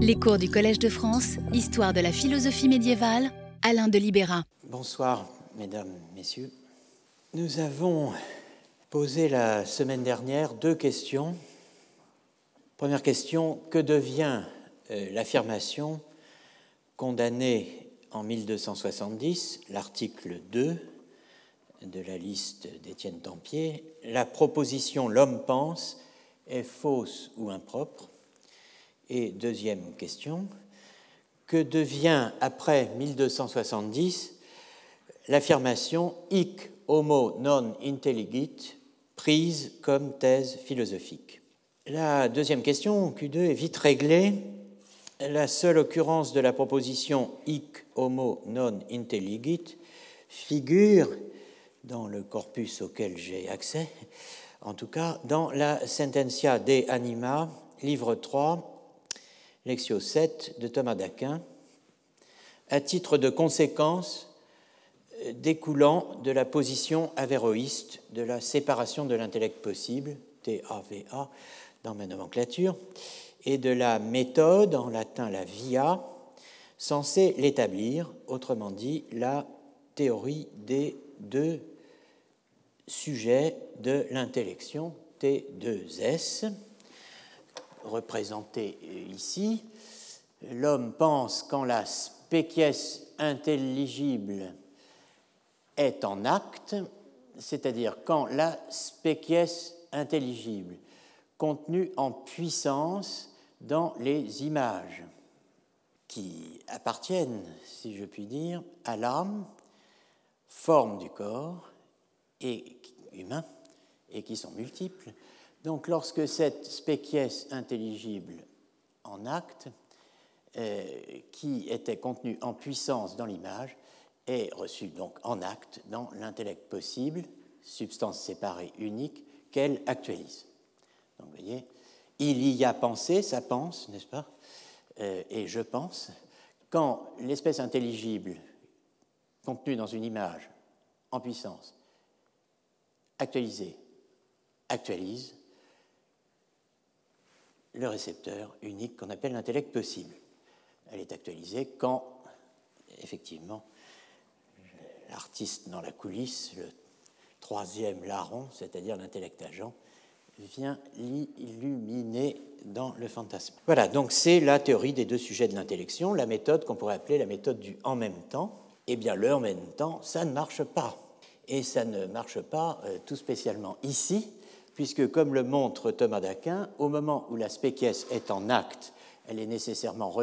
Les cours du Collège de France, Histoire de la philosophie médiévale, Alain de Libéra. Bonsoir, mesdames, messieurs. Nous avons posé la semaine dernière deux questions. Première question, que devient euh, l'affirmation condamnée en 1270, l'article 2 de la liste d'Étienne Tempier, la proposition l'homme pense est fausse ou impropre? Et deuxième question, que devient après 1270 l'affirmation hic homo non intelligit prise comme thèse philosophique? La deuxième question, Q2, est vite réglée. La seule occurrence de la proposition hic homo non intelligit figure dans le corpus auquel j'ai accès, en tout cas dans la Sententia de Anima, livre 3, Lectio 7 de Thomas d'Aquin, à titre de conséquence euh, découlant de la position avéroïste de la séparation de l'intellect possible, TAVA dans ma nomenclature, et de la méthode, en latin la via, censée l'établir, autrement dit la théorie des deux sujet de l'intellection T2S, représenté ici. L'homme pense quand la spéciesse intelligible est en acte, c'est-à-dire quand la spéciesse intelligible contenue en puissance dans les images qui appartiennent, si je puis dire, à l'âme, forme du corps, et humains et qui sont multiples. Donc lorsque cette spéciesse intelligible en acte, euh, qui était contenue en puissance dans l'image, est reçue donc en acte dans l'intellect possible, substance séparée unique, qu'elle actualise. Donc vous voyez, il y a pensé, ça pense, n'est-ce pas euh, Et je pense, quand l'espèce intelligible contenue dans une image en puissance actualiser, actualise le récepteur unique qu'on appelle l'intellect possible. Elle est actualisée quand, effectivement, l'artiste dans la coulisse, le troisième larron, c'est-à-dire l'intellect agent, vient l'illuminer dans le fantasme. Voilà, donc c'est la théorie des deux sujets de l'intellection, la méthode qu'on pourrait appeler la méthode du en même temps. Eh bien, le en même temps, ça ne marche pas. Et ça ne marche pas euh, tout spécialement ici, puisque, comme le montre Thomas d'Aquin, au moment où la spéciesse est en acte, elle est nécessairement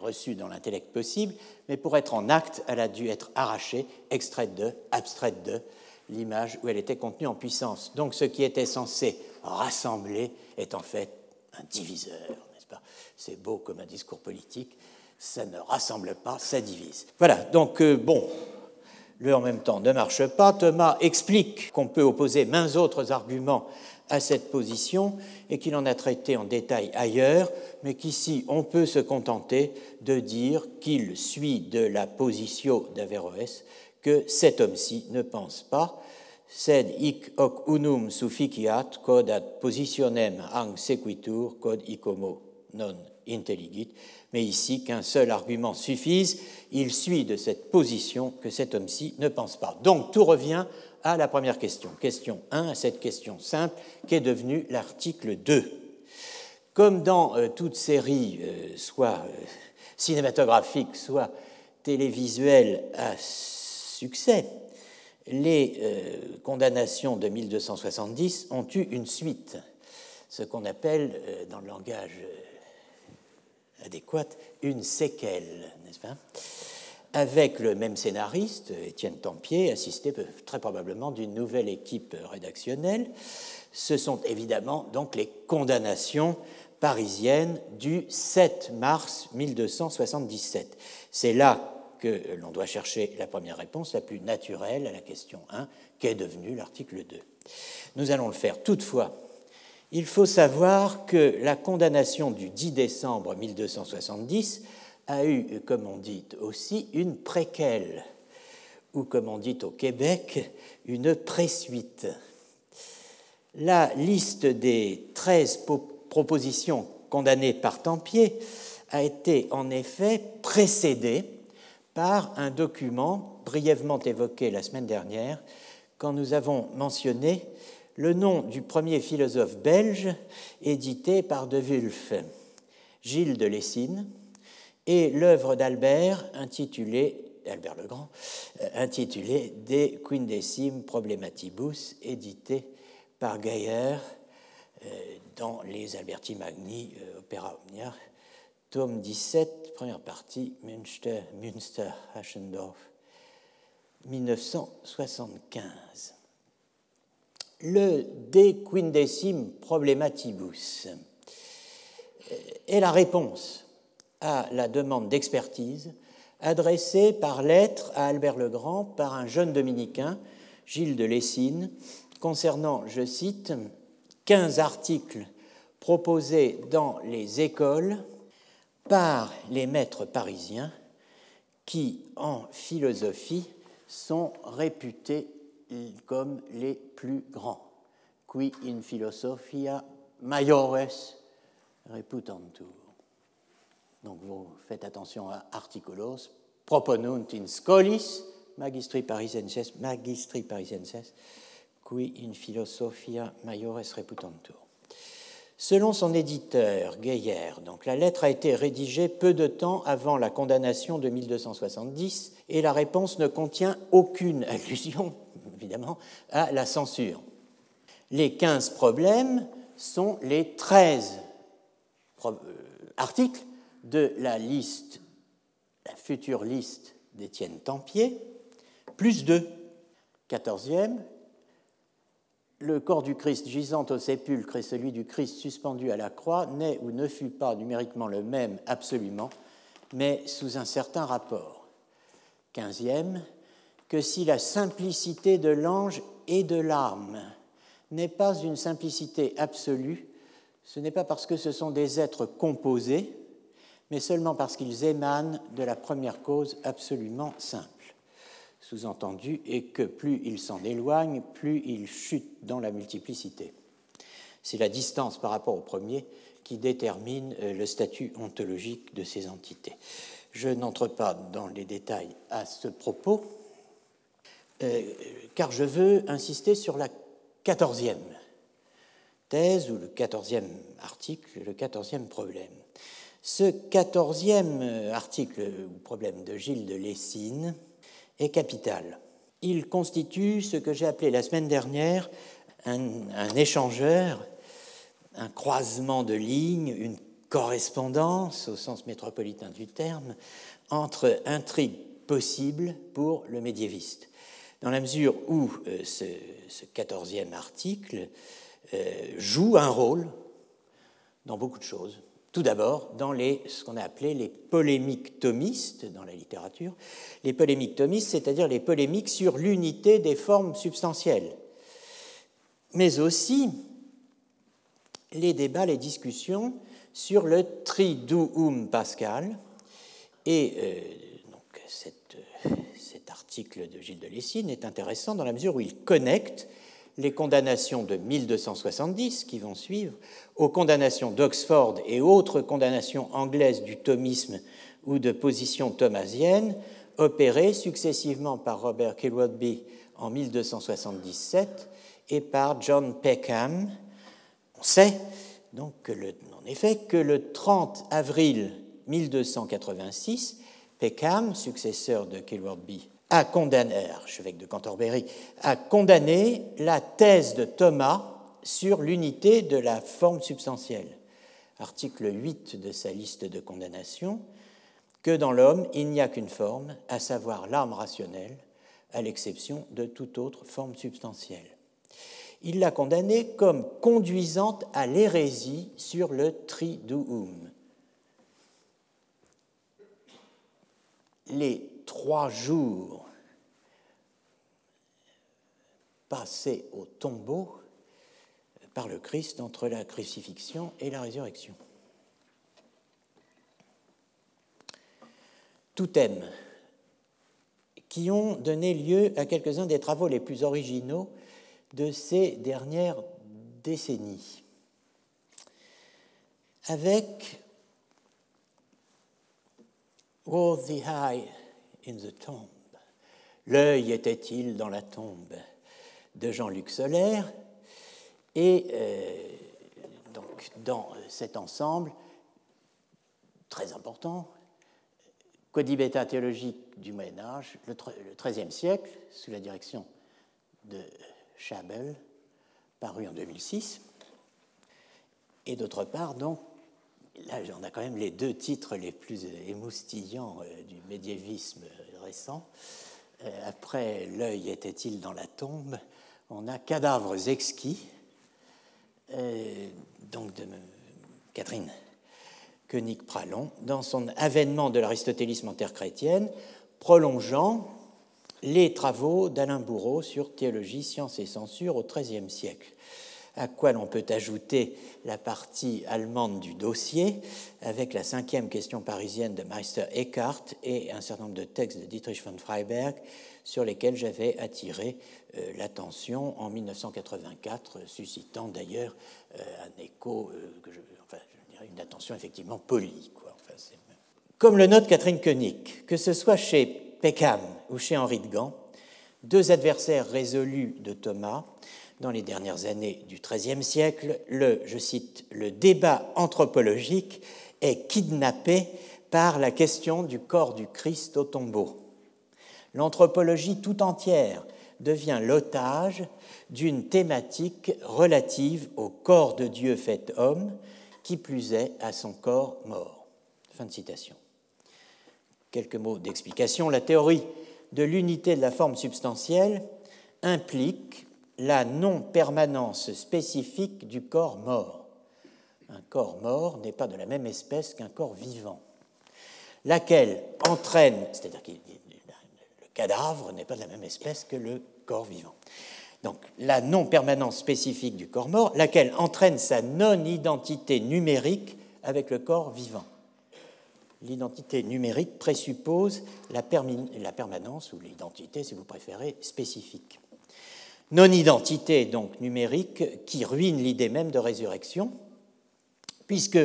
reçue dans l'intellect possible, mais pour être en acte, elle a dû être arrachée, extraite de, abstraite de l'image où elle était contenue en puissance. Donc ce qui était censé rassembler est en fait un diviseur, n'est-ce pas? C'est beau comme un discours politique, ça ne rassemble pas, ça divise. Voilà, donc euh, bon, le en même temps ne marche pas. Thomas explique qu'on peut opposer mains autres arguments à cette position et qu'il en a traité en détail ailleurs, mais qu'ici on peut se contenter de dire qu'il suit de la position d'Averroès que cet homme-ci ne pense pas. Sed hic hoc unum sufficiat quod ad positionem ang sequitur quod icomo non intelligit mais ici qu'un seul argument suffise, il suit de cette position que cet homme-ci ne pense pas. Donc tout revient à la première question, question 1, à cette question simple qui est devenue l'article 2. Comme dans euh, toute série, euh, soit euh, cinématographique, soit télévisuelle à succès, les condamnations de 1270 ont eu une suite, ce qu'on appelle dans le langage adéquate, une séquelle, n'est-ce pas? Avec le même scénariste, Étienne Tempier, assisté très probablement d'une nouvelle équipe rédactionnelle. Ce sont évidemment donc les condamnations parisiennes du 7 mars 1277. C'est là que l'on doit chercher la première réponse, la plus naturelle à la question 1, qu'est devenu l'article 2. Nous allons le faire toutefois il faut savoir que la condamnation du 10 décembre 1270 a eu, comme on dit aussi, une préquelle, ou comme on dit au Québec, une présuite. La liste des 13 propositions condamnées par Tempier a été en effet précédé par un document brièvement évoqué la semaine dernière quand nous avons mentionné le nom du premier philosophe belge édité par De Wulf, Gilles de Lessine, et l'œuvre d'Albert intitulée Albert le Grand, euh, intitulée De Quindecim Problematibus, édité par Geyer euh, dans les Alberti Magni, euh, Opéra Omnia, tome 17, première partie, Münster, Münster, Aschendorf, 1975. Le De Quindecim Problematibus. Est la réponse à la demande d'expertise adressée par lettre à Albert le Grand par un jeune dominicain, Gilles de Lessine, concernant, je cite, 15 articles proposés dans les écoles par les maîtres parisiens qui, en philosophie, sont réputés comme les plus grands. Qui in philosophia maiores reputantur. Donc vous faites attention à articulos, proponunt in scholis, magistri parisenses, magistri parisenses, qui in philosophia maiores reputantur. Selon son éditeur, Geyer, donc la lettre a été rédigée peu de temps avant la condamnation de 1270 et la réponse ne contient aucune allusion, évidemment, à la censure. Les 15 problèmes sont les 13 euh, articles de la liste, la future liste d'Étienne Tempier, plus deux. Quatorzième, le corps du Christ gisant au sépulcre et celui du Christ suspendu à la croix n'est ou ne fut pas numériquement le même absolument, mais sous un certain rapport. Quinzième, que si la simplicité de l'ange et de l'âme n'est pas une simplicité absolue, ce n'est pas parce que ce sont des êtres composés, mais seulement parce qu'ils émanent de la première cause absolument simple. Sous-entendu est que plus ils s'en éloignent, plus ils chutent dans la multiplicité. C'est la distance par rapport au premier qui détermine euh, le statut ontologique de ces entités. Je n'entre pas dans les détails à ce propos, euh, car je veux insister sur la quatorzième thèse ou le quatorzième article, le quatorzième problème. Ce quatorzième article ou problème de Gilles de Lessine est capital. Il constitue ce que j'ai appelé la semaine dernière un, échangeur, un croisement de lignes, une correspondance au sens métropolitain du terme entre intrigues possibles pour le médiéviste. Dans la mesure où euh, ce, quatorzième article euh, joue un rôle dans beaucoup de choses, tout d'abord, dans les, ce qu'on a appelé les polémiques thomistes dans la littérature. Les polémiques thomistes, c'est-à-dire les polémiques sur l'unité des formes substantielles, mais aussi les débats, les discussions sur le triduum pascal. Et euh, donc cet article de Gilles de Lessine est intéressant dans la mesure où il connecte les condamnations de 1270 qui vont suivre, aux condamnations d'Oxford et autres condamnations anglaises du thomisme ou de position thomasienne, opérées successivement par Robert Kilwardby en 1277 et par John Peckham. On sait donc que en effet que le 30 avril 1286, Peckham, successeur de Kilwardby a condamné, archevêque de Canterbury, a condamné la thèse de Thomas sur l'unité de la forme substantielle. Article 8 de sa liste de condamnation, que dans l'homme, il n'y a qu'une forme, à savoir l'âme rationnelle, à l'exception de toute autre forme substantielle. Il l'a condamné comme conduisante à l'hérésie sur le triduum. Les trois jours passés au tombeau par le Christ entre la crucifixion et la résurrection. Tout thème qui ont donné lieu à quelques-uns des travaux les plus originaux de ces dernières décennies, avec the eye in the tomb? L'œil était-il dans la tombe de Jean-Luc Solaire Et euh, donc, dans cet ensemble, très important, Codibeta théologique du Moyen Âge, le XIIIe siècle, sous la direction de Schabel, paru en 2006. Et d'autre part, donc, là, on a quand même les deux titres les plus émoustillants euh, du médiévisme récent. Euh, après L'œil était-il dans la tombe? On a Cadavres exquis, euh, donc de Catherine Koenig-Pralon, dans son avènement de l'aristotélisme en terre chrétienne, prolongeant les travaux d'Alain Bourreau sur théologie, science et censure au XIIIe siècle à quoi l'on peut ajouter la partie allemande du dossier, avec la cinquième question parisienne de Meister Eckhart et un certain nombre de textes de Dietrich von Freiberg sur lesquels j'avais attiré euh, l'attention en 1984, suscitant d'ailleurs euh, un écho, euh, enfin, une attention effectivement polie. Comme le note Catherine Koenig, que ce soit chez Peckham ou chez Henri de Gand, deux adversaires résolus de Thomas, dans les dernières années du XIIIe siècle, le, je cite, le débat anthropologique est kidnappé par la question du corps du Christ au tombeau. L'anthropologie tout entière devient l'otage d'une thématique relative au corps de Dieu fait homme, qui plus est à son corps mort. Fin de citation. Quelques mots d'explication. La théorie de l'unité de la forme substantielle implique la non-permanence spécifique du corps mort. Un corps mort n'est pas de la même espèce qu'un corps vivant, laquelle entraîne, c'est-à-dire que le cadavre n'est pas de la même espèce que le corps vivant. Donc la non-permanence spécifique du corps mort, laquelle entraîne sa non-identité numérique avec le corps vivant. L'identité numérique présuppose la, permanence, ou l'identité, si vous préférez, spécifique non-identité donc numérique qui ruine l'idée même de résurrection, puisque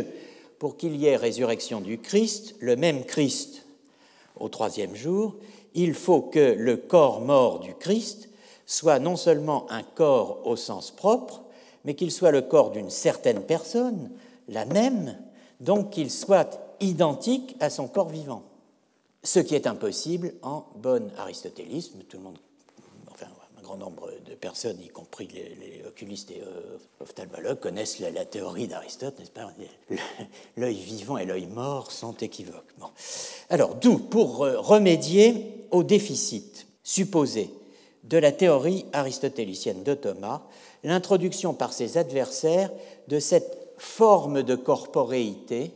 pour qu'il y ait résurrection du Christ, le même Christ au troisième jour, il faut que le corps mort du Christ soit non seulement un corps au sens propre, mais qu'il soit le corps d'une certaine personne, la même, donc qu'il soit identique à son corps vivant. Ce qui est impossible en bon aristotélisme, tout le monde grand nombre de personnes, y compris les, oculistes et euh, ophtalmologues, connaissent la, théorie d'Aristote, n'est-ce pas? L'œil vivant et l'œil mort sont équivoques. Alors, d'où, pour euh, remédier au déficit supposé de la théorie aristotélicienne de Thomas, l'introduction par ses adversaires de cette forme de corporéité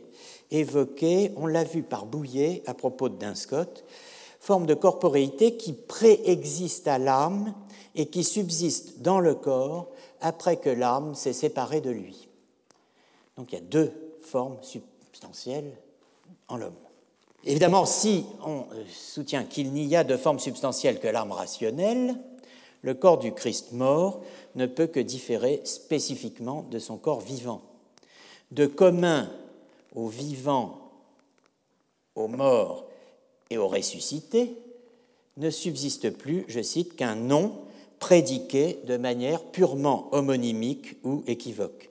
évoquée, on l'a vu par Bouillet à propos de Dinscott, forme de corporéité qui préexiste à l'âme et qui subsiste dans le corps après que l'âme s'est séparée de lui. Donc il y a deux formes substantielles en l'homme. Évidemment, si on euh, soutient qu'il n'y a de forme substantielle que l'âme rationnelle, le corps du Christ mort ne peut que différer spécifiquement de son corps vivant. De commun aux vivants, aux morts et aux ressuscités, ne subsiste plus, je cite, qu'un nom prédiqué de manière purement homonymique ou équivoque.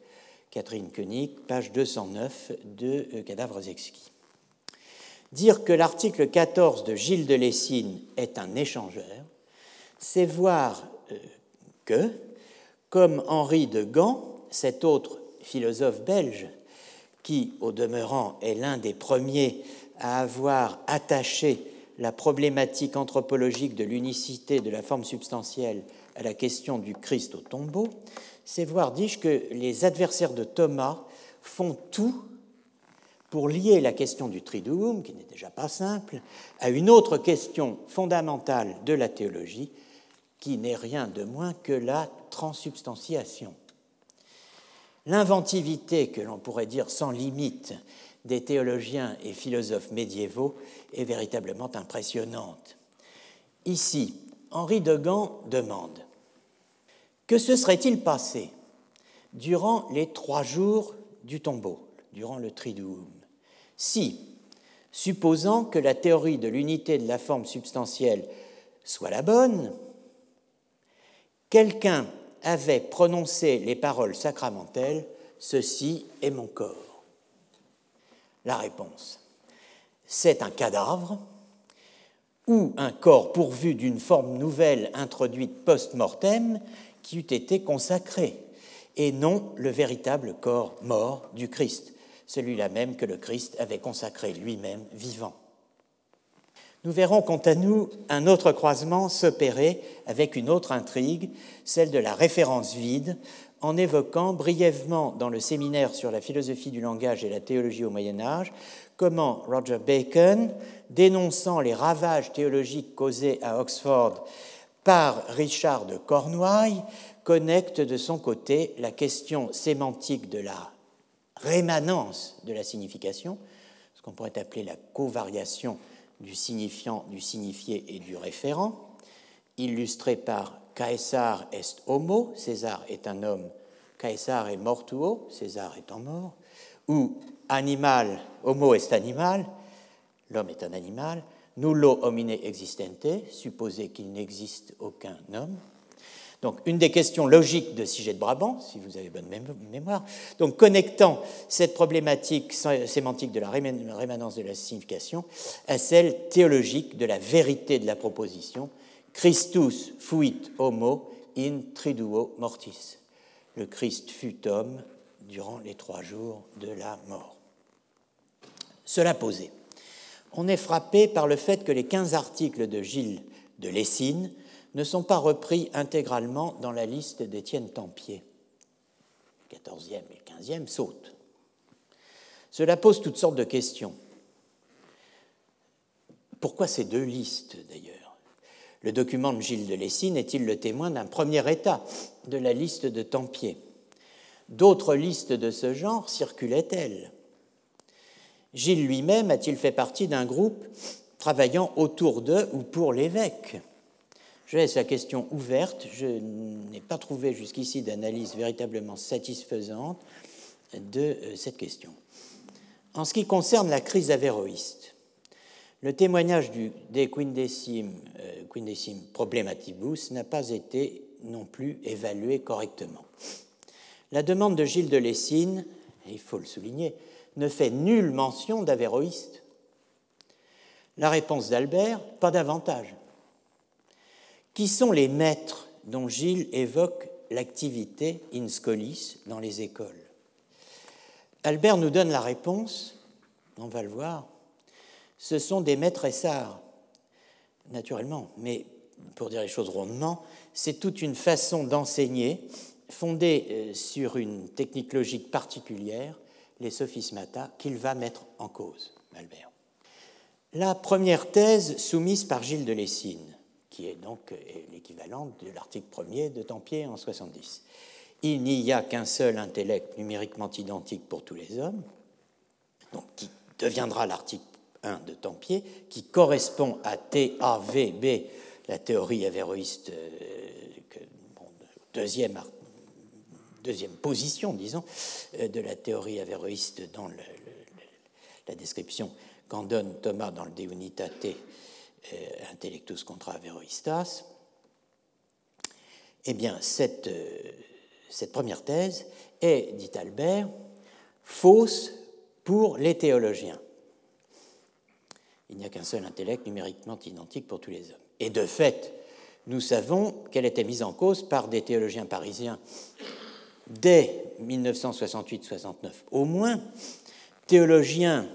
Catherine Koenig, page 209 de euh, Cadavres exquis. Dire que l'article 14 de Gilles de Lessine est un échangeur, c'est voir euh, que, comme Henri de Gand, cet autre philosophe belge, qui, au demeurant, est l'un des premiers à avoir attaché la problématique anthropologique de l'unicité de la forme substantielle à la question du Christ au tombeau, c'est voir, dis-je, que les adversaires de Thomas font tout pour lier la question du triduum, qui n'est déjà pas simple, à une autre question fondamentale de la théologie, qui n'est rien de moins que la transsubstantiation. L'inventivité, que l'on pourrait dire sans limite, des théologiens et philosophes médiévaux est véritablement impressionnante. Ici, Henri de Gand demande Que se serait-il passé durant les trois jours du tombeau, durant le Triduum, si, supposant que la théorie de l'unité de la forme substantielle soit la bonne, quelqu'un avait prononcé les paroles sacramentelles Ceci est mon corps. La réponse c'est un cadavre ou un corps pourvu d'une forme nouvelle introduite post-mortem qui eût été consacré, et non le véritable corps mort du Christ, celui-là même que le Christ avait consacré lui-même vivant. Nous verrons quant à nous un autre croisement s'opérer avec une autre intrigue, celle de la référence vide, en évoquant brièvement dans le séminaire sur la philosophie du langage et la théologie au Moyen Âge comment Roger Bacon, dénonçant les ravages théologiques causés à Oxford par Richard de Cornouailles, connecte de son côté la question sémantique de la rémanence de la signification, ce qu'on pourrait appeler la covariation du signifiant, du signifié et du référent, illustré par Caesar est homo, César est un homme, Caesar est mortuo, César étant mort, ou animal, homo est animal, l'homme est un animal, nullo homine existente, supposer qu'il n'existe aucun homme. Donc, une des questions logiques de Siget de Brabant, si vous avez bonne mémoire, donc connectant cette problématique sémantique de la rémanence de la signification à celle théologique de la vérité de la proposition, Christus fuit homo in triduo mortis. Le Christ fut homme durant les trois jours de la mort. Cela posé, on est frappé par le fait que les 15 articles de Gilles de Lessine ne sont pas repris intégralement dans la liste d'Étienne Tempier. Le 14e et le 15e sautent. Cela pose toutes sortes de questions. Pourquoi ces deux listes d'ailleurs? Le document de Gilles de Lessine est-il le témoin d'un premier état de la liste de Tempier? D'autres listes de ce genre circulaient-elles? Gilles lui-même a-t-il fait partie d'un groupe travaillant autour de ou pour l'évêque? Je laisse la question ouverte. Je n'ai pas trouvé jusqu'ici d'analyse véritablement satisfaisante de euh, cette question. En ce qui concerne la crise avéroïste, le témoignage du De Quindecim, euh, Problematibus n'a pas été non plus évalué correctement. La demande de Gilles de Lessine, il faut le souligner, ne fait nulle mention d'avéroïste. La réponse d'Albert, pas davantage. Qui sont les maîtres dont Gilles évoque l'activité in scholis dans les écoles? Albert nous donne la réponse, on va le voir. Ce sont des maîtres essarts, naturellement, mais pour dire les choses rondement, c'est toute une façon d'enseigner fondée euh, sur une technique logique particulière, les sophismata, qu'il va mettre en cause, Albert. La première thèse soumise par Gilles de Lessine, qui est donc euh, l'équivalent de l'article premier de Tempier en 70. Il n'y a qu'un seul intellect numériquement identique pour tous les hommes, qui deviendra l'article 1 de Tempier, qui correspond à TAVB, la théorie avéroïste, euh, deuxième deuxième position, disons, euh, de la théorie avéroïste dans la description qu'en donne Thomas dans le De Unitate euh, Intellectus contra Averroistas. Eh bien, euh, cette première thèse est, dit Albert, fausse pour les théologiens. Il n'y a qu'un seul intellect numériquement identique pour tous les hommes. Et de fait, nous savons qu'elle était mise en cause par des théologiens parisiens dès 1968-69 au moins, théologiens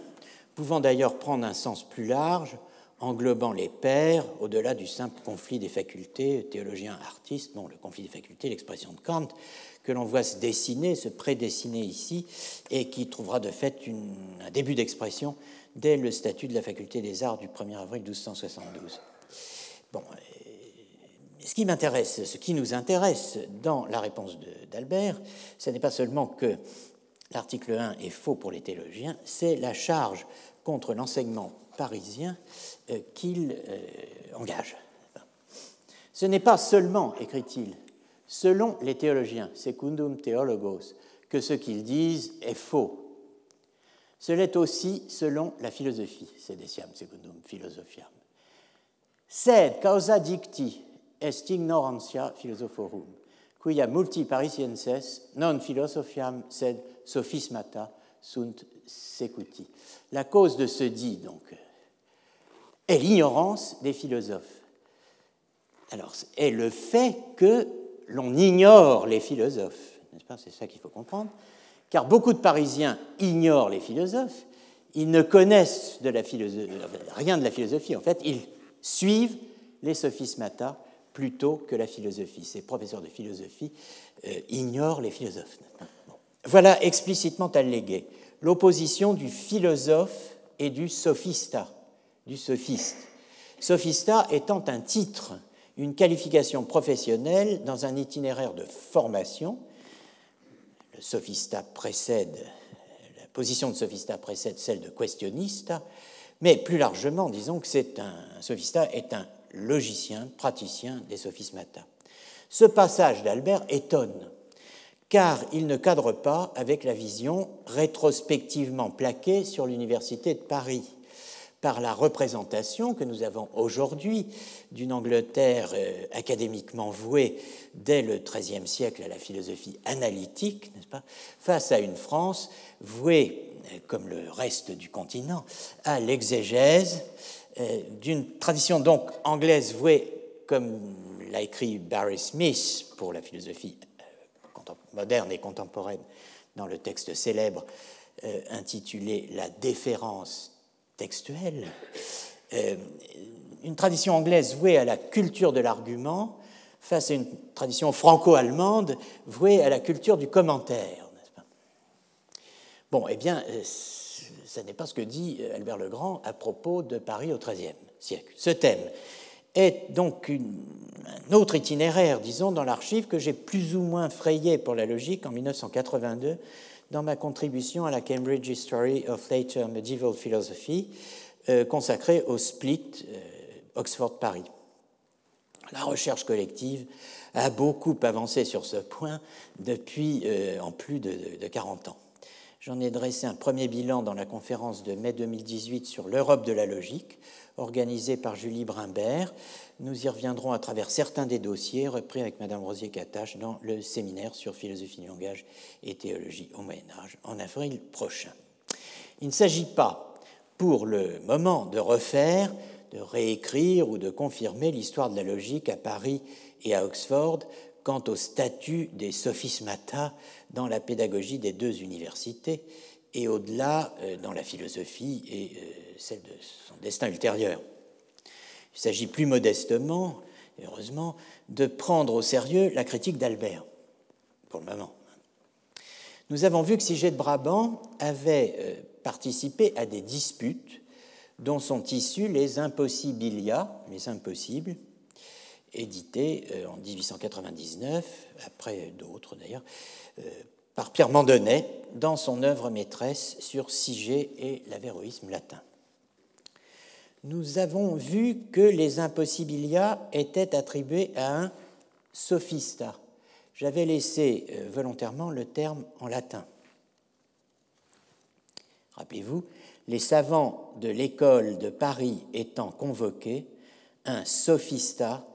pouvant d'ailleurs prendre un sens plus large, englobant les pairs au-delà du simple conflit des facultés, théologiens artistes, bon, le conflit des facultés, l'expression de Kant, que l'on voit se dessiner, se prédessiner ici, et qui trouvera de fait un début d'expression dès le statut de la faculté des arts du 1er avril 1272. Bon, ce qui m'intéresse, ce qui nous intéresse dans la réponse d'Albert, ce n'est pas seulement que l'article 1 est faux pour les théologiens, c'est la charge contre l'enseignement parisien euh, qu'il euh, engage. Ce n'est pas seulement, écrit-il, selon les théologiens, secundum theologos, que ce qu'ils disent est faux, Ce l'est aussi selon la philosophie, secundum philosophiam. Sed causa dicti est ignorantia philosophorum, quia multi parisienses non philosophiam sed sophismata sunt secuti. La cause de ce dit, donc, est l'ignorance des philosophes. Alors, est le fait que l'on ignore les philosophes, n'est-ce pas? C'est ça qu'il faut comprendre. Car beaucoup de Parisiens ignorent les philosophes, ils ne connaissent rien de la philosophie, en fait, ils suivent les sophismata plutôt que la philosophie. Ces professeurs de philosophie euh, ignorent les philosophes. Voilà explicitement allégué l'opposition du philosophe et du sophista, du sophiste. Sophista étant un titre, une qualification professionnelle dans un itinéraire de formation. Le sophista précède, la position de sophista précède celle de questionnista, mais plus largement, disons que c'est un, sophista est un logicien, praticien des sophismata. Ce passage d'Albert étonne car il ne cadre pas avec la vision rétrospectivement plaquée sur l'Université de Paris par la représentation que nous avons aujourd'hui d'une Angleterre euh, académiquement vouée dès le XIIIe siècle à la philosophie analytique, n'est-ce pas, face à une France vouée, euh, comme le reste du continent, à l'exégèse, d'une tradition donc anglaise vouée, comme l'a écrit Barry Smith pour la philosophie moderne et contemporaine dans le texte célèbre euh, intitulé La déférence textuelle, euh, une tradition anglaise vouée à la culture de l'argument face à une tradition franco-allemande vouée à la culture du commentaire. Bon, eh bien, euh, ce n'est pas ce que dit Albert le Grand à propos de Paris au XIIIe siècle. Ce thème est donc un autre itinéraire, disons, dans l'archive que j'ai plus ou moins frayé pour la logique en 1982 dans ma contribution à la Cambridge History of Later Medieval Philosophy, euh, consacrée au split euh, Oxford-Paris. La recherche collective a beaucoup avancé sur ce point depuis euh, en plus de, de 40 ans. J'en ai dressé un premier bilan dans la conférence de mai 2018 sur l'Europe de la logique, organisée par Julie Brimbert. Nous y reviendrons à travers certains des dossiers repris avec Mme Rosier-Catache dans le séminaire sur philosophie du langage et théologie au Moyen Âge en avril prochain. Il ne s'agit pas pour le moment de refaire, de réécrire ou de confirmer l'histoire de la logique à Paris et à Oxford quant au statut des sophismata dans la pédagogie des deux universités et au-delà euh, dans la philosophie et euh, celle de son destin ultérieur. Il s'agit plus modestement, heureusement, de prendre au sérieux la critique d'Albert, pour le moment. Nous avons vu que Siget de Brabant avait euh, participé à des disputes dont sont issus les Impossibilia, les impossibles, édités en 1899, après d'autres d'ailleurs, par Pierre Mandonnet dans son œuvre maîtresse sur Sigé et l'avéroïsme latin. Nous avons vu que les impossibilia étaient attribués à un sophista. J'avais laissé euh, volontairement le terme en latin. Rappelez-vous, les savants de l'école de Paris étant convoqués, un sophista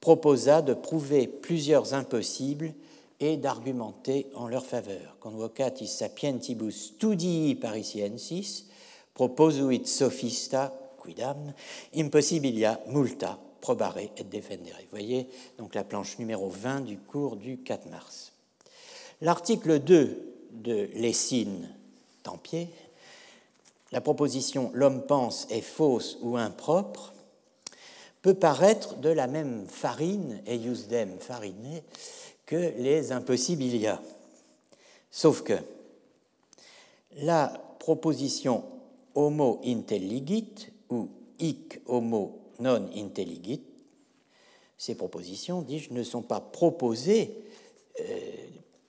proposa de prouver plusieurs impossibles et d'argumenter en leur faveur. Convocatis sapientibus studii parisiensis proposuit sophista quidam impossibilia multa probare et defendere. Vous voyez donc la planche numéro 20 du cours du 4 mars. L'article 2 de Lessine Tempier, la proposition l'homme pense est fausse ou impropre, peut paraître de la même farine, et dem farine, que les impossibilia. Sauf que la proposition homo intelligit ou hic homo non intelligit, ces propositions, dis-je, ne sont pas proposées, euh,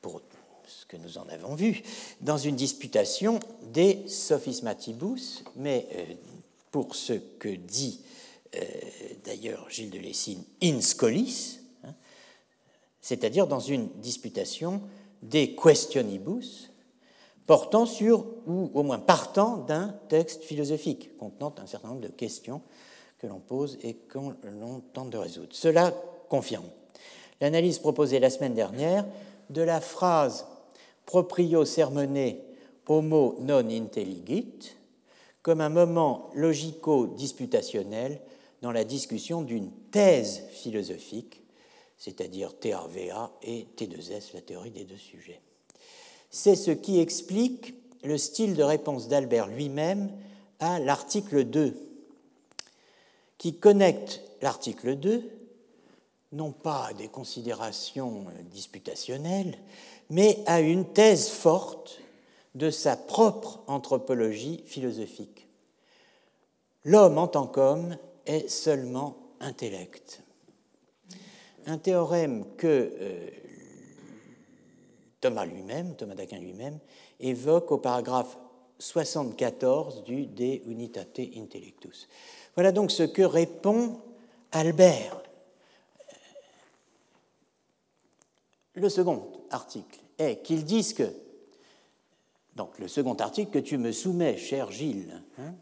pour ce que nous en avons vu, dans une disputation des sophismatibus, mais euh, pour ce que dit d'ailleurs Gilles de Lessine in scolis, c'est-à-dire dans une disputation des questionibus portant sur, ou au moins partant d'un texte philosophique contenant un certain nombre de questions que l'on pose et que l'on tente de résoudre. Cela confirme l'analyse proposée la semaine dernière de la phrase proprio sermone homo non intelligit comme un moment logico-disputationnel dans la discussion d'une thèse philosophique, c'est-à-dire TRVA et T2S, la théorie des deux sujets. C'est ce qui explique le style de réponse d'Albert lui-même à l'article 2, qui connecte l'article 2 non pas à des considérations disputationnelles, mais à une thèse forte de sa propre anthropologie philosophique. L'homme en tant qu'homme est seulement intellect. Un théorème que euh, Thomas lui-même, Thomas d'Aquin lui-même, évoque au paragraphe 74 du De Unitate Intellectus. Voilà donc ce que répond Albert. Le second article est qu'ils disent que, donc le second article que tu me soumets, cher Gilles, hein,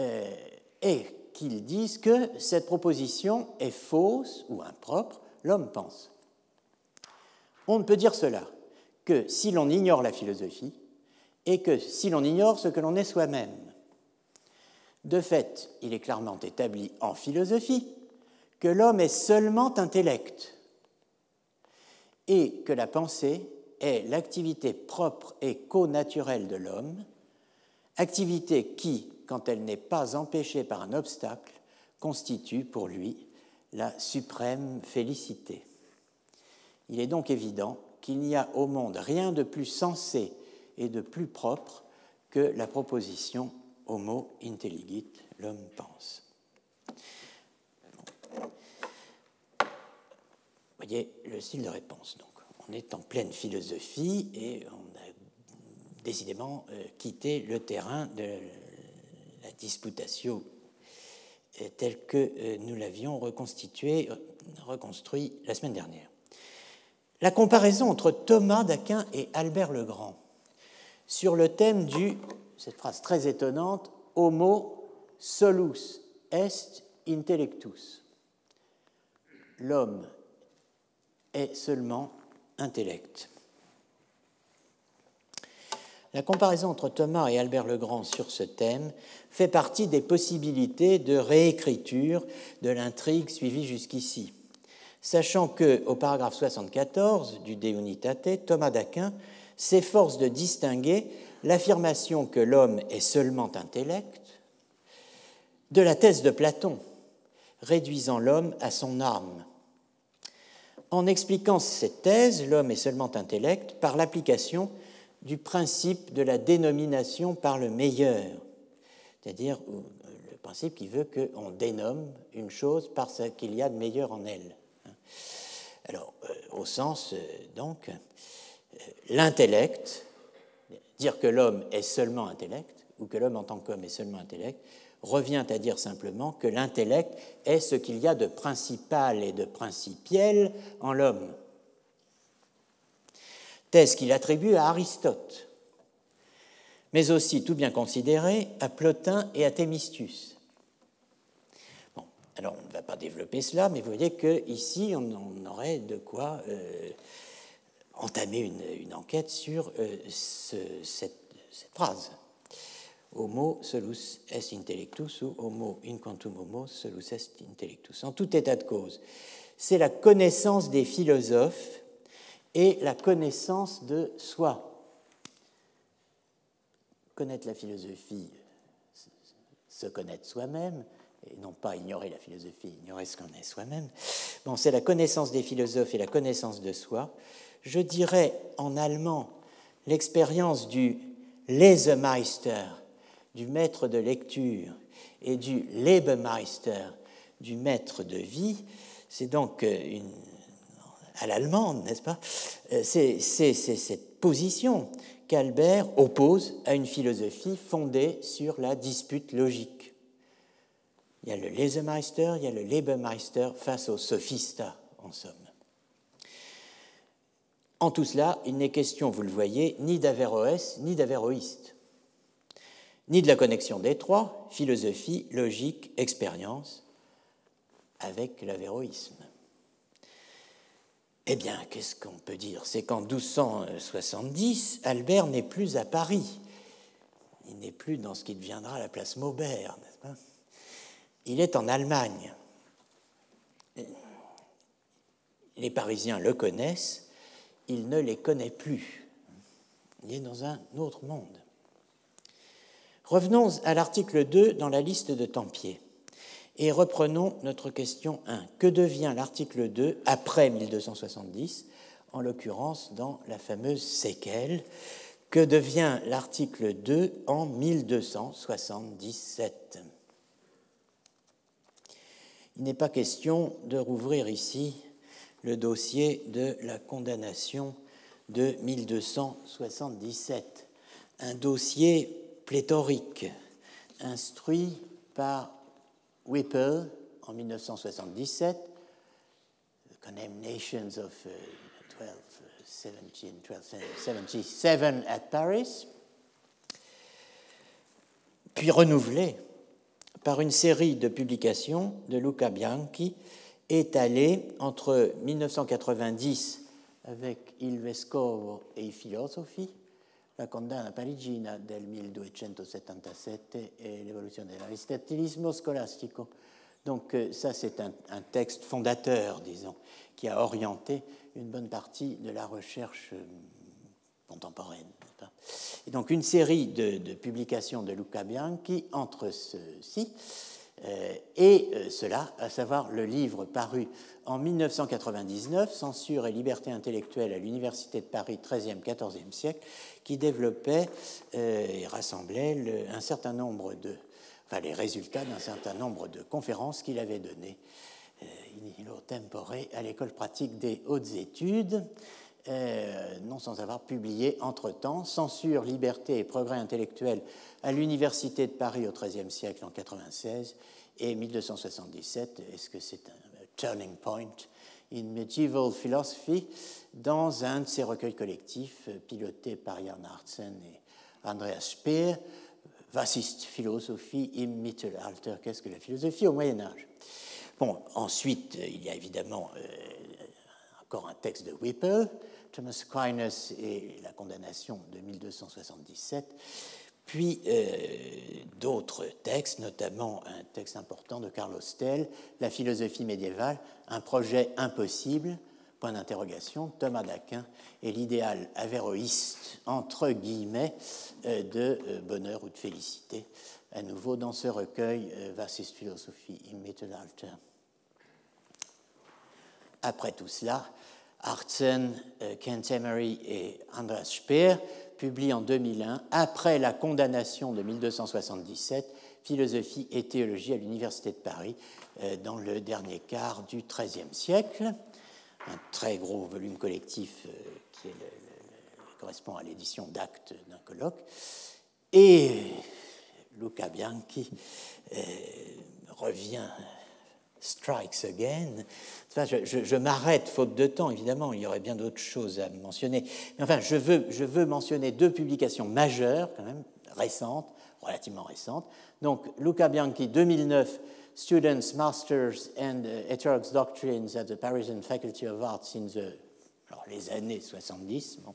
euh, est qu'ils disent que cette proposition est fausse ou impropre, l'homme pense. On ne peut dire cela que si l'on ignore la philosophie et que si l'on ignore ce que l'on est soi-même. De fait, il est clairement établi en philosophie que l'homme est seulement intellect et que la pensée est l'activité propre et co-naturelle de l'homme, activité qui, quand elle n'est pas empêchée par un obstacle, constitue pour lui la suprême félicité. Il est donc évident qu'il n'y a au monde rien de plus sensé et de plus propre que la proposition Homo intelligit, l'homme pense. Vous voyez le style de réponse. Donc, on est en pleine philosophie et on a décidément euh, quitté le terrain de la disputatio euh, tel que euh, nous l'avions reconstitué, reconstruit la semaine dernière. La comparaison entre Thomas d'Aquin et Albert le Grand sur le thème du, cette phrase très étonnante, Homo solus est intellectus. L'homme est seulement intellect. La comparaison entre Thomas et Albert le Grand sur ce thème fait partie des possibilités de réécriture de l'intrigue suivie jusqu'ici. Sachant que, au paragraphe 74 du De Unitate, Thomas d'Aquin s'efforce de distinguer l'affirmation que l'homme est seulement intellect de la thèse de Platon, réduisant l'homme à son âme. En expliquant cette thèse, l'homme est seulement intellect par l'application du principe de la dénomination par le meilleur, c'est-à-dire euh, le principe qui veut qu'on dénomme une chose par ce qu'il y a de meilleur en elle. Alors, euh, au sens, euh, donc, l'intellect, dire que l'homme est seulement intellect, ou que l'homme en tant qu'homme est seulement intellect, revient à dire simplement que l'intellect est ce qu'il y a de principal et de principiel en l'homme thèse qu'il attribue à Aristote, mais aussi, tout bien considéré, à Plotin et à Thémistus. Bon, alors on ne va pas développer cela, mais vous voyez qu'ici, on, aurait de quoi euh, entamer une, enquête sur euh, cette, cette, phrase. Homo solus est intellectus ou homo in quantum homo solus est intellectus. En tout état de cause, c'est la connaissance des philosophes et la connaissance de soi. Connaître la philosophie, se connaître soi-même, et non pas ignorer la philosophie, ignorer ce qu'on est soi-même. Bon, c'est la connaissance des philosophes et la connaissance de soi. Je dirais en allemand l'expérience du Lesemeister, du maître de lecture, et du Lebemeister, du maître de vie. C'est donc une à l'allemande, n'est-ce pas? Euh, C'est cette position qu'Albert oppose à une philosophie fondée sur la dispute logique. Il y a le Lesemeister, il y a le Lebemeister face au sophista, en somme. En tout cela, il n'est question, vous le voyez, ni d'Averroès ni d'Averroïste, ni de la connexion des trois, philosophie, logique, expérience, avec l'avéroïsme. Eh bien, qu'est-ce qu'on peut dire? C'est qu'en 1270, Albert n'est plus à Paris. Il n'est plus dans ce qui deviendra la place Maubert, n'est-ce pas? Il est en Allemagne. Les Parisiens le connaissent, il ne les connaît plus. Il est dans un autre monde. Revenons à l'article 2 dans la liste de Tempier. Et reprenons notre question 1. Que devient l'article 2 après 1270, en l'occurrence dans la fameuse séquelle? Que devient l'article 2 en 1277 Il n'est pas question de rouvrir ici le dossier de la condamnation de 1277, un dossier pléthorique, instruit par Whipple en 1977, The Condemnations of 1277 uh, at Paris, puis renouvelé par une série de publications de Luca Bianchi étalées entre 1990 avec Il Vescovo e i Filosofi la condanna parigina del 1277 et l'évolution de l'aristotélisme scolastico. Donc euh, ça, c'est un, texte fondateur, disons, qui a orienté une bonne partie de la recherche euh, contemporaine. Et donc une série de, de publications de Luca Bianchi entre ceux-ci et euh, cela, à savoir le livre paru en 1999, Censure et liberté intellectuelle à l'Université de Paris 13e, 14e siècle, qui développait euh, et rassemblait un certain nombre de, enfin, les résultats d'un certain nombre de conférences qu'il avait données in illo tempore à l'école pratique des hautes études. Non sans avoir publié entre-temps Censure, liberté et progrès intellectuel à l'Université de Paris au XIIIe siècle en 96 et 1277, est-ce que c'est un turning point in medieval philosophy dans un de ces recueils collectifs euh, pilotés par Jan Hartsen et Andreas Speer, Was ist Philosophie im Mittelalter. Qu'est-ce que la philosophie au Moyen Âge? Bon, ensuite, euh, il y a évidemment euh, encore un texte de Whipple, Thomas Aquinas et la condamnation de 1277 puis euh, d'autres textes, notamment un texte important de Carlos Tell, La philosophie médiévale, un projet impossible, point d'interrogation, Thomas d'Aquin et l'idéal avéroïste, entre guillemets, euh, de euh, bonheur ou de félicité, à nouveau dans ce recueil ist Philosophie im Mittelalter. Après tout cela, Artsen, Kent Emery et Andreas Speer publie en 2001, après la condamnation de 1277, Philosophie et théologie à l'Université de Paris, euh, dans le dernier quart du XIIIe siècle. Un très gros volume collectif euh, qui correspond à l'édition d'actes d'un colloque. Et Luca Bianchi euh, revient strikes again. Je, m'arrête faute de temps, évidemment, il y aurait bien d'autres choses à mentionner. Mais enfin, je veux, mentionner deux publications majeures, quand même, récentes, relativement récentes. Donc, Luca Bianchi, 2009, Students, Masters and Heterodox Doctrines at the Parisian Faculty of Arts in the, alors, les années 70, bon,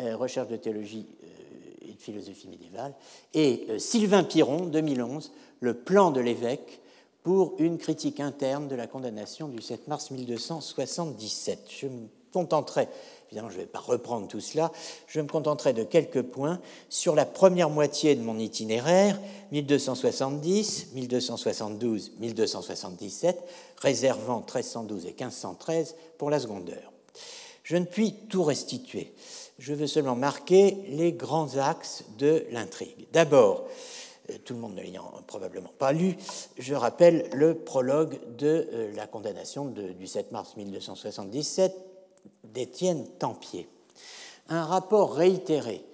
euh, recherche de théologie euh, et de philosophie médiévale. Et euh, Sylvain Piron, 2011, Le plan de l'évêque pour une critique interne de la condamnation du 7 mars 1277. Je me contenterai, évidemment je ne vais pas reprendre tout cela, je me contenterai de quelques points sur la première moitié de mon itinéraire, 1270, 1272, 1277, réservant 1312 et 1513 pour la seconde heure. Je ne puis tout restituer. Je veux seulement marquer les grands axes de l'intrigue. D'abord, tout le monde ne l'ayant probablement pas lu, je rappelle le prologue de euh, la condamnation du 7 mars 1277 d'Étienne Tempier. Un rapport réitéré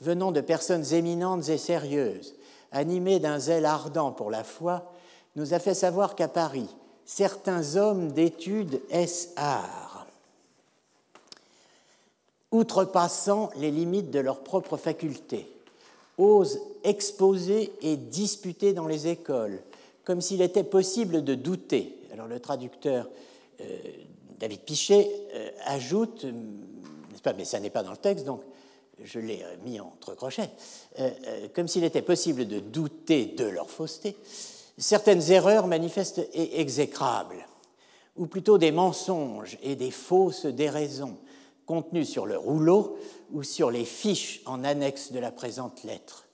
venant de personnes éminentes et sérieuses, animées d'un zèle ardent pour la foi, nous a fait savoir qu'à Paris, certains hommes d'études S.A outrepassant les limites de leurs propres facultés, osent exposer et disputer dans les écoles, comme s'il était possible de douter. Alors le traducteur euh, David Pichet euh, ajoute, euh, n'est-ce pas, mais ça n'est pas dans le texte, donc je l'ai mis entre crochets, comme s'il était possible de douter de leur fausseté, certaines erreurs manifestes et exécrables, ou plutôt des mensonges et des fausses déraisons contenus sur le rouleau ou sur les fiches en annexe de la présente lettre.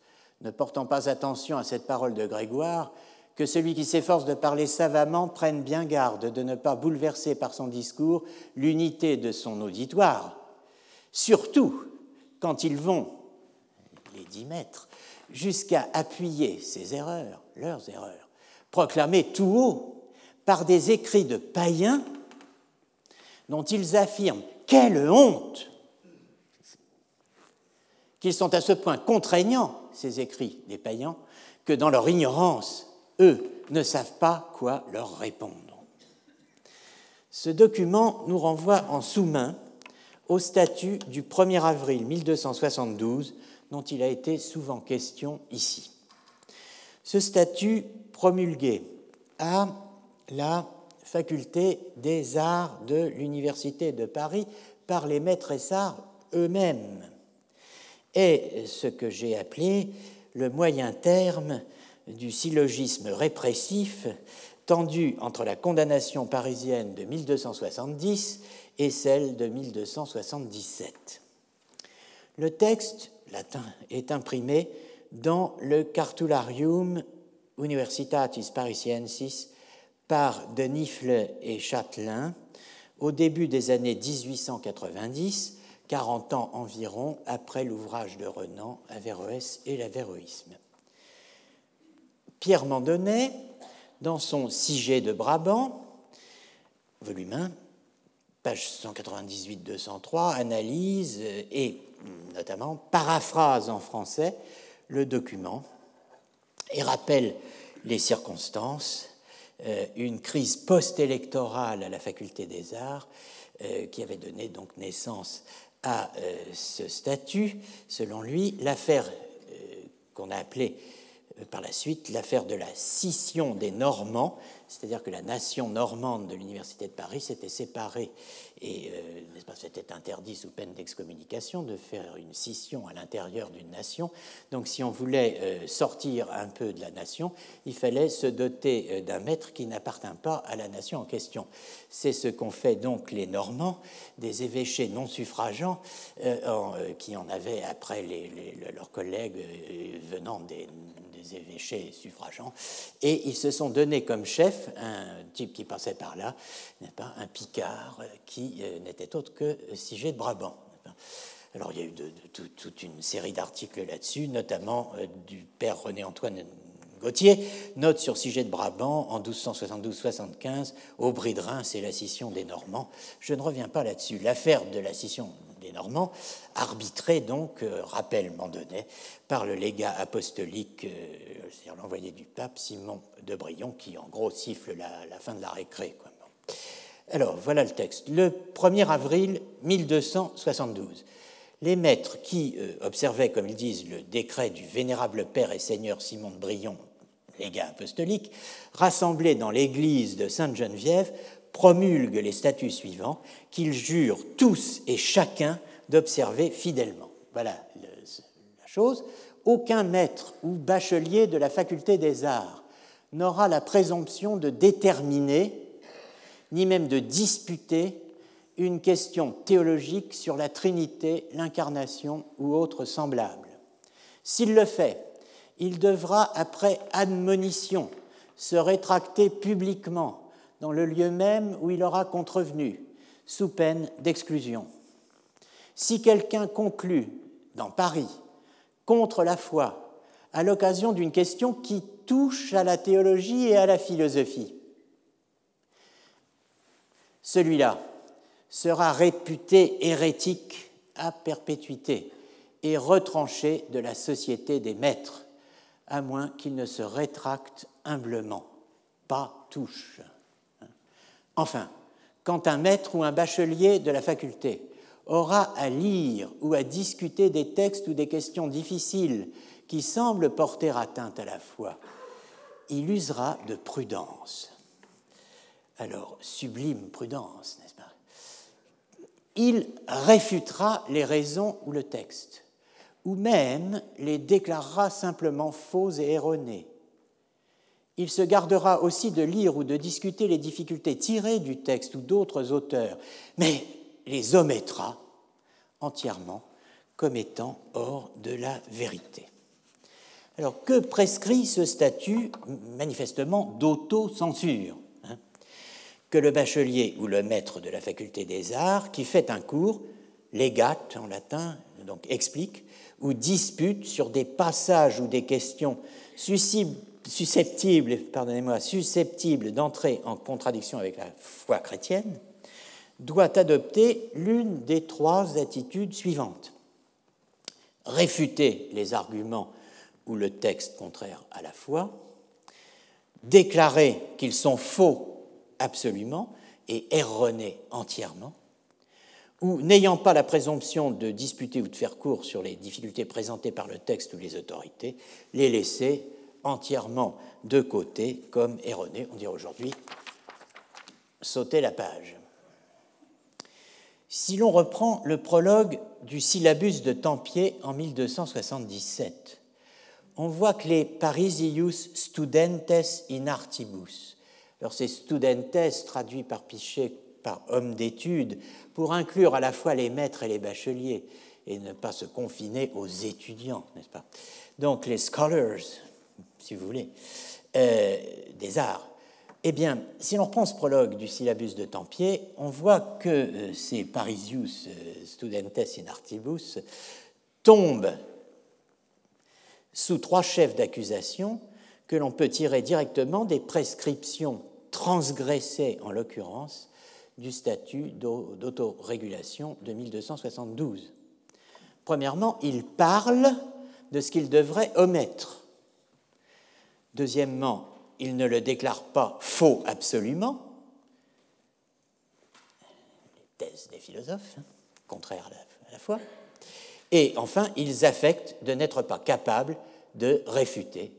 Ne portant pas attention à cette parole de Grégoire, que celui qui s'efforce de parler savamment prenne bien garde de ne pas bouleverser par son discours l'unité de son auditoire, surtout quand ils vont, les dix mètres, jusqu'à appuyer ces erreurs, leurs erreurs, proclamées tout haut par des écrits de païens dont ils affirment quelle honte qu'ils sont à ce point contraignants, ces écrits des païens, que dans leur ignorance, eux ne savent pas quoi leur répondre. Ce document nous renvoie en sous-main au statut du 1er avril 1272 dont il a été souvent question ici. Ce statut promulgué à la faculté des arts de l'Université de Paris par les maîtres arts eux-mêmes est ce que j'ai appelé le moyen terme du syllogisme répressif tendu entre la condamnation parisienne de 1270 et celle de 1277. Le texte latin est imprimé dans le Cartularium Universitatis Parisiensis par De Nifle et Châtelain au début des années 1890, 40 ans environ après l'ouvrage de Renan, Averroès et l'Averroïsme. Pierre Mandonnet, dans son Siget de Brabant, volume 1, page 198-203, analyse et notamment paraphrase en français le document et rappelle les circonstances, une crise post-électorale à la faculté des arts euh, qui avait donné donc naissance à euh, ce statut. Selon lui, l'affaire qu'on a appelée euh, par la suite l'affaire de la scission des Normands, c'est-à-dire que la nation normande de l'Université de Paris s'était séparée et euh, pas, c'était interdit sous peine d'excommunication de faire une scission à l'intérieur d'une nation. Donc si on voulait euh, sortir un peu de la nation, il fallait se doter d'un maître qui n'appartient pas à la nation en question. C'est ce qu'ont fait donc les Normands, des évêchés non suffragants qui en avaient après leurs collègues venant des évêchés suffragants, et ils se sont donnés comme chef un type qui passait par là, pas, un Picard qui euh, n'était autre que Siget de Brabant. Alors il y a eu toute une série d'articles là-dessus, notamment euh, du père René-Antoine Gauthier, note sur Siget de Brabant en 1272-75, Aubry de Reims et la scission des Normands. Je ne reviens pas là-dessus. L'affaire de la scission des Normands, arbitré donc, euh, rappel Mandonnet, par le légat apostolique, euh, c'est-à-dire l'envoyé du pape Simon de Brion, qui en gros siffle la, fin de la récré. Alors, voilà le texte. Le 1er avril 1272, les maîtres qui euh, observaient, comme ils disent, le décret du vénérable père et seigneur Simon de Brion, légat apostolique, rassemblés dans l'église de Sainte-Geneviève, promulgue les statuts suivants qu'ils jurent tous et chacun d'observer fidèlement. Voilà la chose. Aucun maître ou bachelier de la faculté des arts n'aura la présomption de déterminer, ni même de disputer, une question théologique sur la Trinité, l'incarnation ou autre semblable. S'il le fait, il devra, après admonition, se rétracter publiquement dans le lieu même où il aura contrevenu, sous peine d'exclusion. Si quelqu'un conclut dans Paris contre la foi à l'occasion d'une question qui touche à la théologie et à la philosophie, celui-là sera réputé hérétique à perpétuité et retranché de la société des maîtres, à moins qu'il ne se rétracte humblement. Pas touche. Enfin, quand un maître ou un bachelier de la faculté aura à lire ou à discuter des textes ou des questions difficiles qui semblent porter atteinte à la foi, il usera de prudence. Alors, sublime prudence, n'est-ce pas? Il réfutera les raisons ou le texte, ou même les déclarera simplement faux et erronés. Il se gardera aussi de lire ou de discuter les difficultés tirées du texte ou d'autres auteurs, mais les omettra entièrement comme étant hors de la vérité. Alors, que prescrit ce statut manifestement d'autocensure hein Que le bachelier ou le maître de la faculté des arts qui fait un cours, légate en latin, donc explique, ou dispute sur des passages ou des questions susceptibles, pardonnez-moi, susceptibles d'entrer en contradiction avec la foi chrétienne, doit adopter l'une des trois attitudes suivantes. Réfuter les arguments ou le texte contraire à la foi, déclarer qu'ils sont faux absolument et erronés entièrement, ou n'ayant pas la présomption de disputer ou de faire cours sur les difficultés présentées par le texte ou les autorités, les laisser entièrement de côté comme erronés, on dirait aujourd'hui sauter la page. Si l'on reprend le prologue du syllabus de Tempier en 1277, on voit que les Parisius studentes in artibus, alors c'est studentes traduit par Pichet par homme d'études, pour inclure à la fois les maîtres et les bacheliers, et ne pas se confiner aux étudiants, n'est-ce pas? Donc les scholars, si vous voulez, euh, des arts, eh bien, si l'on reprend ce prologue du syllabus de Tempier, on voit que euh, ces Parisius euh, studentes in artibus tombent sous trois chefs d'accusation que l'on peut tirer directement des prescriptions transgressées, en l'occurrence, du statut d'autorégulation de 1272. Premièrement, il parle de ce qu'il devrait omettre. Deuxièmement, il ne le déclare pas faux absolument, les thèses des philosophes, hein, contraires à la, foi, et enfin, ils affectent de n'être pas capables de réfuter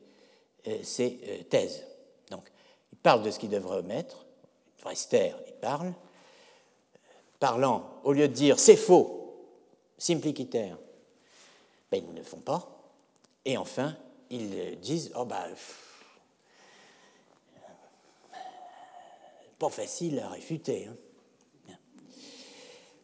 euh, ces euh, thèses. Donc, il parle de ce qu'il devrait omettre, taire, il parle, parlant, au lieu de dire c'est faux, simplicitaire, ben, ils ne le font pas, et enfin, ils disent oh ben, pas facile à réfuter. Hein.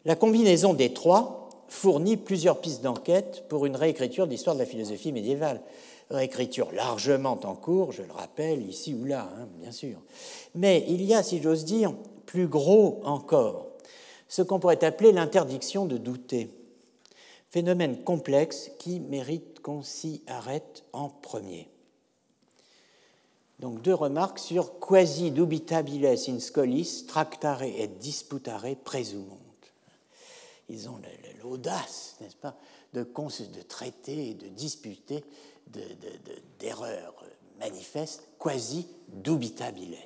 La combinaison des trois fournit plusieurs pistes d'enquête pour une réécriture de l'histoire de la philosophie médiévale. Réécriture largement en cours, je le rappelle, ici ou là, hein, bien sûr. Mais il y a, si j'ose dire, plus gros encore, ce qu'on pourrait appeler l'interdiction de douter. Phénomène complexe qui mérite qu'on s'y arrête en premier. Donc deux remarques sur quasi dubitabiles in scholis tractare et disputare presumunt. Ils ont l'audace, n'est-ce pas, de, de, traiter et de disputer d'erreurs manifestes quasi dubitabiles.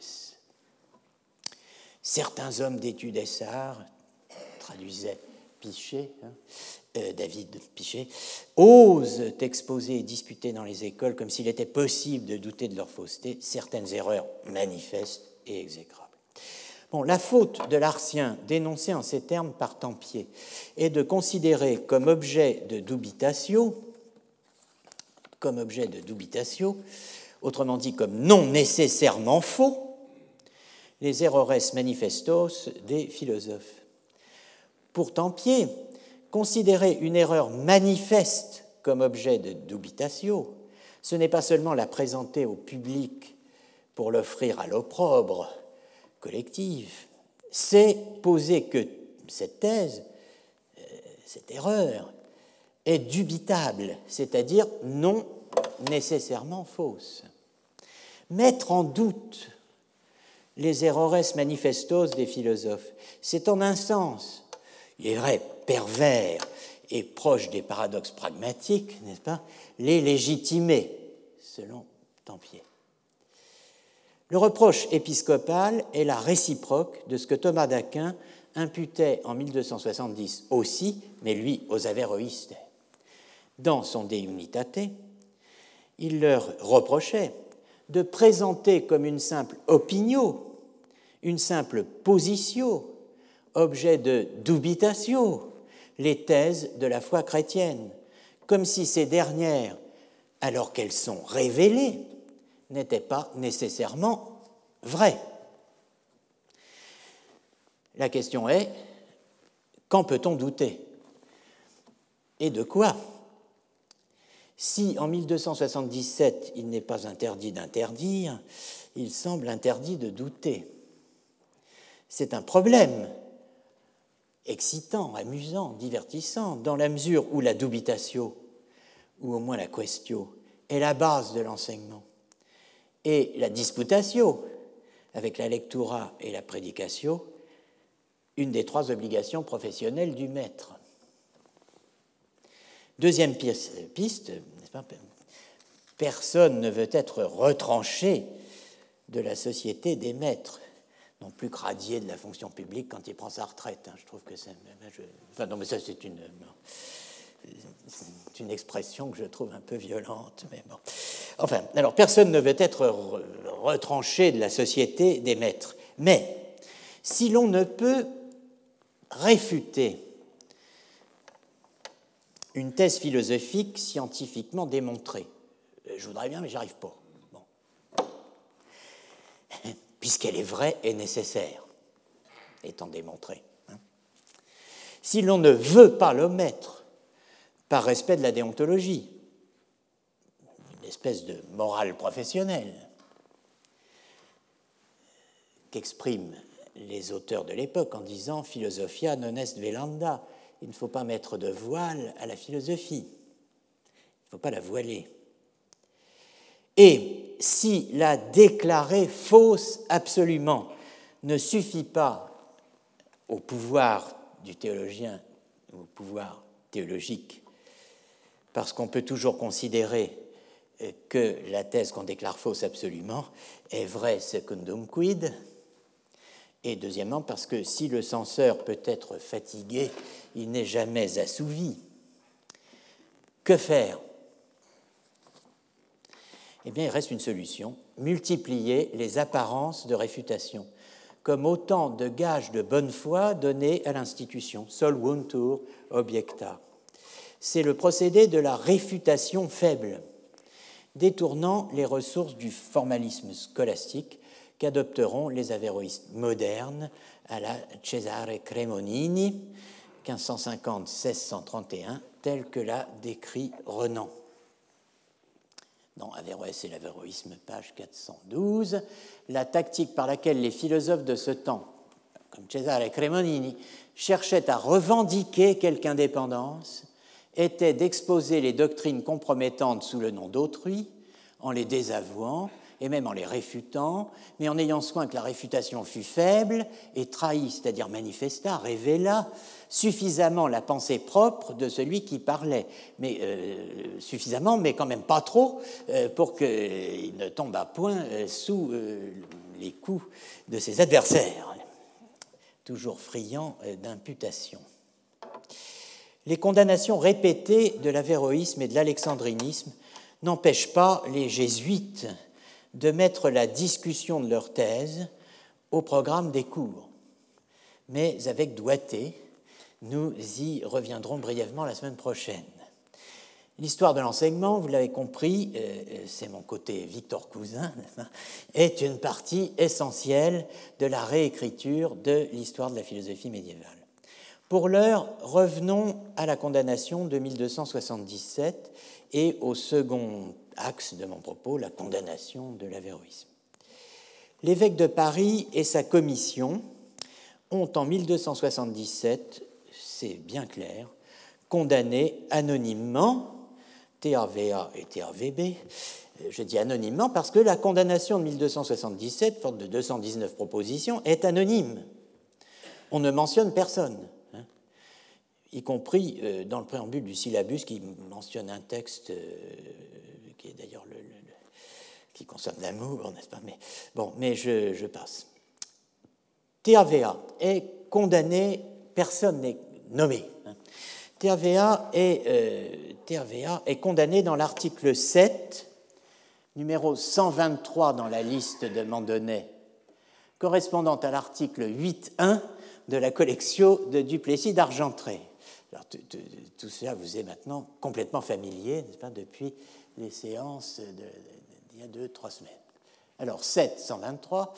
Certains hommes d'études essarts, traduisait Pichet, hein, euh, David Pichet, osent exposer et disputer dans les écoles comme s'il était possible de douter de leur fausseté certaines erreurs manifestes et exécrables. Bon, la faute de l'Artien, dénoncée en ces termes par Tempier, est de considérer comme objet de dubitatio, comme objet de dubitatio, autrement dit comme non nécessairement faux, les errores manifestos des philosophes. Pour Tempier, considérer une erreur manifeste comme objet de dubitatio, ce n'est pas seulement la présenter au public pour l'offrir à l'opprobre collective, c'est poser que cette thèse, euh, cette erreur, est dubitable, c'est-à-dire non nécessairement fausse. Mettre en doute les errores manifestos des philosophes, c'est en un sens il est vrai, pervers et proche des paradoxes pragmatiques, n'est-ce pas, les légitimer, selon Tempier. Le reproche épiscopal est la réciproque de ce que Thomas d'Aquin imputait en 1270 aussi, mais lui aux Averroïstes. Dans son De Unitate, il leur reprochait de présenter comme une simple opinion, une simple position, objet de dubitatio, les thèses de la foi chrétienne, comme si ces dernières, alors qu'elles sont révélées, n'étaient pas nécessairement vraies. La question est, quand peut-on douter? Et de quoi? Si en 1277 il n'est pas interdit d'interdire, il semble interdit de douter. C'est un problème excitant, amusant, divertissant, dans la mesure où la dubitatio, ou au moins la questio, est la base de l'enseignement. Et la disputatio, avec la lectura et la prédicatio, une des trois obligations professionnelles du maître. Deuxième piste, personne ne veut être retranché de la société des maîtres, non plus radié de la fonction publique quand il prend sa retraite. Hein. Je trouve que c'est. Enfin, non, mais ça, c'est une, expression que je trouve un peu violente, mais bon. Enfin, alors, personne ne veut être retranché de la société des maîtres. Mais si l'on ne peut réfuter une thèse philosophique scientifiquement démontrée. Euh, je voudrais bien, mais j'arrive pas. Puisqu'elle est vraie et nécessaire, étant démontrée. Hein. Si l'on ne veut pas l'omettre par respect de la déontologie, une espèce de morale professionnelle qu'exprime les auteurs de l'époque en disant philosophia non est velanda. Il ne faut pas mettre de voile à la philosophie. Il ne faut pas la voiler. Et si la déclarer fausse absolument ne suffit pas au pouvoir du théologien, au pouvoir théologique, parce qu'on peut toujours considérer que la thèse qu'on déclare fausse absolument est vraie secundum quid, et deuxièmement, parce que si le censeur peut être fatigué, il n'est jamais assouvi. Que faire? Eh bien, il reste une solution, multiplier les apparences de réfutation, comme autant de gages de bonne foi donnés à l'institution, sol vuntur objecta. C'est le procédé de la réfutation faible, détournant les ressources du formalisme scolastique qu'adopteront les avéroïstes modernes à la Cesare Cremonini, 1550-1631, tel que l'a décrit Renan. Dans Averroès et l'Avéroïsme, page 412, la tactique par laquelle les philosophes de ce temps, comme Cesare Cremonini, cherchaient à revendiquer quelque indépendance était d'exposer les doctrines compromettantes sous le nom d'autrui, en les désavouant et même en les réfutant, mais en ayant soin que la réfutation fût faible et trahit, c'est-à-dire manifesta, révéla suffisamment la pensée propre de celui qui parlait, mais euh, suffisamment, mais quand même pas trop, euh, pour qu'il ne tombe à point euh, sous les coups de ses adversaires, toujours friands d'imputation. Les condamnations répétées de l'avéroïsme et de l'alexandrinisme n'empêchent pas les jésuites de mettre la discussion de leur thèse au programme des cours. Mais avec doigté, nous y reviendrons brièvement la semaine prochaine. L'histoire de l'enseignement, vous l'avez compris, euh, euh, c'est mon côté Victor Cousin, est une partie essentielle de la réécriture de l'histoire de la philosophie médiévale. Pour l'heure, revenons à la condamnation de 1277 et au second axe de mon propos, la condamnation de l'avéroïsme. L'évêque de Paris et sa commission ont en 1277, c'est bien clair, condamné anonymement TRVA et TRVB. Je dis anonymement parce que la condamnation de 1277, forte de 219 propositions, est anonyme. On ne mentionne personne y compris euh, dans le préambule du syllabus qui mentionne un texte euh, qui est d'ailleurs qui concerne l'amour, n'est-ce pas? Mais, Bon, mais je, passe. TAVA est condamné, personne n'est nommé. TAVA est, euh, est condamné dans l'article 7, numéro 123 dans la liste de Mandonnet, correspondant à l'article 8.1 de la collection de Duplessis d'Argentré. Tout cela vous est maintenant complètement familier, n'est-ce pas, depuis les séances d'il y a deux, trois semaines. Alors, 7, 123,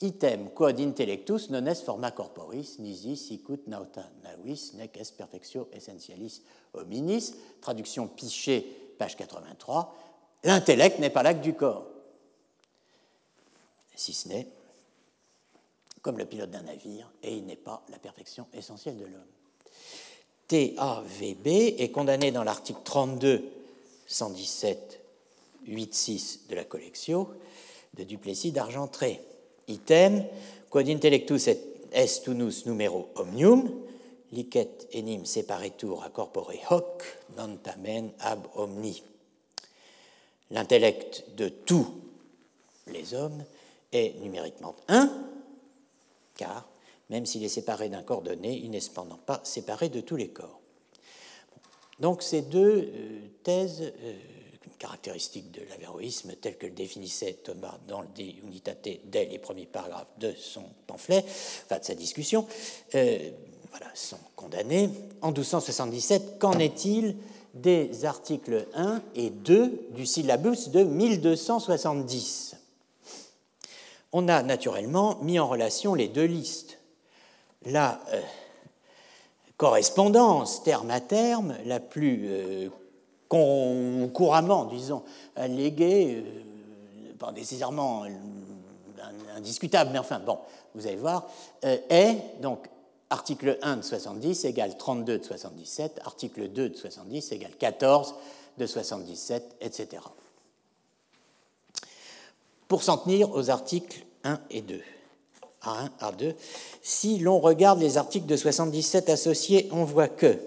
item quod intellectus non est forma corporis, nisi sicut nauta navis, nec est perfectio essentialis hominis, traduction Pichet, page 83, l'intellect n'est pas l'acte du corps, si ce n'est comme le pilote d'un navire, et il n'est pas la perfection essentielle de l'homme. TAVB est condamné dans l'article 32, 117, 8.6 de la collection de Duplessis d'Argentré. Item, quod intellectus est unus numero omnium, licet enim separatur a corpore hoc, non tamen ab omni. L'intellect de tous les hommes est numériquement un, car même s'il est séparé d'un corps donné, il n'est cependant pas séparé de tous les corps. Donc ces deux euh, thèses euh, caractéristiques de l'avéroïsme, telles que le définissait Thomas dans le De Unitate dès les premiers paragraphes de son pamphlet, enfin de sa discussion, euh, sont condamnées. En 1277, qu'en est-il des articles 1 et 2 du syllabus de 1270 On a naturellement mis en relation les deux listes correspondance terme à terme la plus euh, couramment, disons, alléguée, euh, pas nécessairement indiscutable, mais enfin, bon, vous allez voir, est donc article 1 de 70 égale 32 de 77, article 2 de 70 égale 14 de 77, etc. Pour s'en tenir aux articles 1 et 2. A1, A2. Si l'on regarde les articles de 77 associés, on voit que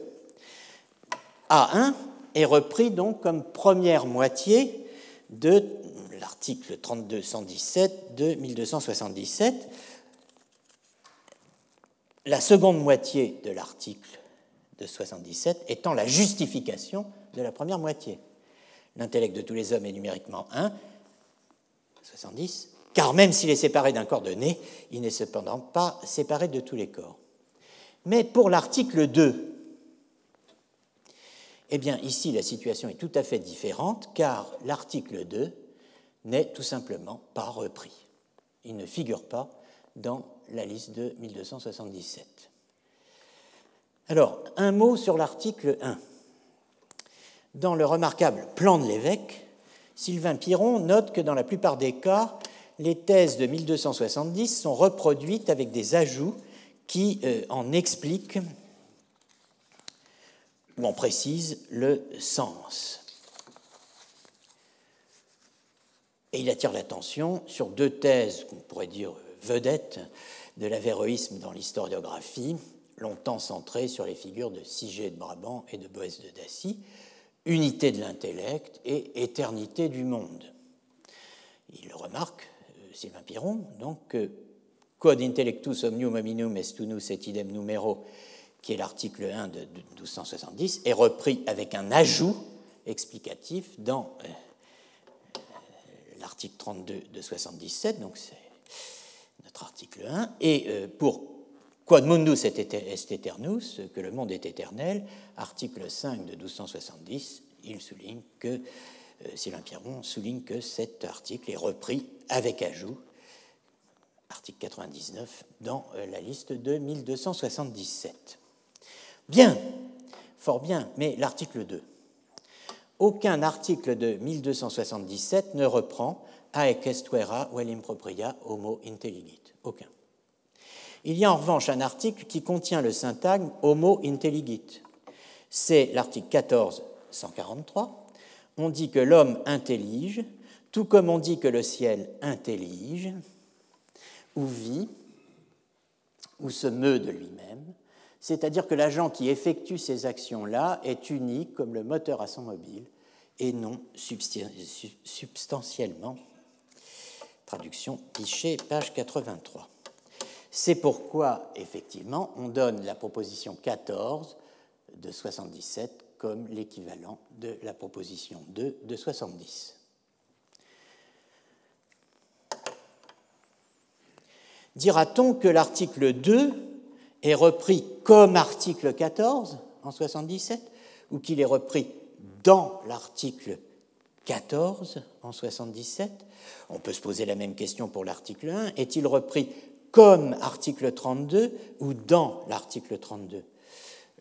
A1 est repris donc comme première moitié de l'article 3217 de 1277, la seconde moitié de l'article de 77 étant la justification de la première moitié. L'intellect de tous les hommes est numériquement 1, 70, car même s'il est séparé d'un corps donné, il n'est cependant pas séparé de tous les corps. Mais pour l'article 2, eh bien ici la situation est tout à fait différente, car l'article 2 n'est tout simplement pas repris. Il ne figure pas dans la liste de 1277. Alors, un mot sur l'article 1. Dans le remarquable plan de l'évêque, Sylvain Piron note que dans la plupart des cas, les thèses de 1270 sont reproduites avec des ajouts qui euh, en expliquent ou en précisent le sens. Et il attire l'attention sur deux thèses qu'on pourrait dire vedettes de l'avéroïsme dans l'historiographie, longtemps centrées sur les figures de Sigé de Brabant et de Boès de Dacy, unité de l'intellect et éternité du monde. Il remarque Sylvain Piron, donc Quod intellectus omnium hominum est unus et idem numero, qui est l'article 1 de 1270, est repris avec un ajout explicatif dans euh, euh, l'article 32 de 77, donc c'est notre article 1, et euh, pour Quod mundus est eternus, que le monde est éternel, article 5 de 1270, il souligne que euh, Sylvain Pierron souligne que cet article est repris avec ajout, article 99, dans euh, la liste de 1277. Bien, fort bien, mais l'article 2. Aucun article de 1277 ne reprend aec estuera vel impropria homo intelligit. Aucun. Il y a en revanche un article qui contient le syntagme homo intelligit. C'est l'article 14, 143, on dit que l'homme intellige, tout comme on dit que le ciel intellige, ou vit, ou se meut de lui-même, c'est-à-dire que l'agent qui effectue ces actions-là est unique comme le moteur à son mobile et non substantiellement traduction Pichet, page 83. C'est pourquoi, effectivement, on donne la proposition 14 de 77 comme l'équivalent de la proposition 2 de 70. Dira-t-on que l'article 2 est repris comme article 14 en 77 ou qu'il est repris dans l'article 14 en 77 On peut se poser la même question pour l'article 1. Est-il repris comme article 32 ou dans l'article 32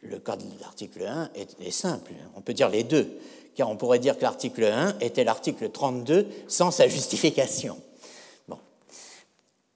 Le cas de l'article 1 est, simple. On peut dire les deux, car on pourrait dire que l'article 1 était l'article 32 sans sa justification. Bon,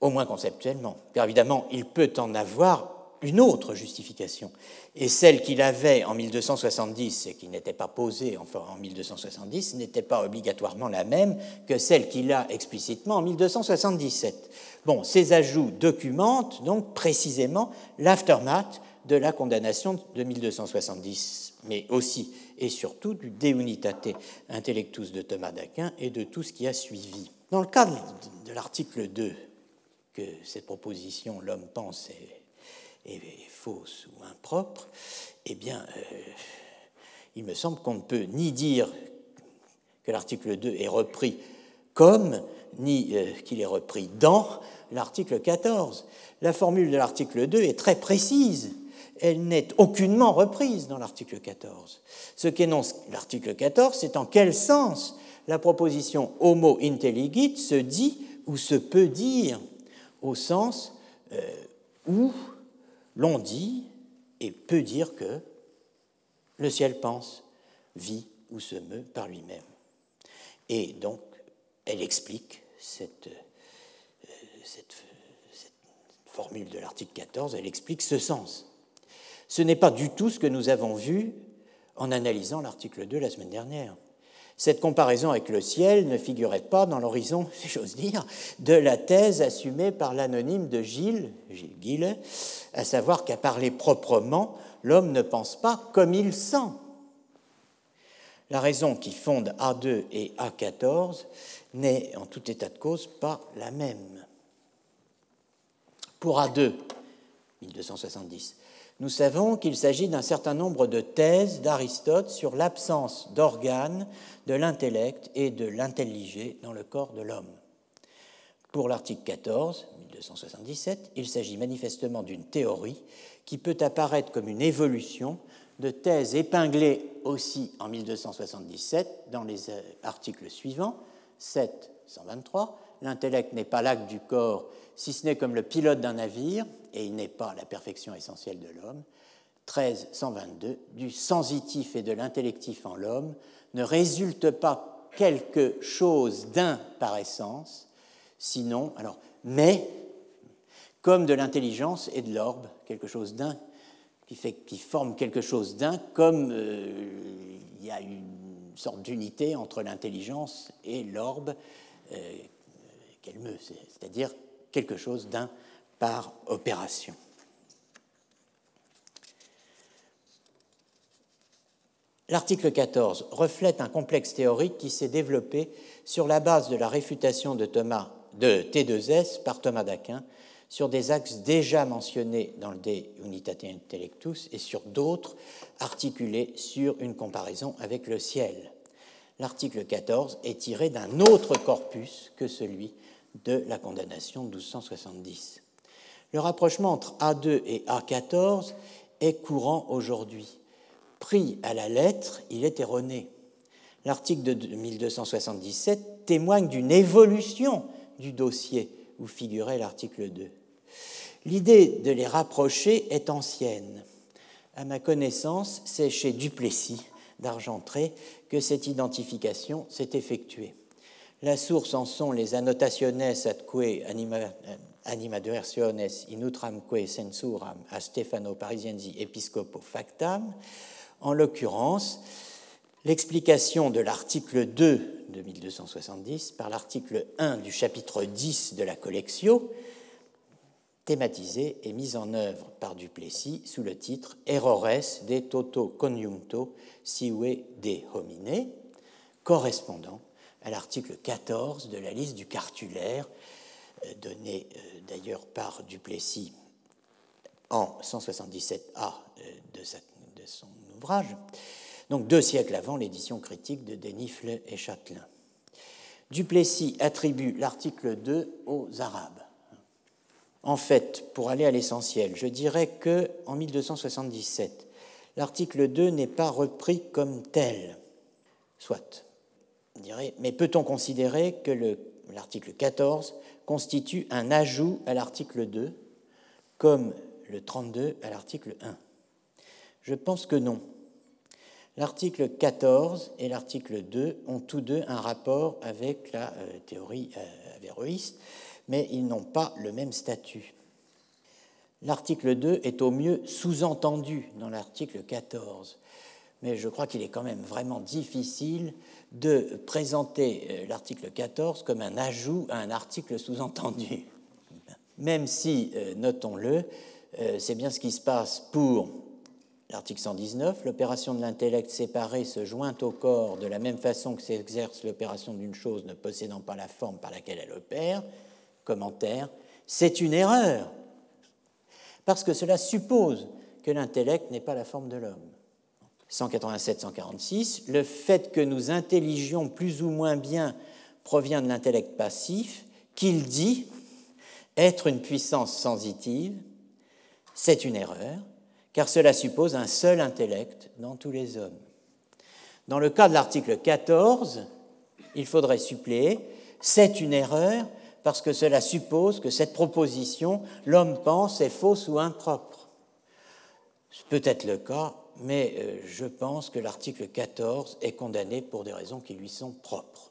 au moins conceptuellement. Car évidemment, il peut en avoir une autre justification. Et celle qu'il avait en 1270 et qui n'était pas posée en 1270 n'était pas obligatoirement la même que celle qu'il a explicitement en 1277. Bon, ces ajouts documentent donc précisément l'aftermath de la condamnation de 1270, mais aussi et surtout du De Unitate Intellectus de Thomas d'Aquin et de tout ce qui a suivi. Dans le cadre de l'article 2, que cette proposition, l'homme pense, est fausse ou impropre, eh bien, euh, il me semble qu'on ne peut ni dire que l'article 2 est repris comme, ni euh, qu'il est repris dans l'article 14. La formule de l'article 2 est très précise. Elle n'est aucunement reprise dans l'article 14. Ce qu'énonce l'article 14, c'est en quel sens la proposition homo intelligit se dit ou se peut dire au sens euh, où l'on dit et peut dire que le ciel pense, vit ou se meut par lui-même. Et donc, elle explique cette, euh, cette, formule de l'article 14, elle explique ce sens. Ce n'est pas du tout ce que nous avons vu en analysant l'article 2 la semaine dernière. Cette comparaison avec le ciel ne figurait pas dans l'horizon, si j'ose dire, de la thèse assumée par l'anonyme de Gilles, Gilles Gilles, à savoir qu'à parler proprement, l'homme ne pense pas comme il sent. La raison qui fonde A2 et A14 n'est en tout état de cause pas la même. Pour A2, 1270, nous savons qu'il s'agit d'un certain nombre de thèses d'Aristote sur l'absence d'organes de l'intellect et de l'intelligé dans le corps de l'homme. Pour l'article 14, 1277, il s'agit manifestement d'une théorie qui peut apparaître comme une évolution de thèses épinglées aussi en 1277 dans les euh, articles suivants 7, 123. L'intellect n'est pas l'acte du corps, si ce n'est comme le pilote d'un navire, et il n'est pas la perfection essentielle de l'homme. 13, 122. Du sensitif et de l'intellectif en l'homme ne résulte pas quelque chose d'un par essence, sinon, alors, mais comme de l'intelligence et de l'orbe, quelque chose d'un qui, qui forme quelque chose d'un, comme euh, il y a une sorte d'unité entre l'intelligence et l'orbe euh, qu'elle meut, c'est-à-dire quelque chose d'un par opération. L'article 14 reflète un complexe théorique qui s'est développé sur la base de la réfutation de, Thomas, de T2S par Thomas d'Aquin sur des axes déjà mentionnés dans le De Unitate Intellectus et sur d'autres articulés sur une comparaison avec le ciel. L'article 14 est tiré d'un autre corpus que celui de la condamnation de 1270. Le rapprochement entre A2 et A14 est courant aujourd'hui pris à la lettre, il est erroné. L'article de 1277 témoigne d'une évolution du dossier où figurait l'article 2. L'idée de les rapprocher est ancienne. À ma connaissance, c'est chez Duplessis d'Argentré que cette identification s'est effectuée. La source en sont les annotationes atque anima, animadversiones in utramque censuram a Stefano Parisiensi episcopo factam, en l'occurrence l'explication de l'article 2 de 1270 par l'article 1 du chapitre 10 de la collectio, thématisée et mise en œuvre par Duplessis sous le titre Errores de toto conjuncto sive de homine, correspondant à l'article 14 de la liste du cartulaire donné d'ailleurs par Duplessis en 177A de, de son ouvrage, donc deux siècles avant l'édition critique de Denifle et Châtelain. Duplessis attribue l'article 2 aux Arabes. En fait, pour aller à l'essentiel, je dirais que en 1277, l'article 2 n'est pas repris comme tel. Soit. Mais peut-on considérer que l'article 14 constitue un ajout à l'article 2, comme le 32 à l'article 1 Je pense que non. L'article 14 et l'article 2 ont tous deux un rapport avec la euh, théorie euh, avéroïste, mais ils n'ont pas le même statut. L'article 2 est au mieux sous-entendu dans l'article 14, mais je crois qu'il est quand même vraiment difficile de présenter euh, l'article 14 comme un ajout à un article sous-entendu. Même si, notons-le, c'est bien ce qui se passe pour L'article 119, l'opération de l'intellect séparé se joint au corps de la même façon que s'exerce l'opération d'une chose ne possédant pas la forme par laquelle elle opère. Commentaire, c'est une erreur, parce que cela suppose que l'intellect n'est pas la forme de l'homme. 187-146, le fait que nous intelligions plus ou moins bien provient de l'intellect passif, qu'il dit être une puissance sensitive, c'est une erreur, car cela suppose un seul intellect dans tous les hommes. Dans le cas de l'article 14, il faudrait suppléer c'est une erreur parce que cela suppose que cette proposition, l'homme pense, est fausse ou impropre. C'est peut-être le cas, mais euh, je pense que l'article 14 est condamné pour des raisons qui lui sont propres.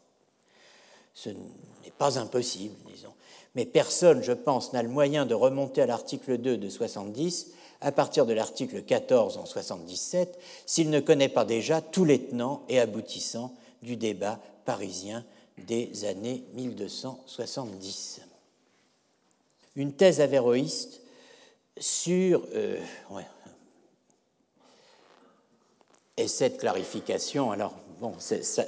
Ce n'est pas impossible, disons. Mais personne, je pense, n'a le moyen de remonter à l'article 2 de 70 à partir de l'article 14 en 77 s'il ne connaît pas déjà tous les tenants et aboutissants du débat parisien des années 1270. Une thèse avéroïste sur. Euh, et cette clarification, alors bon, ça,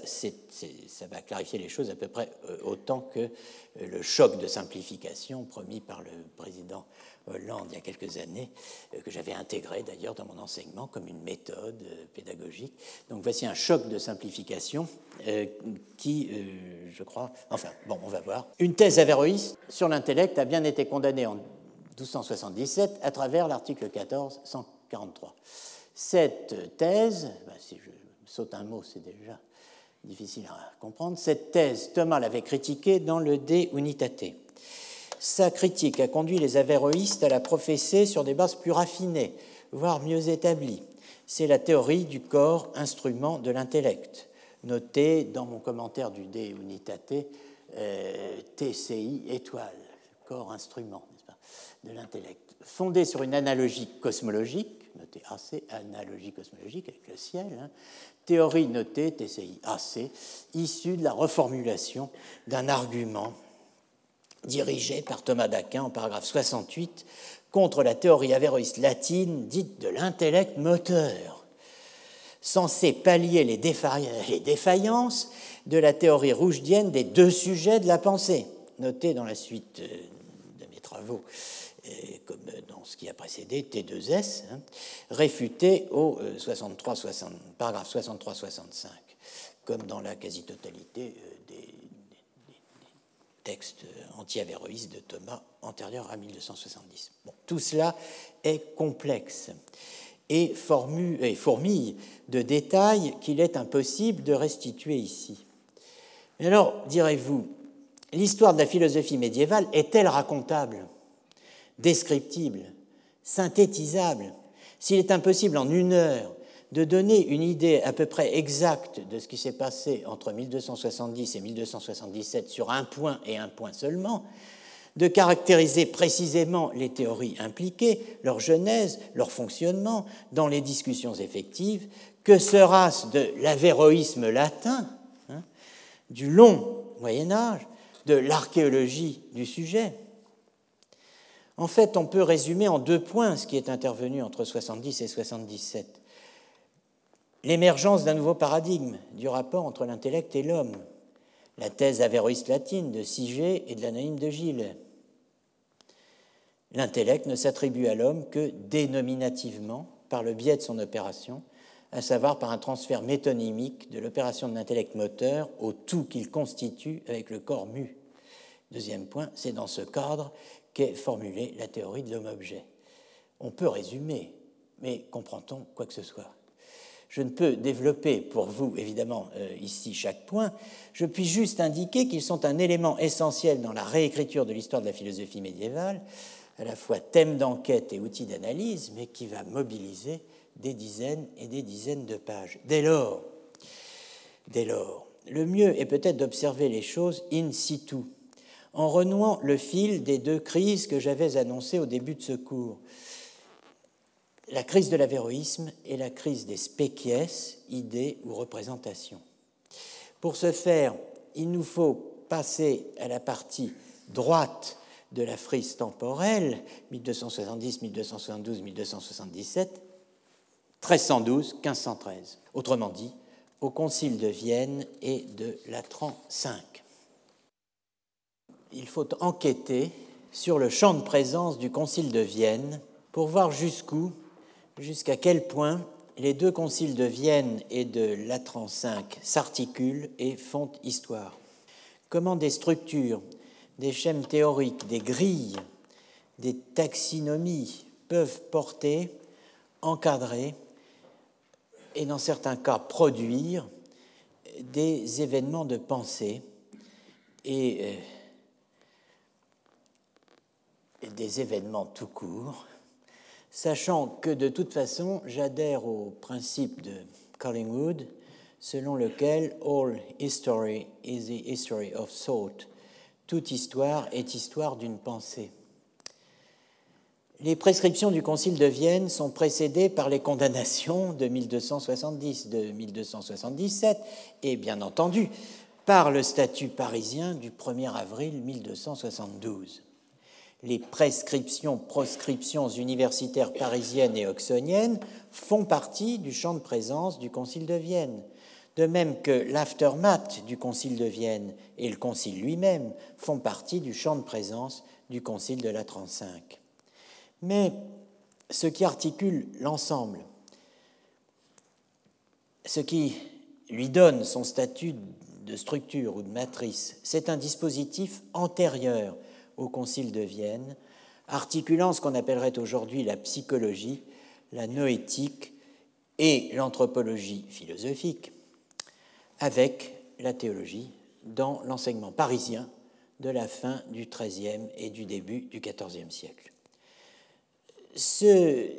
va clarifier les choses à peu près euh, autant que euh, le choc de simplification promis par le président Hollande il y a quelques années, euh, que j'avais intégré d'ailleurs dans mon enseignement comme une méthode pédagogique. Donc voici un choc de simplification qui, je crois, enfin bon, on va voir. Une thèse avéroïste sur l'intellect a bien été condamnée en 1277 à travers l'article 14 143. Cette thèse, bah, si je saute un mot, c'est déjà difficile à comprendre. Cette thèse, Thomas l'avait critiquée dans le De Unitate. Sa critique a conduit les avéroïstes à la professer sur des bases plus raffinées, voire mieux établies. C'est la théorie du corps instrument de l'intellect, notée dans mon commentaire du De Unitate, euh, TCI étoile, corps instrument de l'intellect, fondée sur une analogie cosmologique, notée AC, analogie cosmologique avec le ciel, hein, théorie notée, TCI AC, issue de la reformulation d'un argument dirigé par Thomas d'Aquin en paragraphe 68 contre la théorie avéroïste latine dite de l'intellect moteur, censée pallier les, défaillances de la théorie rougidienne des deux sujets de la pensée, notée dans la suite euh, de mes travaux comme dans ce qui a précédé, T2S, hein, réfuté au 63, euh, paragraphe 63-65, comme dans la quasi-totalité euh, des, textes anti-avéroïstes de Thomas antérieurs à 1270. Bon, tout cela est complexe et, et fourmille de détails qu'il est impossible de restituer ici. Mais alors, direz-vous, l'histoire de la philosophie médiévale est-elle racontable? Descriptible, synthétisable, s'il est impossible en une heure de donner une idée à peu près exacte de ce qui s'est passé entre 1270 et 1277 sur un point et un point seulement, de caractériser précisément les théories impliquées, leur genèse, leur fonctionnement dans les discussions effectives, que sera-ce de l'avéroïsme latin, hein, du long Moyen Âge, de l'archéologie du sujet en fait, on peut résumer en deux points ce qui est intervenu entre 70 et 77. L'émergence d'un nouveau paradigme du rapport entre l'intellect et l'homme, la thèse avéroïste latine de Sigé et de l'anonyme de Gilles, L'intellect ne s'attribue à l'homme que dénominativement par le biais de son opération, à savoir par un transfert métonymique de l'opération de l'intellect moteur au tout qu'il constitue avec le corps mu. Deuxième point, c'est dans ce cadre qu'est formulée la théorie de l'homme-objet. On peut résumer, mais comprend-on quoi que ce soit? Je ne peux développer pour vous, évidemment, euh, ici chaque point. Je puis juste indiquer qu'ils sont un élément essentiel dans la réécriture de l'histoire de la philosophie médiévale, à la fois thème d'enquête et outil d'analyse, mais qui va mobiliser des dizaines et des dizaines de pages. Dès lors, dès lors, le mieux est peut-être d'observer les choses in situ, en renouant le fil des deux crises que j'avais annoncées au début de ce cours. La crise de l'avéroïsme et la crise des spécies, idées ou représentations. Pour ce faire, il nous faut passer à la partie droite de la frise temporelle, 1270, 1272, 1277, 1312, 1513. Autrement dit, au Concile de Vienne et de Latran V. Il faut enquêter sur le champ de présence du Concile de Vienne pour voir jusqu'où, jusqu'à quel point les deux conciles de Vienne et de Latran V s'articulent et font histoire. Comment des structures, des schèmes théoriques, des grilles, des taxinomies peuvent porter, encadrer et dans certains cas produire des événements de pensée et, euh, des événements tout court, sachant que de toute façon j'adhère au principe de Collingwood selon lequel all history is the history of thought. Toute histoire est histoire d'une pensée. Les prescriptions du Concile de Vienne sont précédées par les condamnations de 1270, de 1277 et bien entendu par le statut parisien du 1er avril 1272. Les prescriptions, proscriptions universitaires parisiennes et oxoniennes font partie du champ de présence du Concile de Vienne, de même que l'aftermath du Concile de Vienne et le Concile lui-même font partie du champ de présence du Concile de la 35. Mais ce qui articule l'ensemble, ce qui lui donne son statut de structure ou de matrice, c'est un dispositif antérieur au Concile de Vienne, articulant ce qu'on appellerait aujourd'hui la psychologie, la noétique et l'anthropologie philosophique, avec la théologie dans l'enseignement parisien de la fin du XIIIe et du début du XIVe siècle. Ce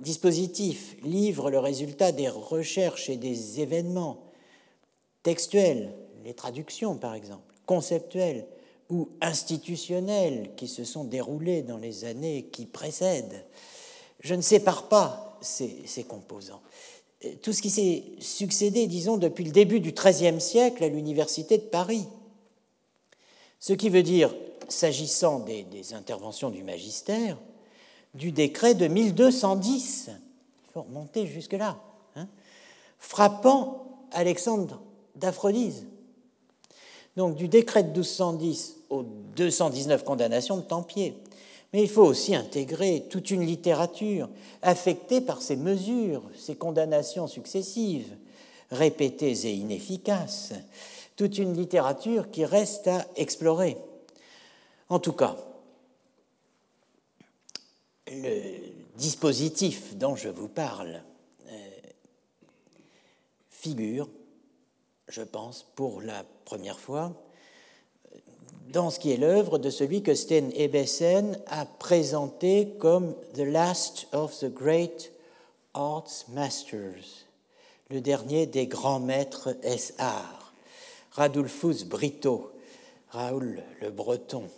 dispositif livre le résultat des recherches et des événements textuels, les traductions par exemple, conceptuels ou institutionnels qui se sont déroulés dans les années qui précèdent. Je ne sépare pas ces, composants. Tout ce qui s'est succédé, disons, depuis le début du XIIIe siècle à l'Université de Paris. Ce qui veut dire, s'agissant des, des interventions du magistère, du décret de 1210. Il faut remonter jusque-là. Hein, frappant Alexandre d'Aphrodise. Donc du décret de 1210 aux 219 condamnations de Tempier. Mais il faut aussi intégrer toute une littérature affectée par ces mesures, ces condamnations successives, répétées et inefficaces, toute une littérature qui reste à explorer. En tout cas, le dispositif dont je vous parle euh, figure, je pense, pour la première fois dans ce qui est l'œuvre de celui que Sten Ebbesen a présenté comme The Last of the Great Arts Masters, le dernier des grands maîtres S.A.R. Radulfus Brito, Raoul le Breton,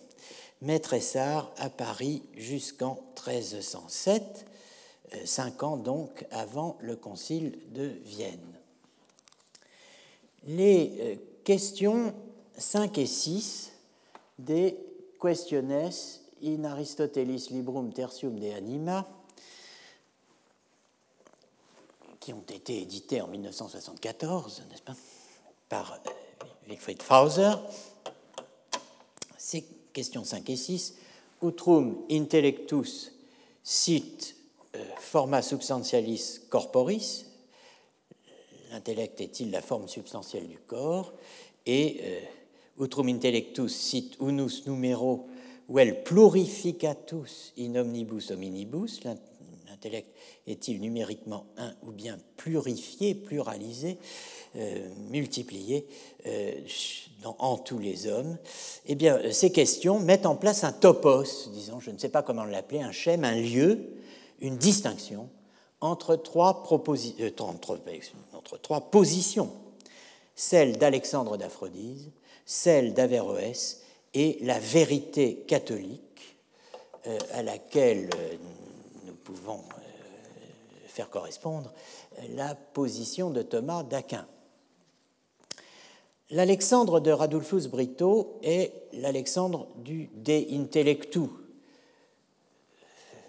maître Essart à Paris jusqu'en 1307, euh, cinq ans donc avant le concile de Vienne. Les euh, questions 5 et 6 des Questiones in Aristotelis Librum Tertium de Anima, qui ont été édités en 1974, n'est-ce pas, par euh, Wilfried Fauser, c'est questions 5 et 6 utrum intellectus sit euh, forma substantialis corporis, l'intellect est-il la forme substantielle du corps, et euh, utrum intellectus sit unus numero vel plurificatus in omnibus hominibus, l'intellect est-il numériquement un ou bien plurifié, pluralisé, euh, multiplié euh, en tous les hommes Eh bien, ces questions mettent en place un topos, disons, je ne sais pas comment l'appeler, un schème, un lieu, une distinction entre trois, euh, entre trois positions, celle d'Alexandre d'Aphrodise, celle d'Averroès et la vérité catholique à laquelle nous pouvons faire correspondre la position de Thomas d'Aquin. L'Alexandre de Radulfus Brito est l'Alexandre du De Intellectu,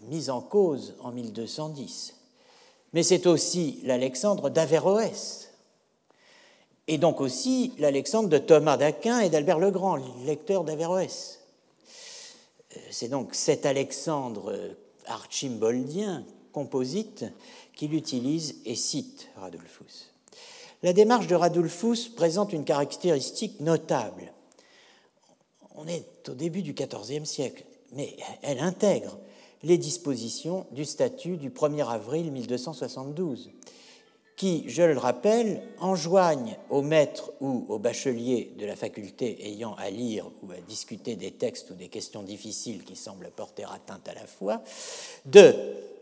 mis en cause en 1210. Mais c'est aussi l'Alexandre d'Averroès, et donc aussi l'Alexandre de Thomas d'Aquin et d'Albert le Grand, lecteur d'Averroès. C'est donc cet Alexandre archimboldien composite qu'il utilise et cite Radulfus. La démarche de Radulfus présente une caractéristique notable. On est au début du XIVe siècle, mais elle intègre les dispositions du statut du 1er avril 1272, qui, je le rappelle, enjoignent aux maîtres ou aux bacheliers de la faculté ayant à lire ou à discuter des textes ou des questions difficiles qui semblent porter atteinte à la foi, de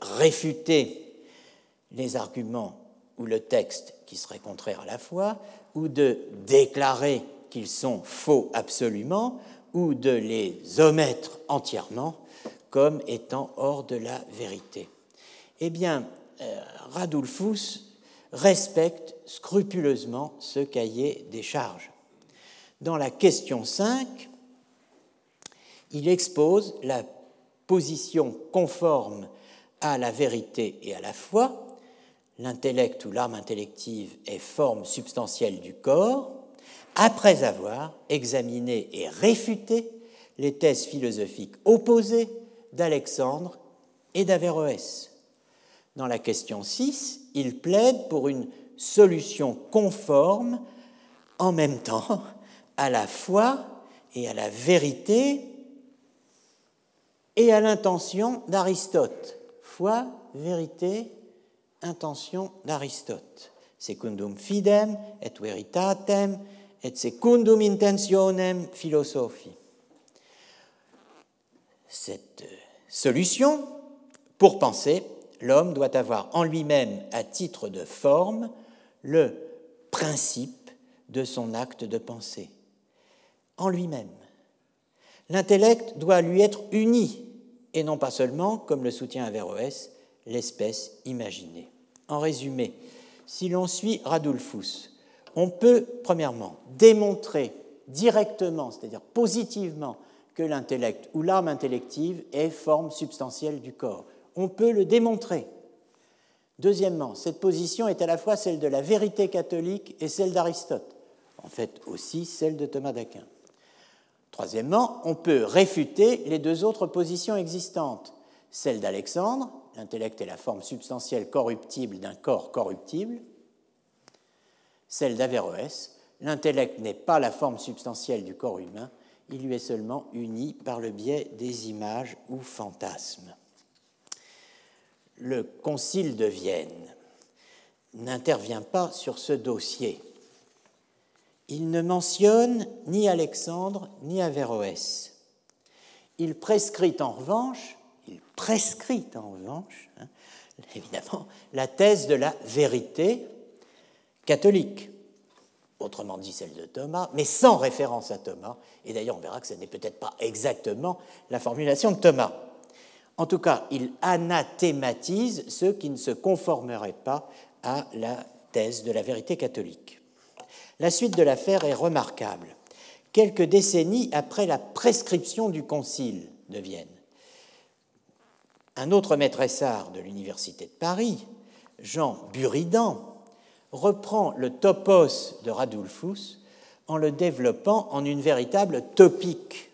réfuter les arguments ou le texte qui serait contraire à la foi, ou de déclarer qu'ils sont faux absolument, ou de les omettre entièrement comme étant hors de la vérité. Eh bien, euh, Radulfus respecte scrupuleusement ce cahier des charges. Dans la question 5, il expose la position conforme à la vérité et à la foi l'intellect ou l'âme intellective est forme substantielle du corps, après avoir examiné et réfuté les thèses philosophiques opposées d'Alexandre et d'Averroès. Dans la question 6, il plaide pour une solution conforme en même temps à la foi et à la vérité et à l'intention d'Aristote. Foi, vérité intention d'Aristote. Secundum fidem et veritatem et secundum intentionem philosophi. Cette solution, pour penser, l'homme doit avoir en lui-même, à titre de forme, le principe de son acte de pensée. En lui-même. L'intellect doit lui être uni, et non pas seulement, comme le soutient Averroès, l'espèce imaginée. En résumé, si l'on suit Radulfus, on peut, premièrement, démontrer directement, c'est-à-dire positivement, l'intellect ou l'âme intellective est forme substantielle du corps. On peut le démontrer. Deuxièmement, cette position est à la fois celle de la vérité catholique et celle d'Aristote, en fait aussi celle de Thomas d'Aquin. Troisièmement, on peut réfuter les deux autres positions existantes, celle d'Alexandre l'intellect est la forme substantielle corruptible d'un corps corruptible, celle d'Averroès, l'intellect n'est pas la forme substantielle du corps humain, il lui est seulement uni par le biais des images ou fantasmes. Le Concile de Vienne n'intervient pas sur ce dossier. Il ne mentionne ni Alexandre ni Averroès. Il prescrit en revanche il prescrit en revanche, hein, évidemment, la thèse de la vérité catholique, autrement dit celle de Thomas, mais sans référence à Thomas, et d'ailleurs on verra que ce n'est peut-être pas exactement la formulation de Thomas. En tout cas, il anathématise ceux qui ne se conformeraient pas à la thèse de la vérité catholique. La suite de l'affaire est remarquable. Quelques décennies après la prescription du Concile de Vienne, un autre maître-essard de l'Université de Paris, Jean Buridan, reprend le topos de Radulfus en le développant en une véritable topique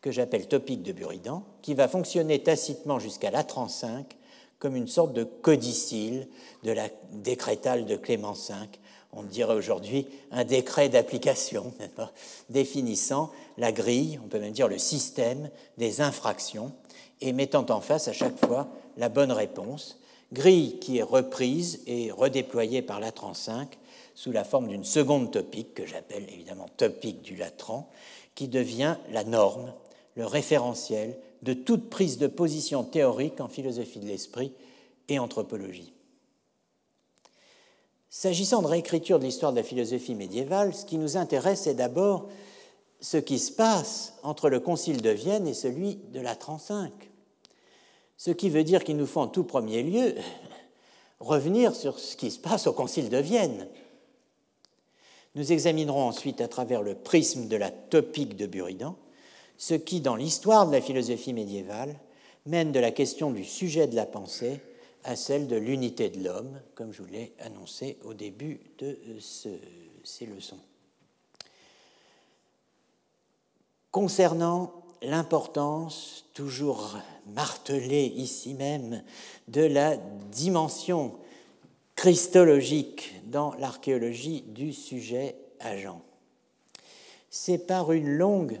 que j'appelle topique de Buridan, qui va fonctionner tacitement jusqu'à l'A35 comme une sorte de codicile de la décrétale de Clément V. On dirait aujourd'hui un décret d'application définissant la grille, on peut même dire le système des infractions et mettant en face à chaque fois la bonne réponse. Grille qui est reprise et redéployée par l'A35 sous la forme d'une seconde topique que j'appelle évidemment topique du Latran, qui devient la norme, le référentiel de toute prise de position théorique en philosophie de l'esprit et anthropologie. S'agissant de réécriture de l'histoire de la philosophie médiévale, ce qui nous intéresse est d'abord ce qui se passe entre le Concile de Vienne et celui de la 35. Ce qui veut dire qu'il nous faut en tout premier lieu revenir sur ce qui se passe au Concile de Vienne. Nous examinerons ensuite à travers le prisme de la topique de Buridan ce qui, dans l'histoire de la philosophie médiévale, mène de la question du sujet de la pensée à celle de l'unité de l'homme, comme je vous l'ai annoncé au début de ces leçons. Concernant l'importance, toujours martelée ici même, de la dimension christologique dans l'archéologie du sujet agent. C'est par une longue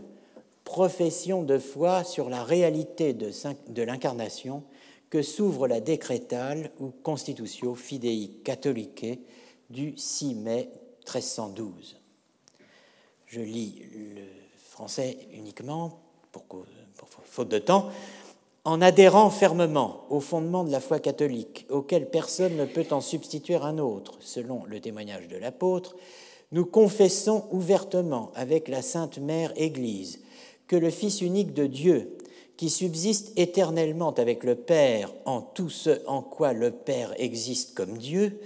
profession de foi sur la réalité de, l'incarnation que s'ouvre la décrétale ou Constitutio Fidei Catholicae du 6 mai 1312. Je lis le français uniquement, pour, faute de temps, en adhérant fermement au fondement de la foi catholique, auquel personne ne peut en substituer un autre, selon le témoignage de l'apôtre, nous confessons ouvertement avec la Sainte Mère Église que le Fils unique de Dieu, qui subsiste éternellement avec le Père en tout ce en quoi le Père existe comme Dieu,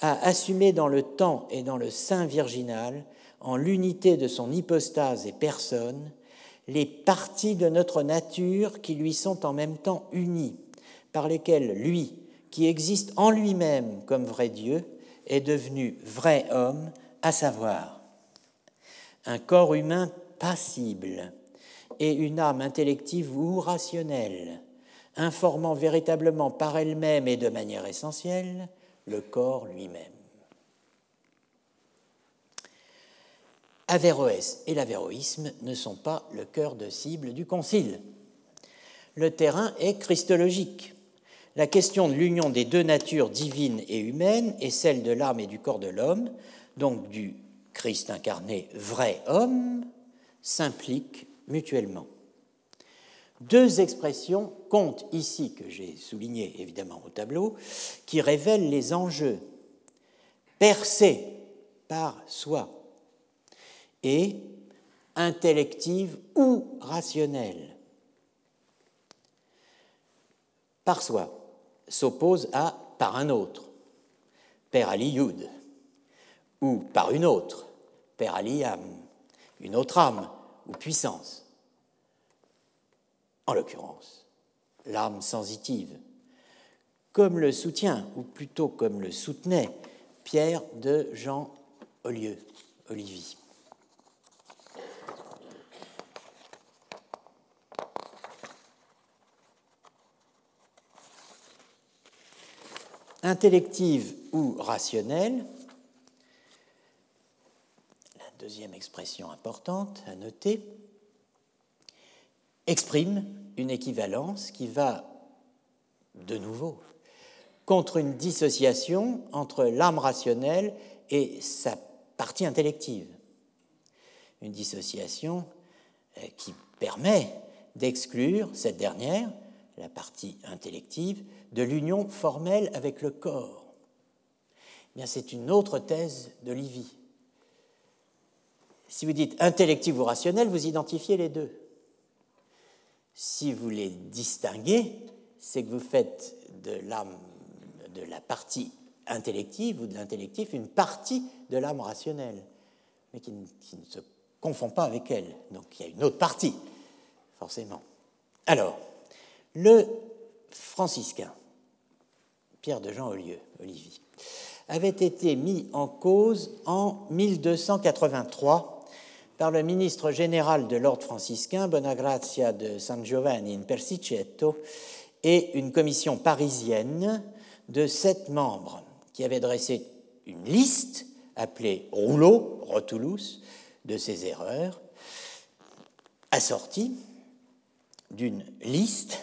a assumé dans le temps et dans le sein virginal, en l'unité de son hypostase et personne, les parties de notre nature qui lui sont en même temps unies, par lesquelles lui, qui existe en lui-même comme vrai Dieu, est devenu vrai homme, à savoir un corps humain passible, et une âme intellective ou rationnelle, informant véritablement par elle-même et de manière essentielle le corps lui-même. Averroès et l'avéroïsme ne sont pas le cœur de cible du Concile. Le terrain est christologique. La question de l'union des deux natures divines et humaines est celle de l'âme et du corps de l'homme, donc du Christ incarné vrai homme, s'implique mutuellement. Deux expressions comptent ici, que j'ai soulignées évidemment au tableau, qui révèlent les enjeux. Percée par soi et intellective ou rationnelle. Par soi s'oppose à par un autre, per aliyud, ou par une autre, per aliyam, une autre âme, ou puissance. En l'occurrence, l'âme sensitive, comme le soutient, ou plutôt comme le soutenait Pierre de Jean Olieu, Olivier. Intellective ou rationnelle, deuxième expression importante à noter, exprime une équivalence qui va, de nouveau, contre une dissociation entre l'âme rationnelle et sa partie intellective. Une dissociation euh, qui permet d'exclure cette dernière, la partie intellective, de l'union formelle avec le corps. Eh c'est une autre thèse de Livy si vous dites intellectif ou rationnel, vous identifiez les deux. Si vous les distinguez, c'est que vous faites de l'âme, de la partie intellective ou de l'intellectif une partie de l'âme rationnelle, mais qui ne, qui ne, se confond pas avec elle. Donc il y a une autre partie, forcément. Alors, le franciscain, Pierre de Jean Olieu, Olivier, avait été mis en cause en 1283 par le ministre général de l'ordre franciscain, Bonagrazia de San Giovanni in Persicetto, et une commission parisienne de sept membres qui avait dressé une liste appelée rouleau, rotulus, de ces erreurs, assortie d'une liste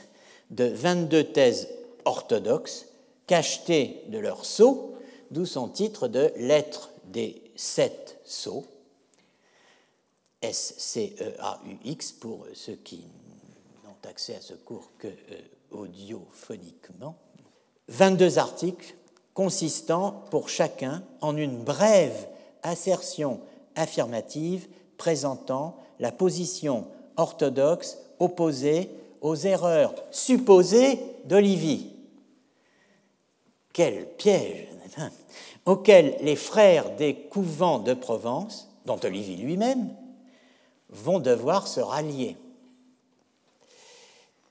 de 22 thèses orthodoxes cachetées de leur sceau, d'où son titre de Lettre des sept sceaux, S-C-E-A-U-X, pour ceux qui n'ont accès à ce cours que euh, audiophoniquement. 22 articles consistant pour chacun en une brève assertion affirmative présentant la position orthodoxe opposée aux erreurs supposées d'Olivier. Quel piège auquel les frères des couvents de Provence, dont Olivier lui-même, vont devoir se rallier.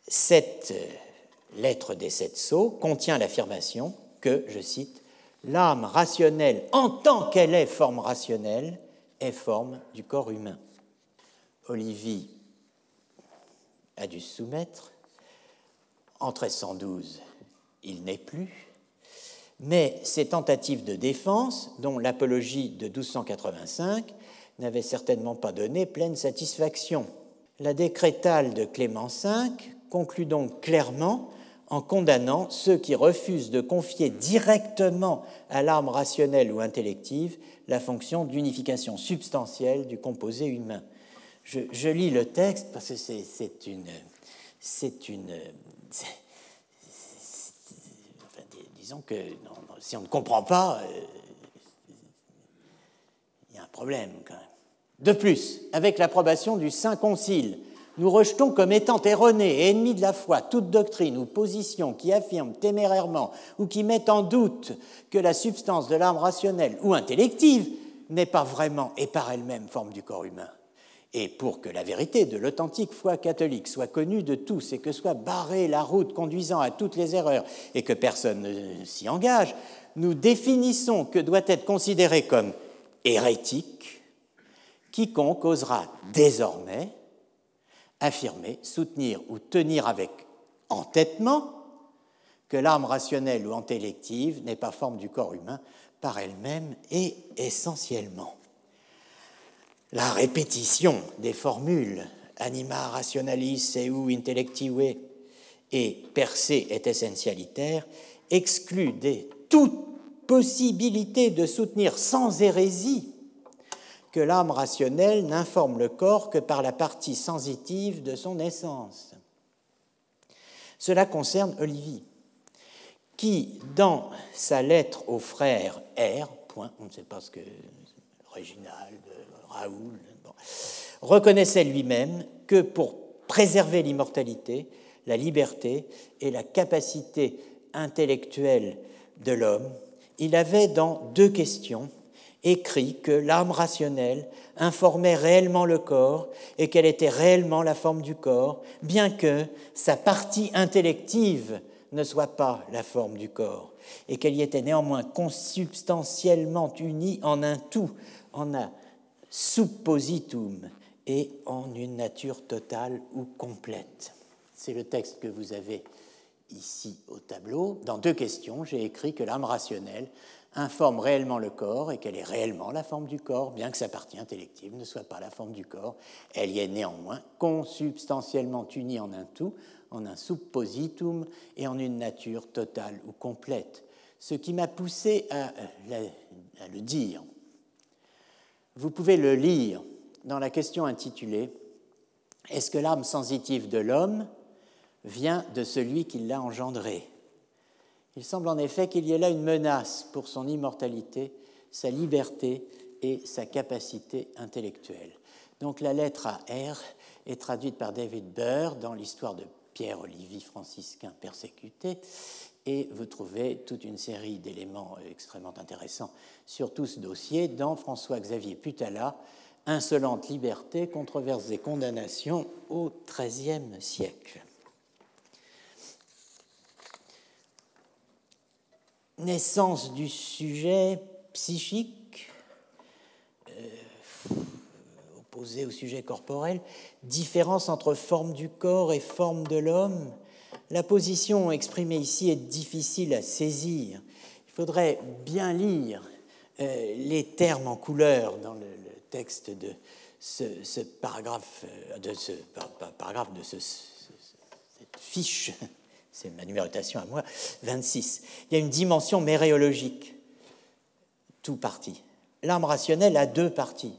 Cette lettre des sept sceaux contient l'affirmation que, je cite, l'âme rationnelle, en tant qu'elle est forme rationnelle, est forme du corps humain. Olivier a dû se soumettre. En 1312, il n'est plus. Mais ces tentatives de défense, dont l'apologie de 1285, n'avaient certainement pas donné pleine satisfaction. La décrétale de Clément V conclut donc clairement en condamnant ceux qui refusent de confier directement à l'arme rationnelle ou intellective la fonction d'unification substantielle du composé humain. Je, lis le texte parce que c'est une. C'est une. disons que si on ne comprend pas, euh, il y a un problème quand même. De plus, avec l'approbation du Saint Concile, nous rejetons comme étant erronée et ennemie de la foi toute doctrine ou position qui affirme témérairement ou qui met en doute que la substance de l'âme rationnelle ou intellective n'est pas vraiment et par elle-même forme du corps humain. Et pour que la vérité de l'authentique foi catholique soit connue de tous et que soit barrée la route conduisant à toutes les erreurs et que personne ne s'y engage, nous définissons que doit être considéré comme hérétique quiconque osera désormais affirmer, soutenir ou tenir avec entêtement que l'âme rationnelle ou intellective n'est pas forme du corps humain par elle-même et essentiellement. La répétition des formules anima rationalis ou intellective et per se et essentialitaire exclut des, toute possibilité de soutenir sans hérésie que l'âme rationnelle n'informe le corps que par la partie sensitive de son essence. Cela concerne Olivier, qui, dans sa lettre au frère R, point, on ne sait pas ce que Réginald, Raoul, reconnaissait lui-même que pour préserver l'immortalité, la liberté et la capacité intellectuelle de l'homme, il avait dans deux questions écrit que l'âme rationnelle informait réellement le corps et qu'elle était réellement la forme du corps, bien que sa partie intellective ne soit pas la forme du corps, et qu'elle y était néanmoins consubstantiellement unie en un tout, en un suppositum et en une nature totale ou complète. C'est le texte que vous avez ici au tableau. Dans deux questions, j'ai écrit que l'âme rationnelle informe réellement le corps et qu'elle est réellement la forme du corps, bien que sa partie intellective ne soit pas la forme du corps. Elle y est néanmoins consubstantiellement unie en un tout, en un suppositum et en une nature totale ou complète. Ce qui m'a poussé à, le dire. Vous pouvez le lire dans la question intitulée Est-ce que l'âme sensitive de l'homme vient de celui qui l'a engendré? Il semble en effet qu'il y ait là une menace pour son immortalité, sa liberté et sa capacité intellectuelle. Donc la lettre à R est traduite par David Burr dans l'histoire de Pierre-Olivier franciscain persécuté, et vous trouvez toute une série d'éléments extrêmement intéressants sur tout ce dossier dans François-Xavier Putala, Insolente liberté, controverses et condamnations au XIIIe siècle. naissance du sujet psychique, euh, opposé au sujet corporel, différence entre forme du corps et forme de l'homme. La position exprimée ici est difficile à saisir. Il faudrait bien lire euh, les termes en couleur dans le, texte de ce, paragraphe, euh, de ce paragraphe de ce, cette fiche, c'est ma numérotation à moi, 26. Il y a une dimension méréologique, tout parti. L'âme rationnelle a deux parties,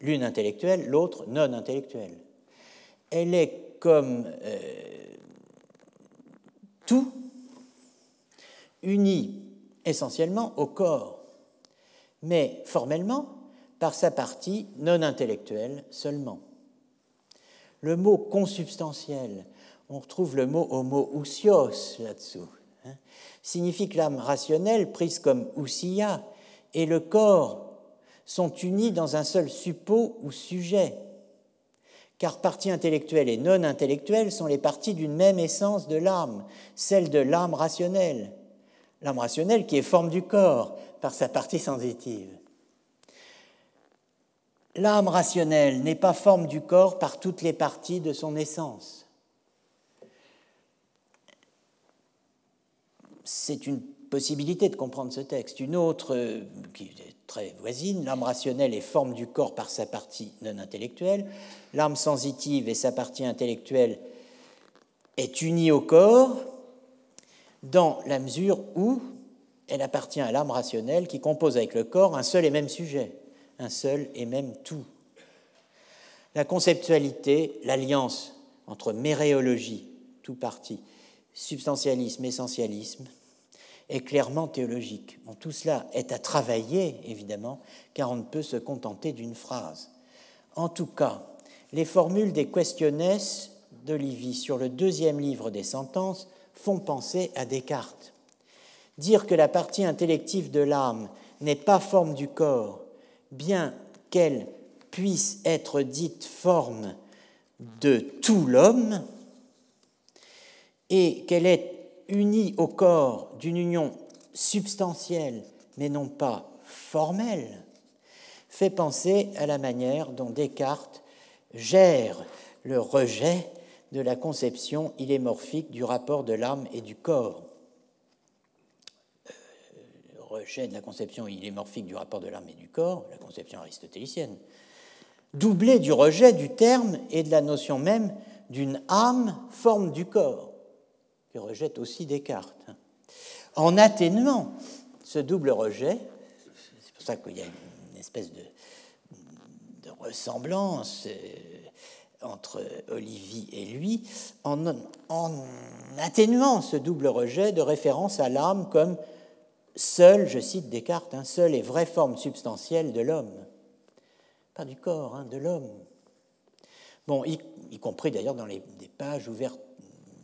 l'une intellectuelle, l'autre non intellectuelle. Elle est comme euh, tout uni essentiellement au corps mais formellement par sa partie non intellectuelle seulement. Le mot consubstantiel, on retrouve le mot homo ousios là-dessous, hein, signifie que l'âme rationnelle, prise comme ousia, et le corps sont unis dans un seul suppôt ou sujet, car partie intellectuelle et non intellectuelle sont les parties d'une même essence de l'âme, celle de l'âme rationnelle. L'âme rationnelle qui est forme du corps, par sa partie sensitive. L'âme rationnelle n'est pas forme du corps par toutes les parties de son essence. C'est une possibilité de comprendre ce texte. Une autre, euh, qui est très voisine, l'âme rationnelle est forme du corps par sa partie non intellectuelle, l'âme sensitive et sa partie intellectuelle est unie au corps dans la mesure où elle appartient à l'âme rationnelle qui compose avec le corps un seul et même sujet, un seul et même tout. La conceptualité, l'alliance entre méréologie, tout parti, substantialisme, essentialisme, est clairement théologique. tout cela est à travailler, évidemment, car on ne peut se contenter d'une phrase. En tout cas, les formules des questionnesses d'Olivier sur le deuxième livre des sentences font penser à Descartes. Dire que la partie intellective de l'âme n'est pas forme du corps, bien qu'elle puisse être dite forme de tout l'homme, et qu'elle est unie au corps d'une union substantielle, mais non pas formelle, fait penser à la manière dont Descartes gère le rejet de la conception illémorphique du rapport de l'âme et du corps. Rejet de la conception illémorphique du rapport de l'âme et du corps, la conception aristotélicienne, doublé du rejet du terme et de la notion même d'une âme forme du corps, qui rejette aussi Descartes. En atténuant ce double rejet, c'est pour ça qu'il y a une espèce de, ressemblance euh, entre Olivier et lui, en, atténuant ce double rejet de référence à l'âme comme seul, je cite Descartes, un seul et vraie forme substantielle de l'homme. Pas du corps, hein, de l'homme. Bon, y, compris d'ailleurs dans les, pages ouvertes,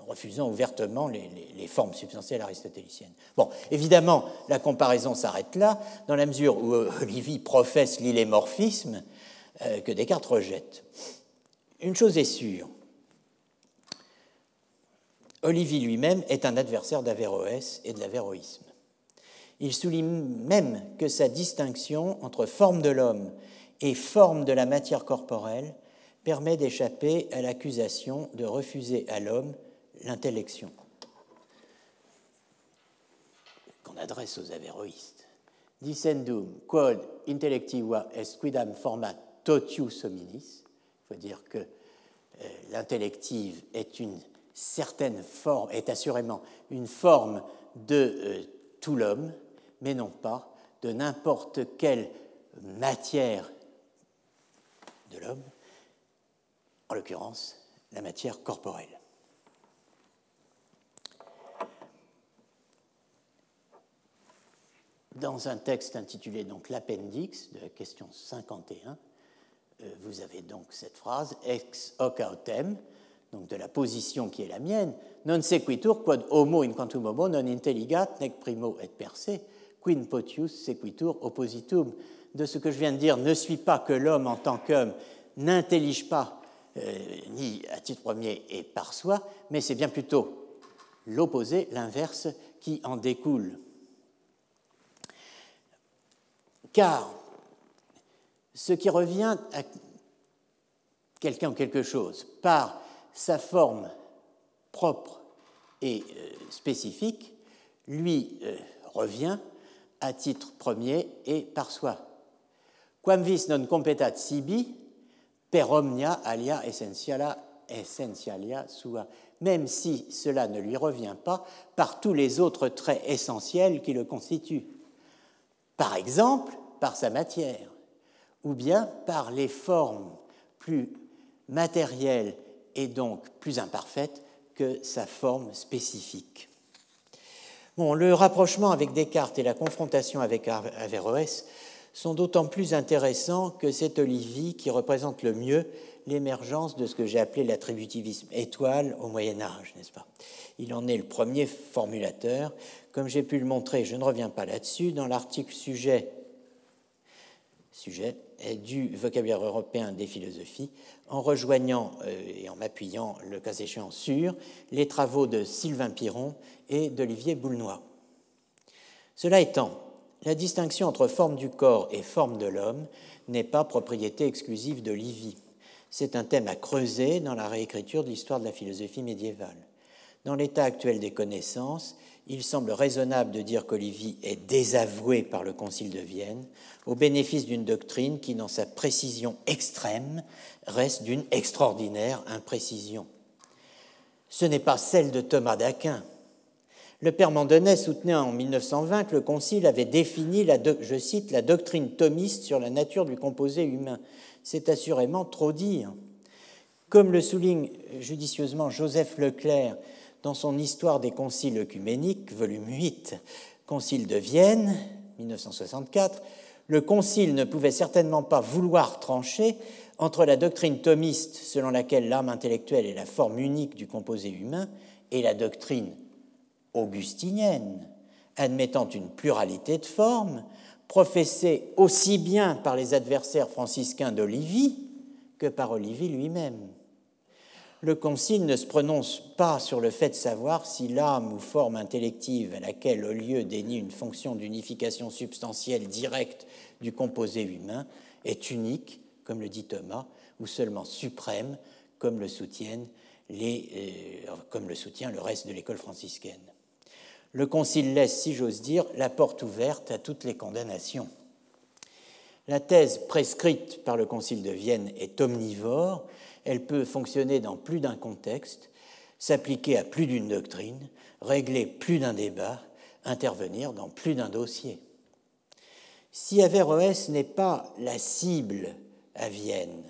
refusant ouvertement les, formes substantielles aristotéliciennes. Bon, évidemment, la comparaison s'arrête là, dans la mesure où euh, Olivier professe l'illémorphisme euh, que Descartes rejette. Une chose est sûre, Olivier lui-même est un adversaire d'Averroès et de l'avéroïsme. Il souligne même que sa distinction entre forme de l'homme et forme de la matière corporelle permet d'échapper à l'accusation de refuser à l'homme l'intellection qu'on adresse aux avéroïstes. Dicendum quod intellectiva est quidam forma totius hominis. Il faut dire que euh, l'intellective est une certaine forme, est assurément une forme de euh, tout l'homme, mais non pas de n'importe quelle matière de l'homme, en l'occurrence la matière corporelle. Dans un texte intitulé donc l'appendix de la question 51, euh, vous avez donc cette phrase ex hoc autem, donc de la position qui est la mienne, non sequitur quod homo in quantum homo non intelligat nec primo et per se, quin potius sequitur oppositum. De ce que je viens de dire ne suit pas que l'homme en tant qu'homme n'intellige pas euh, ni à titre premier et par soi, mais c'est bien plutôt l'opposé, l'inverse, qui en découle. Car ce qui revient quelqu'un ou quelque chose par sa forme propre et euh, spécifique lui euh, revient à titre premier et par soi. Quam vis non competat sibi per omnia alia essentialia, essentialia sua, même si cela ne lui revient pas par tous les autres traits essentiels qui le constituent. Par exemple, par sa matière, ou bien par les formes plus matérielles et donc plus imparfaites que sa forme spécifique. Bon, le rapprochement avec Descartes et la confrontation avec Averroès sont d'autant plus intéressants que c'est Olivier qui représente le mieux l'émergence de ce que j'ai appelé l'attributivisme étoile au Moyen Âge, n'est-ce pas? Il en est le premier formulateur. Comme j'ai pu le montrer, je ne reviens pas là-dessus, dans l'article sujet, du vocabulaire européen des philosophies, en rejoignant euh, et en m'appuyant, le cas échéant, sur les travaux de Sylvain Piron et d'Olivier Boulnois. Cela étant, la distinction entre forme du corps et forme de l'homme n'est pas propriété exclusive de Livy. C'est un thème à creuser dans la réécriture de l'histoire de la philosophie médiévale. Dans l'état actuel des connaissances, il semble raisonnable de dire qu'Olivier est désavoué par le Concile de Vienne au bénéfice d'une doctrine qui, dans sa précision extrême, reste d'une extraordinaire imprécision. Ce n'est pas celle de Thomas d'Aquin. Le père Mandonnet soutenait en 1920 que le Concile avait défini, je cite, la doctrine thomiste sur la nature du composé humain. C'est assurément trop dire. Comme le souligne judicieusement Joseph Leclerc dans son Histoire des conciles œcuméniques, volume 8, Concile de Vienne, 1964, le Concile ne pouvait certainement pas vouloir trancher entre la doctrine thomiste selon laquelle l'âme intellectuelle est la forme unique du composé humain et la doctrine augustinienne, admettant une pluralité de formes, professée aussi bien par les adversaires franciscains d'Olivie que par Olivie lui-même le Concile ne se prononce pas sur le fait de savoir si l'âme ou forme intellective à laquelle au lieu dénie une fonction d'unification substantielle directe du composé humain est unique, comme le dit Thomas, ou seulement suprême, comme le, euh, comme le soutient le reste de l'école franciscaine. Le Concile laisse, si j'ose dire, la porte ouverte à toutes les condamnations. La thèse prescrite par le Concile de Vienne est omnivore elle peut fonctionner dans plus d'un contexte, s'appliquer à plus d'une doctrine, régler plus d'un débat, intervenir dans plus d'un dossier. Si Averroès n'est pas la cible à Vienne,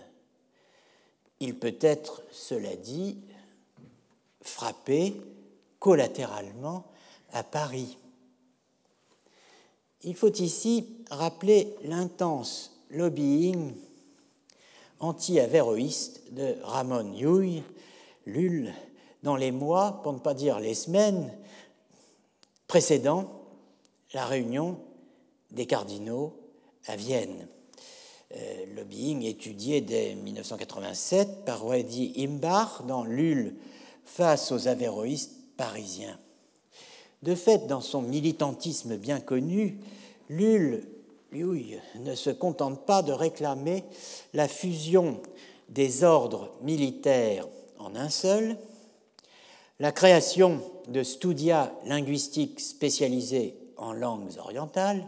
il peut être, cela dit, frappé collatéralement à Paris. Il faut ici rappeler l'intense lobbying anti-avéroïste de Ramon Llull, Lull, dans les mois, pour ne pas dire les semaines, précédant la réunion des cardinaux à Vienne. Euh, lobbying étudié dès 1987 par Wadi Imbach dans Lull face aux avéroïstes parisiens. De fait, dans son militantisme bien connu, Lull lui ne se contente pas de réclamer la fusion des ordres militaires en un seul, la création de studia linguistiques spécialisés en langues orientales,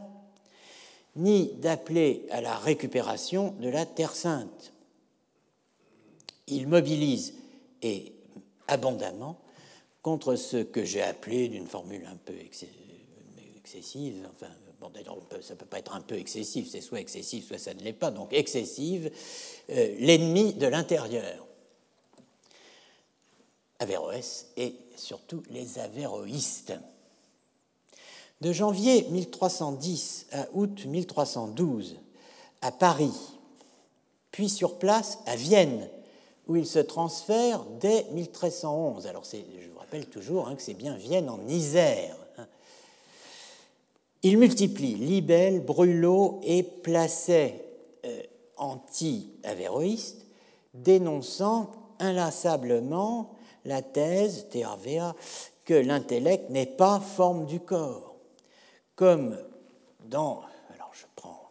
ni d'appeler à la récupération de la Terre sainte. Il mobilise, et abondamment, contre ce que j'ai appelé, d'une formule un peu excessive, enfin Bon, d'ailleurs, ça ne peut pas être un peu excessif, c'est soit excessif, soit ça ne l'est pas. Donc, excessive, euh, l'ennemi de l'intérieur. Averroès et surtout les avéroïstes. De janvier 1310 à août 1312, à Paris, puis sur place à Vienne, où il se transfère dès 1311. Alors, rappelle toujours hein, que c'est bien Vienne en Isère il multiplie libelles, brûlots et placets euh, anti-avéroïstes, dénonçant inlassablement la thèse, Théravea, que l'intellect n'est pas forme du corps. Comme dans, alors je prends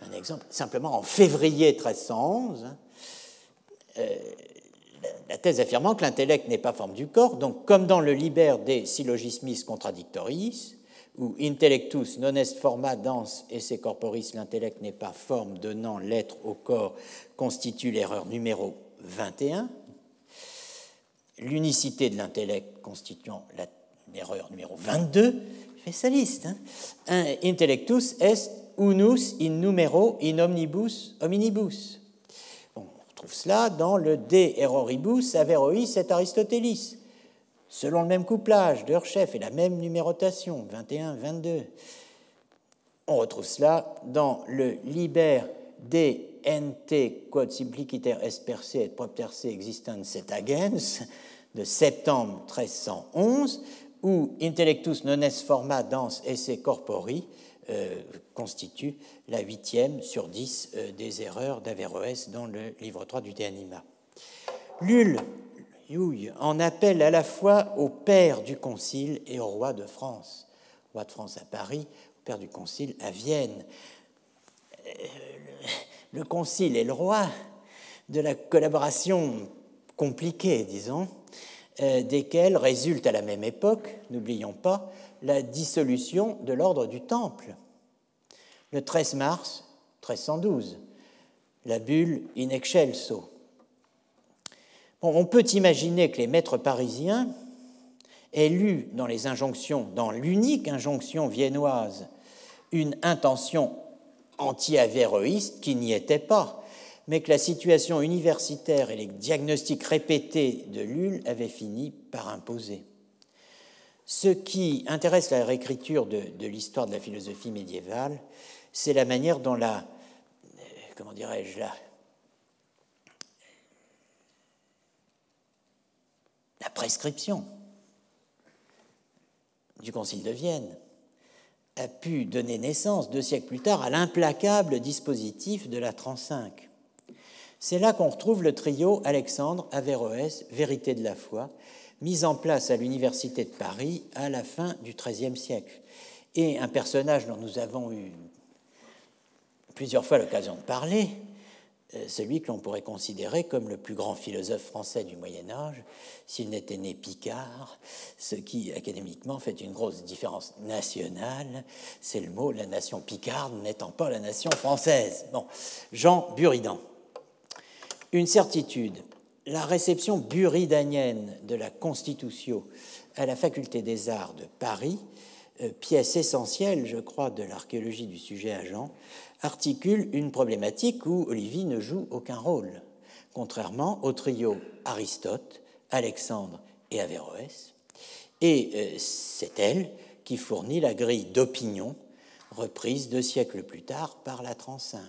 un exemple, simplement en février 1311, la thèse affirmant que l'intellect n'est pas forme du corps, donc comme dans le Liber de Syllogismis Contradictoris, où intellectus non est forma dans esse corporis, l'intellect n'est pas forme donnant l'être au corps, constitue l'erreur numéro 21. L'unicité de l'intellect constituant l'erreur numéro 22, je fais sa liste. Hein. Intellectus est unus in numero in omnibus hominibus cela dans le De Erroribus Averrois et Aristotelis, selon le même couplage de et la même numérotation, 21-22. On retrouve cela dans le Liber de nt quod simpliciter est perse et propter se existens et agens de septembre 1311, où Intellectus non est forma dans esse corpori euh, constitue la huitième sur dix euh, des erreurs d'Averroès dans le livre 3 du De Anima. En appelle à la fois au père du concile et au roi de France, roi de France à Paris, père du concile à Vienne. Euh, le concile et le roi de la collaboration compliquée, disons, desquelles résulte à la même époque, n'oublions pas, la dissolution de l'ordre du Temple. Le 13 mars 1312, la bulle in excelso. on peut imaginer que les maîtres parisiens aient lu dans les injonctions, dans l'unique injonction viennoise, une intention anti-avéroïste qui n'y était pas, mais que la situation universitaire et les diagnostics répétés de Lulle avaient fini par imposer. Ce qui intéresse la réécriture de, l'histoire de la philosophie médiévale, c'est la manière dont la, euh, comment dirais-je, la, la prescription du Concile de Vienne a pu donner naissance deux siècles plus tard à l'implacable dispositif de la 35. C'est là qu'on retrouve le trio Alexandre, Averroès, Vérité de la foi, mise en place à l'Université de Paris à la fin du XIIIe siècle. Et un personnage dont nous avons eu plusieurs fois l'occasion de parler, euh, celui que l'on pourrait considérer comme le plus grand philosophe français du Moyen Âge, s'il n'était né Picard, ce qui académiquement fait une grosse différence nationale, c'est le mot la nation picarde n'étant pas la nation française. Bon, Jean Buridan. Une certitude, la réception buridanienne de la Constitution à la Faculté des Arts de Paris, pièce essentielle, je crois, de l'archéologie du sujet agent, articule une problématique où Olivier ne joue aucun rôle, contrairement au trio Aristote, Alexandre et Averroès. Et euh, c'est elle qui fournit la grille d'opinion reprise deux siècles plus tard par la 35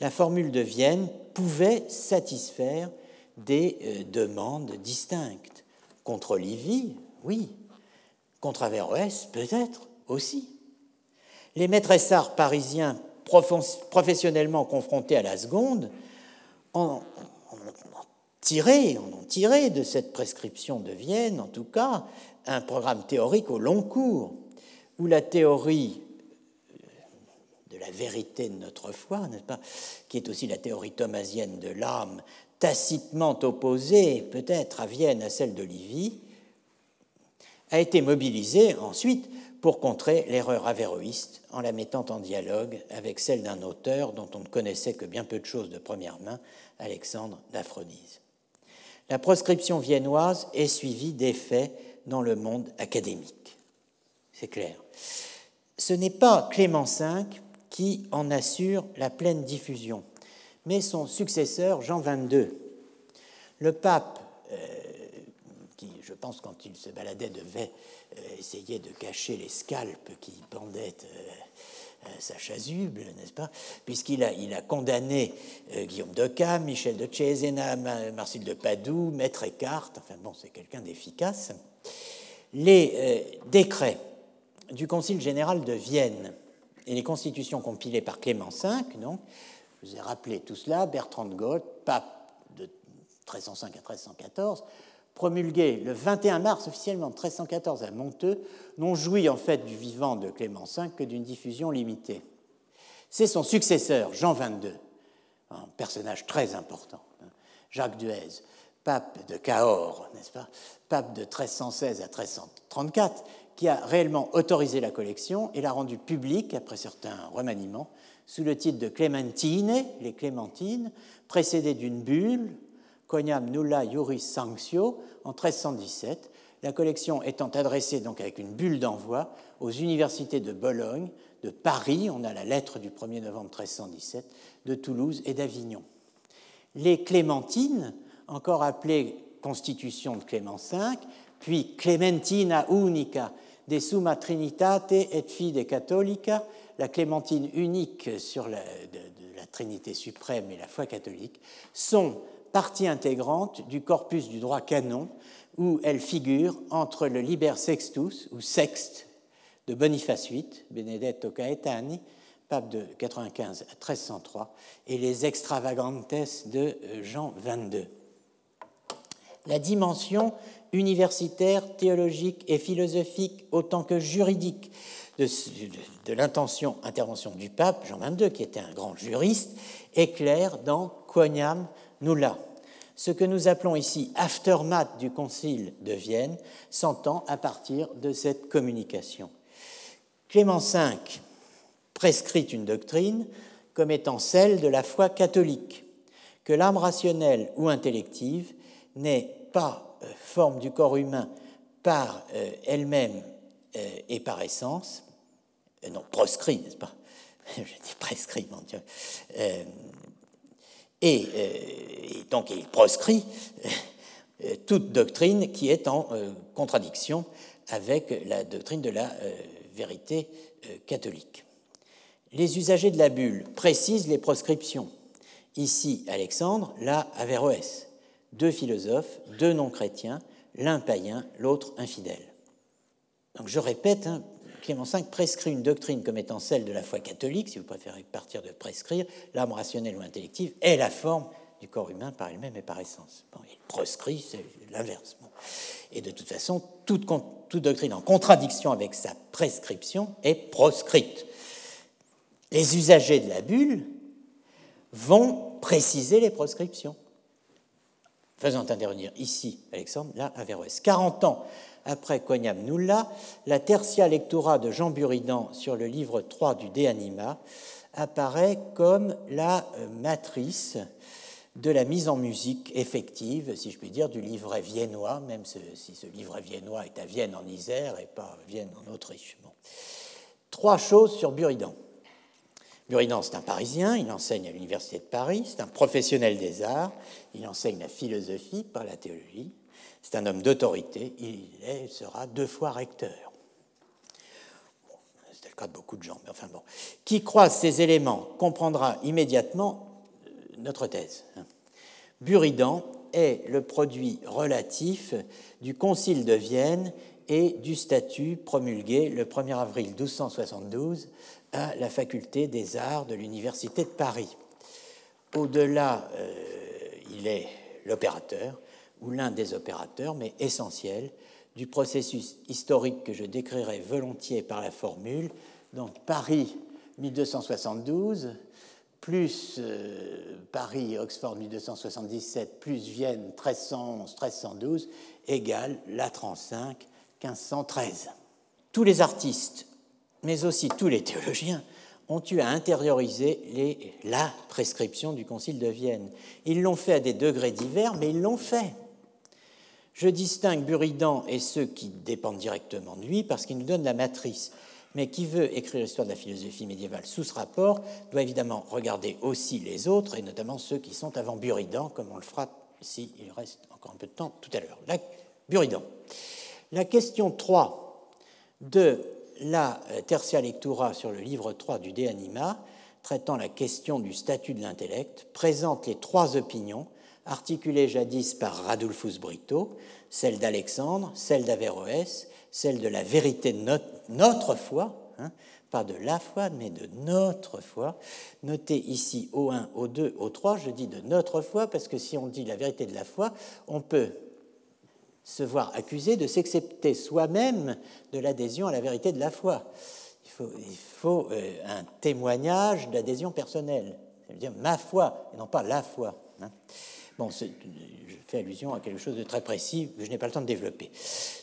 la formule de Vienne pouvait satisfaire des euh, demandes distinctes. Contre Livy, oui. Contre Averroès, peut-être aussi. Les maîtres arts parisiens professionnellement confrontés à la seconde ont, tiré, ont tiré de cette prescription de Vienne, en tout cas, un programme théorique au long cours, où la théorie la vérité de notre foi, n'est-ce pas, qui est aussi la théorie thomasienne de l'âme, tacitement opposée peut-être à Vienne à celle de a été mobilisée ensuite pour contrer l'erreur avéroïste en la mettant en dialogue avec celle d'un auteur dont on ne connaissait que bien peu de choses de première main, Alexandre d'Aphrodise. La proscription viennoise est suivie d'effets dans le monde académique. C'est clair. Ce n'est pas Clément V qui en assure la pleine diffusion, mais son successeur Jean XXII. Le pape, euh, je pense, quand il se baladait, devait euh, essayer de cacher les scalpes qui pendaient euh, à sa chasuble, n'est-ce pas? Puisqu'il a, condamné Guillaume de Cam, Michel de Cesena, Marcel de Padoue, Maître Eckhart, enfin bon, c'est quelqu'un d'efficace. Les décrets du Concile général de Vienne et les constitutions compilées par Clément V, donc, je vous ai rappelé tout cela, Bertrand de Goth, pape de 1305 à 1314, promulgué le 21 mars officiellement 1314 à Monteux, n'ont joui en fait du vivant de Clément V que d'une diffusion limitée. C'est son successeur, Jean XXII, un personnage très important. Hein. Jacques Duez, pape de Cahors, n'est-ce pas Pape de 1316 à 1334, qui a réellement autorisé la collection et l'a rendue publique après certains remaniements sous le titre de Clementine, les Clémentines, précédée d'une bulle, Coniam nulla juris sanctio, en 1317, la collection étant adressée donc avec une bulle d'envoi aux universités de Bologne, de Paris, on a la lettre du 1er novembre 1317, de Toulouse et d'Avignon. Les Clémentines, encore appelées Constitution de Clément V, puis Clementina Unica de Summa Trinitate et Fide Catholica, la Clémentine unique sur de la Trinité suprême et la foi catholique, sont partie intégrante du corpus du droit canon où elle figure entre le Liber Sextus, ou Sext, de Boniface VIII, Benedetto Caetani, pape de 95 à 1303, et les Extravagantes de euh, Jean XXII. La dimension universitaire, théologique et philosophique autant que juridique de, de, l'intention intervention du pape Jean XXII, qui était un grand juriste, est claire dans Quoniam Nulla ce que nous appelons ici aftermath du Concile de Vienne s'entend à partir de cette communication. Clément V prescrit une doctrine comme étant celle de la foi catholique, que l'âme rationnelle ou intellective n'est pas euh, forme du corps humain par euh, elle-même euh, et par essence, non, proscrit, n'est-ce pas? Je dis prescrit, mon Dieu, et, euh, donc il proscrit euh, toute doctrine qui est en euh, contradiction avec la doctrine de la vérité catholique. Les usagers de la bulle précisent les proscriptions. Ici, Alexandre, là, Averroès. Deux philosophes, deux non-chrétiens, l'un païen, l'autre infidèle. Donc je répète, hein, Clément V prescrit une doctrine comme étant celle de la foi catholique, si vous préférez partir de prescrire, l'âme rationnelle ou intellective est la forme du corps humain par elle-même et par essence. il proscrit, c'est l'inverse. Et de toute façon, toute, toute doctrine en contradiction avec sa prescription est proscrite. Les usagers de la bulle vont préciser les proscriptions, faisant intervenir ici Alexandre, là Averroès. 40 ans après Cognam Nulla, la tertia lectura de Jean Buridan sur le livre 3 du De Anima apparaît comme la euh, matrice de la mise en musique effective, si je puis dire, du livret viennois, même si ce livret viennois est à Vienne en Isère et pas à Vienne en Autriche. Trois choses sur Buridan. Buridan, c'est un Parisien, il enseigne à l'Université de Paris, c'est un professionnel des arts, il enseigne la philosophie par la théologie. C'est un homme d'autorité, il sera deux fois recteur. C'est le cas de beaucoup de gens, mais enfin bon. Qui croise ces éléments comprendra immédiatement euh, notre thèse. Buridan est le produit relatif du Concile de Vienne et du statut promulgué le 1er avril 1272 à la faculté des arts de l'Université de Paris. Au-delà, euh, il est l'opérateur ou l'un des opérateurs, mais essentiel, du processus historique que je décrirai volontiers par la formule. Donc Paris 1272, plus euh, Paris, Oxford 1277, plus Vienne 1311-1312, égale la 35 1513. Tous les artistes, mais aussi tous les théologiens, ont eu à intérioriser les, la prescription du Concile de Vienne. Ils l'ont fait à des degrés divers, mais ils l'ont fait. Je distingue Buridan et ceux qui dépendent directement de lui parce qu'il nous donne la matrice. Mais qui veut écrire l'histoire de la philosophie médiévale sous ce rapport doit évidemment regarder aussi les autres, et notamment ceux qui sont avant Buridan, comme on le fera s'il reste encore un peu de temps tout à l'heure. Buridan. La question 3 de la euh, Tertia Lectura sur le livre 3 du De Anima, traitant la question du statut de l'intellect, présente les trois opinions articulée jadis par Radulfus Brito, celle d'Alexandre, celle d'Averroès, celle de la vérité de notre, foi, hein, pas de la foi, mais de notre foi. Notez ici O1, O2, O3, je dis de notre foi parce que si on dit la vérité de la foi, on peut se voir accusé de s'accepter soi-même de l'adhésion à la vérité de la foi. Il faut, euh, un témoignage d'adhésion personnelle. Ça veut dire ma foi, et non pas la foi. Hein. Je fais allusion à quelque chose de très précis que je n'ai pas le temps de développer.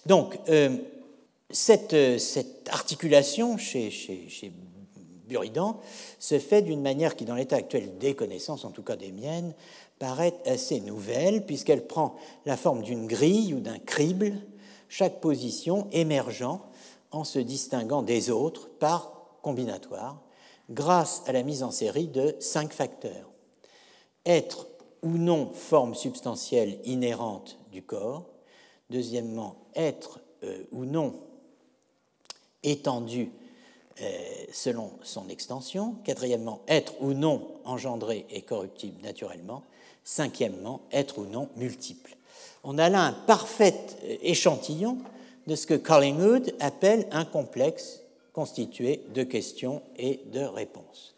Donc, euh, cette, cette, articulation chez, chez Buridan se fait d'une manière qui, dans l'état actuel des connaissances, en tout cas des miennes, paraît assez nouvelle, puisqu'elle prend la forme d'une grille ou d'un crible, chaque position émergeant en se distinguant des autres par combinatoire, grâce à la mise en série de cinq facteurs. Être ou non forme substantielle inhérente du corps. Deuxièmement, être euh, ou non étendu euh, selon son extension. Quatrièmement, être ou non engendré et corruptible naturellement. Cinquièmement, être ou non multiple. On a là un parfait euh, échantillon de ce que Collingwood appelle un complexe constitué de questions et de réponses.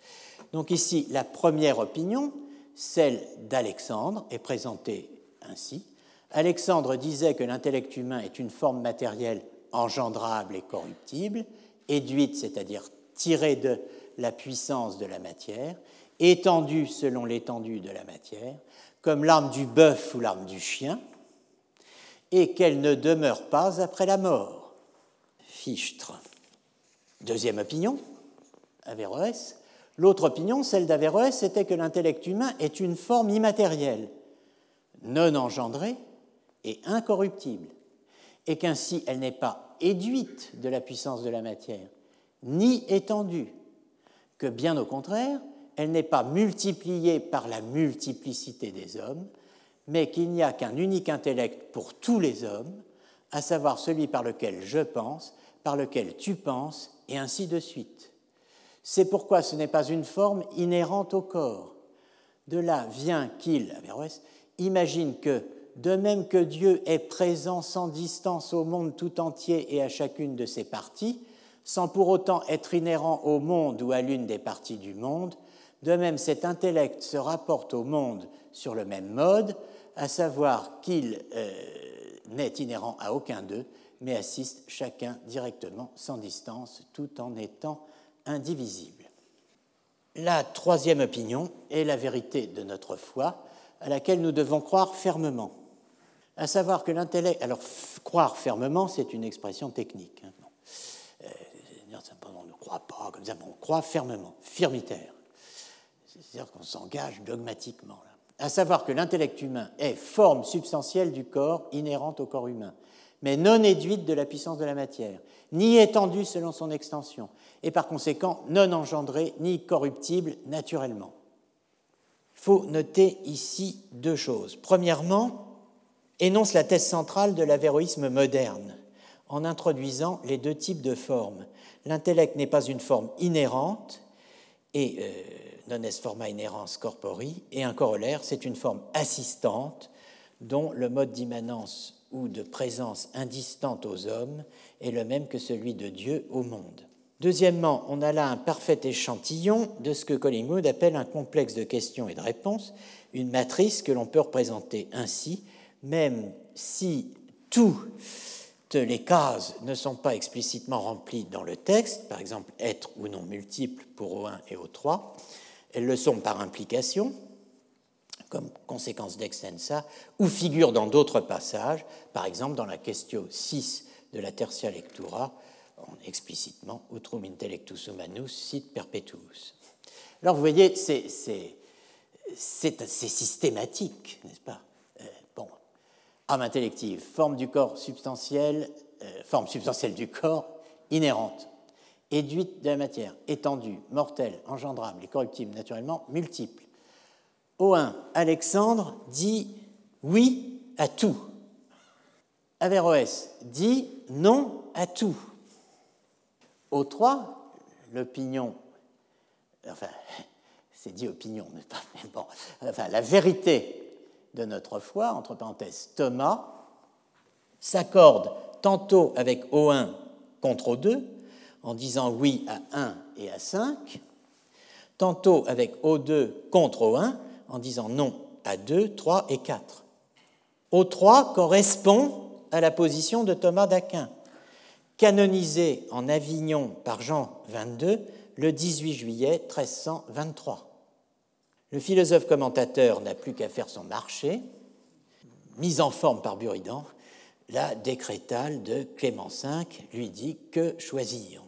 Donc ici, la première opinion, celle d'Alexandre, est présentée ainsi. Alexandre disait que l'intellect humain est une forme matérielle engendrable et corruptible, éduite, c'est-à-dire tirée de la puissance de la matière, étendue selon l'étendue de la matière, comme l'arme du bœuf ou l'arme du chien, et qu'elle ne demeure pas après la mort. Fichtre. Deuxième opinion, Averroès. L'autre opinion, celle d'Averroès, c'était que l'intellect humain est une forme immatérielle, non engendrée et incorruptible, et qu'ainsi elle n'est pas éduite de la puissance de la matière, ni étendue, que bien au contraire, elle n'est pas multipliée par la multiplicité des hommes, mais qu'il n'y a qu'un unique intellect pour tous les hommes, à savoir celui par lequel je pense, par lequel tu penses, et ainsi de suite. C'est pourquoi ce n'est pas une forme inhérente au corps. De là vient qu'il, imagine que, de même que Dieu est présent sans distance au monde tout entier et à chacune de ses parties, sans pour autant être inhérent au monde ou à l'une des parties du monde, de même cet intellect se rapporte au monde sur le même mode, à savoir qu'il euh, n'est inhérent à aucun d'eux, mais assiste chacun directement, sans distance, tout en étant indivisible. La troisième opinion est la vérité de notre foi, à laquelle nous devons croire fermement. À savoir que l'intellect. Alors, croire fermement, c'est une expression technique. Hein, euh, on ne croit pas comme ça, on croit fermement, firmitaire. C'est-à-dire qu'on s'engage dogmatiquement. À savoir que l'intellect humain est forme substantielle du corps inhérente au corps humain mais non éduite de la puissance de la matière, ni étendue selon son extension, et par conséquent non engendrée ni corruptible naturellement. Il faut noter ici deux choses. Premièrement, énonce la thèse centrale de l'avéroïsme moderne, en introduisant les deux types de formes. L'intellect n'est pas une forme inhérente, et euh, non est forma inhérence corpori, et un corollaire, c'est une forme assistante, dont le mode d'immanence ou de présence indistante aux hommes est le même que celui de Dieu au monde. Deuxièmement, on a là un parfait échantillon de ce que Collingwood appelle un complexe de questions et de réponses, une matrice que l'on peut représenter ainsi, même si toutes les cases ne sont pas explicitement remplies dans le texte, par exemple être ou non multiple pour O1 et O3, elles le sont par implication, comme conséquence d'extensa, ou figure dans d'autres passages, par exemple dans la question 6 de la Tertia Lectura, explicitement Utrum intellectus humanus sit perpetuus. Alors vous voyez, c'est systématique, n'est-ce pas? Euh, Bon, âme intellective, forme du corps substantielle, euh, forme substantielle du corps inhérente, éduite de la matière, étendue, mortelle, engendrable et corruptible naturellement, multiple au 1, Alexandre dit oui à tout. Averroès dit non à tout. Au 3, l'opinion, enfin, c'est dit opinion, mais pas, bon, enfin, la vérité de notre foi, entre parenthèses, Thomas, s'accorde tantôt avec O1 contre O2, en disant oui à 1 et à 5, tantôt avec O2 contre O1, en disant non à 2, 3 et 4. O3 correspond à la position de Thomas d'Aquin, canonisé en Avignon par Jean XXII le 18 juillet 1323. Le philosophe commentateur n'a plus qu'à faire son marché, mise en forme par Buridan, la décrétale de Clément V lui dit que choisir.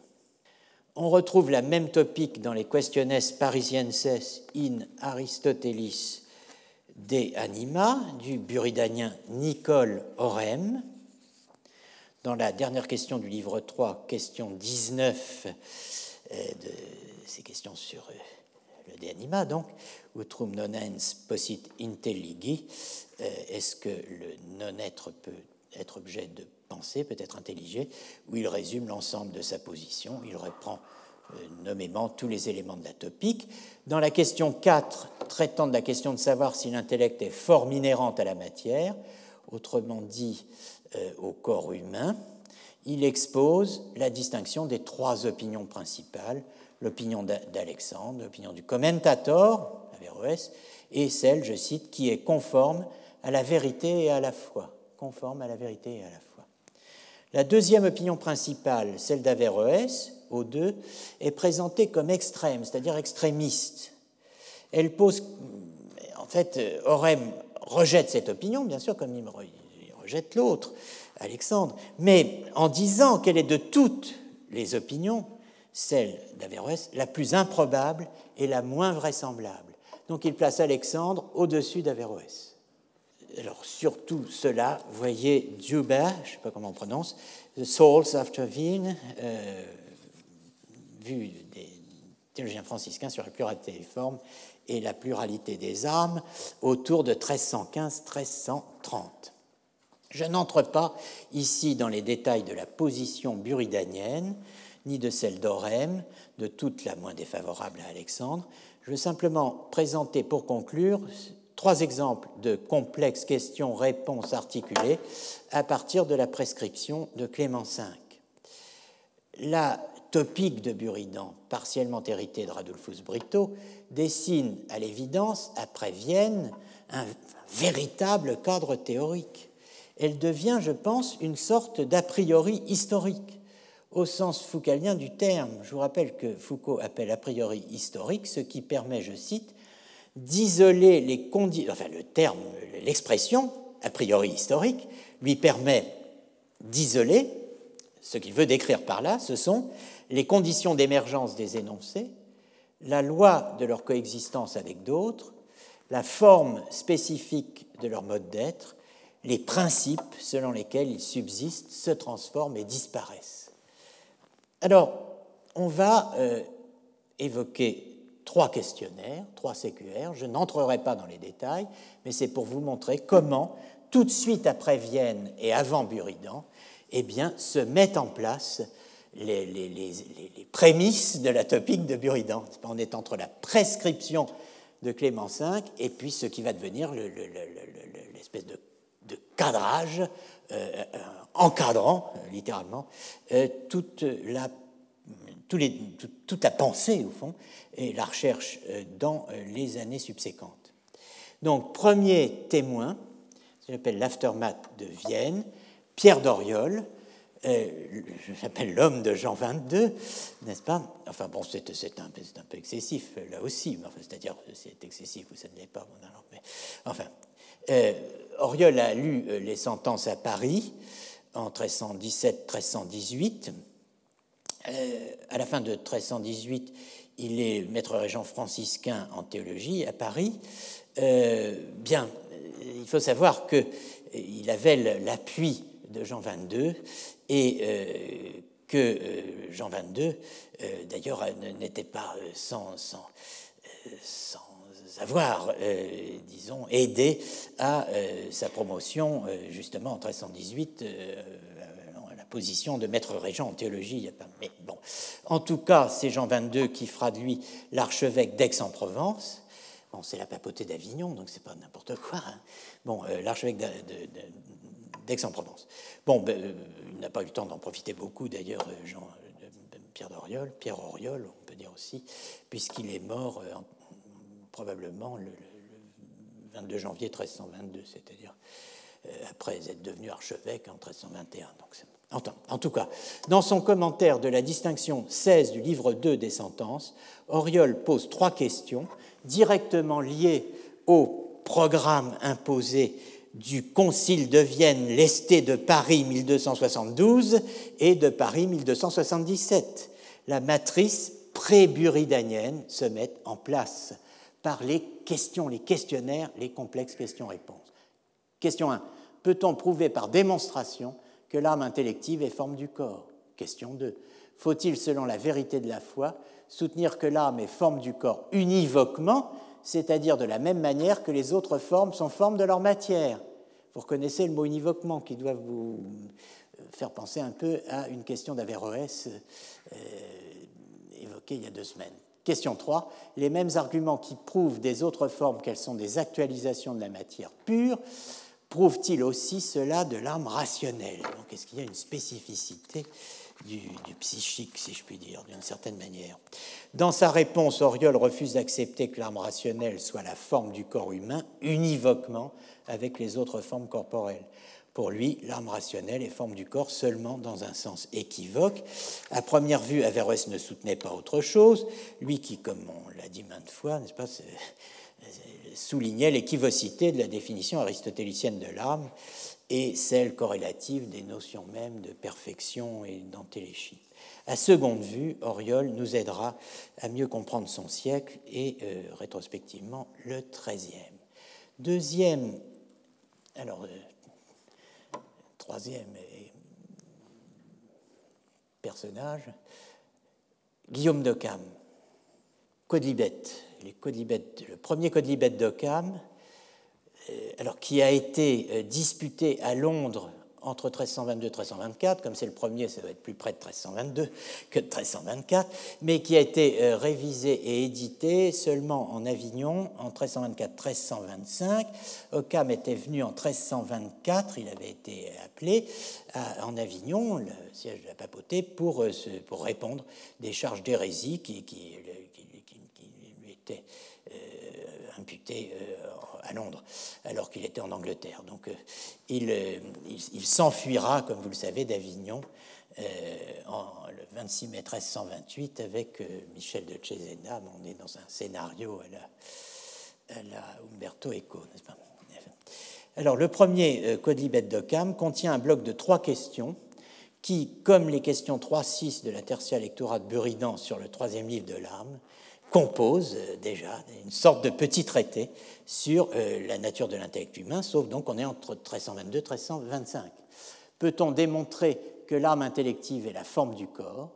On retrouve la même topique dans les Questiones Parisienses in Aristotelis de Anima du buridanien Nicole Orem. Dans la dernière question du livre 3, question 19 euh, de ces questions sur euh, le De Anima, donc, utrum nonens posit intelligi, euh, est-ce que le non-être peut être objet de pensée, peut être intelligé, où il résume l'ensemble de sa position, il reprend nommément tous les éléments de la topique. Dans la question 4, traitant de la question de savoir si l'intellect est forme inhérente à la matière, autrement dit au corps humain, il expose la distinction des trois opinions principales, l'opinion d'Alexandre, l'opinion du commentator, Averroès, et celle, je cite, qui est conforme à la vérité et à la foi. Conforme à la vérité et à la foi. La deuxième opinion principale, celle d'Averroès, au deux, est présentée comme extrême, c'est-à-dire extrémiste. Elle pose, en fait, Orem rejette cette opinion, bien sûr, comme il rejette l'autre, Alexandre, mais en disant qu'elle est de toutes les opinions, celle d'Averroès, la plus improbable et la moins vraisemblable. Donc il place Alexandre au-dessus d'Averroès. Alors surtout cela, voyez Djuba, je ne sais pas comment on prononce, The Souls After Wien, euh, vu des théologiens franciscains sur la pluralité des formes et la pluralité des âmes, autour de 1315-1330. Je n'entre pas ici dans les détails de la position buridanienne, ni de celle d'Orem, de toute la moins défavorable à Alexandre. Je veux simplement présenter pour conclure trois exemples de complexes questions-réponses articulées à partir de la prescription de Clément V. La topique de Buridan, partiellement héritée de Radulfus Brito, dessine à l'évidence, après Vienne, un véritable cadre théorique elle devient, je pense, une sorte d'a priori historique, au sens foucalien du terme. Je vous rappelle que Foucault appelle a priori historique ce qui permet, je cite, d'isoler les conditions, enfin le terme, l'expression a priori historique, lui permet d'isoler, ce qu'il veut décrire par là, ce sont les conditions d'émergence des énoncés, la loi de leur coexistence avec d'autres, la forme spécifique de leur mode d'être les principes selon lesquels ils subsistent, se transforment et disparaissent. Alors, on va euh, évoquer trois questionnaires, trois séculaires. Je n'entrerai pas dans les détails, mais c'est pour vous montrer comment, tout de suite après Vienne et avant Buridan, eh bien, se mettent en place les, prémices de la topique de Buridan. On est entre la prescription de Clément V et puis ce qui va devenir l'espèce de cadrage euh, euh, encadrant euh, littéralement toute la, toute la pensée, au fond, et la recherche dans les années subséquentes. Donc, premier témoin, j'appelle l'aftermath de Vienne, Pierre Doriol, je l'appelle l'homme de Jean 22, n'est-ce pas? Enfin bon, c'est un, un, peu excessif là aussi, c'est-à-dire c'est excessif ou ça ne l'est pas, mais enfin, euh, Auriol a lu euh, les sentences à Paris en 1317-1318. Euh, à la fin de 1318, il est maître régent franciscain en théologie à Paris. bien, il faut savoir qu'il avait l'appui de Jean XXII et que Jean XXII, d'ailleurs, n'était pas sans, sans, sans avoir, euh, disons, aidé à euh, sa promotion, euh, justement, en 1318, à la position de maître régent en théologie. Mais bon, en tout cas, c'est Jean XXII qui fera de lui l'archevêque d'Aix-en-Provence. Bon, c'est la papauté d'Avignon, donc c'est pas n'importe quoi. Hein. Bon, l'archevêque d'Aix-en-Provence. Bon, ben, il n'a pas eu le temps d'en profiter beaucoup, d'ailleurs, Jean, Pierre d'Oriol, Pierre Oriol, on peut dire aussi, puisqu'il est mort probablement le, 22 janvier 1322, c'est-à-dire après être devenu archevêque en 1321. en tout cas, dans son commentaire de la distinction 16 du livre 2 des sentences, Auriol pose trois questions directement liées au programme imposé du Concile de Vienne, lesté de Paris 1272 et de Paris 1277. La matrice pré-buridanienne se met en place par les questions, les questionnaires, les complexes questions-réponses. Question 1. Peut-on prouver par démonstration que l'âme intellective est forme du corps? Question 2. Faut-il, selon la vérité de la foi, soutenir que l'âme est forme du corps univoquement, c'est-à-dire de la même manière que les autres formes sont formes de leur matière? Vous reconnaissez le mot univoquement qui doit vous faire penser un peu à une question d'Averroès euh, évoquée il y a deux semaines. Question 3. Les mêmes arguments qui prouvent des autres formes qu'elles sont des actualisations de la matière pure prouvent-ils aussi cela de l'âme rationnelle? Donc est-ce qu'il y a une spécificité du, psychique, si je puis dire, d'une certaine manière? Dans sa réponse, Auriol refuse d'accepter que l'âme rationnelle soit la forme du corps humain univoquement avec les autres formes corporelles. Pour lui, l'âme rationnelle est forme du corps seulement dans un sens équivoque. À première vue, Averroès ne soutenait pas autre chose. Lui qui, comme on l'a dit maintes fois, n'est-ce pas, soulignait l'équivocité de la définition aristotélicienne de l'âme et celle corrélative des notions mêmes de perfection et d'antéléchie. À seconde vue, Auriol nous aidera à mieux comprendre son siècle et euh, rétrospectivement le XIIIe. Deuxième, alors euh, troisième personnage, Guillaume d'Occam, Codlibet, les le premier Codlibet d'Occam, euh, alors qui a été euh, disputé à Londres entre 1322 et 1324, comme c'est le premier, ça va être plus près de 1322 que de 1324, mais qui a été euh, révisé et édité seulement en Avignon en 1324-1325. Occam était venu en 1324, il avait été appelé en Avignon, le siège de la papauté, pour, euh, répondre des charges d'hérésie qui, lui étaient euh, imputées à Londres, alors qu'il était en Angleterre. Donc euh, euh, il, s'enfuira, comme vous le savez, d'Avignon euh, le 26 mai 1328 avec Michel de Cesena. On est dans un scénario à la, Umberto Eco, alors, le premier Codlibet d'Occam contient un bloc de trois questions qui, comme les questions 3-6 de la Tertia Lectura de Buridan sur le troisième livre de l'âme, compose euh, déjà une sorte de petit traité sur euh, la nature de l'intellect humain, sauf donc qu'on est entre 1322 et 1325. Peut-on démontrer que l'âme intellective est la forme du corps?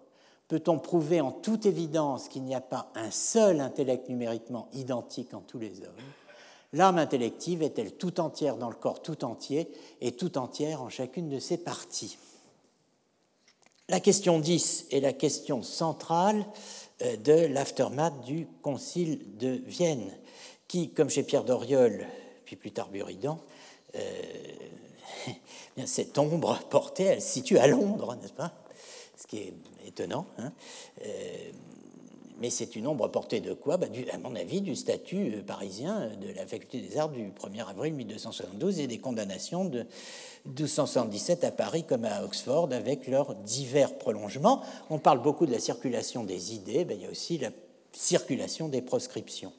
Peut-on prouver en toute évidence qu'il n'y a pas un seul intellect numériquement identique en tous les hommes? L'âme intellective est-elle tout entière dans le corps tout entier et tout entière en chacune de ses parties? La question 10 est la question centrale de l'aftermath du Concile de Vienne, qui, comme chez Pierre Doriol, puis plus tard Buridan, euh, cette ombre portée, elle se situe à Londres, n'est-ce pas? Ce qui est étonnant. Hein euh, mais c'est une ombre portée de quoi? Bah, À mon avis, du statut parisien de la faculté des arts du 1er avril 1272 et des condamnations de 1277 à Paris comme à Oxford, avec leurs divers prolongements. On parle beaucoup de la circulation des idées, ben, il y a aussi la circulation des proscriptions.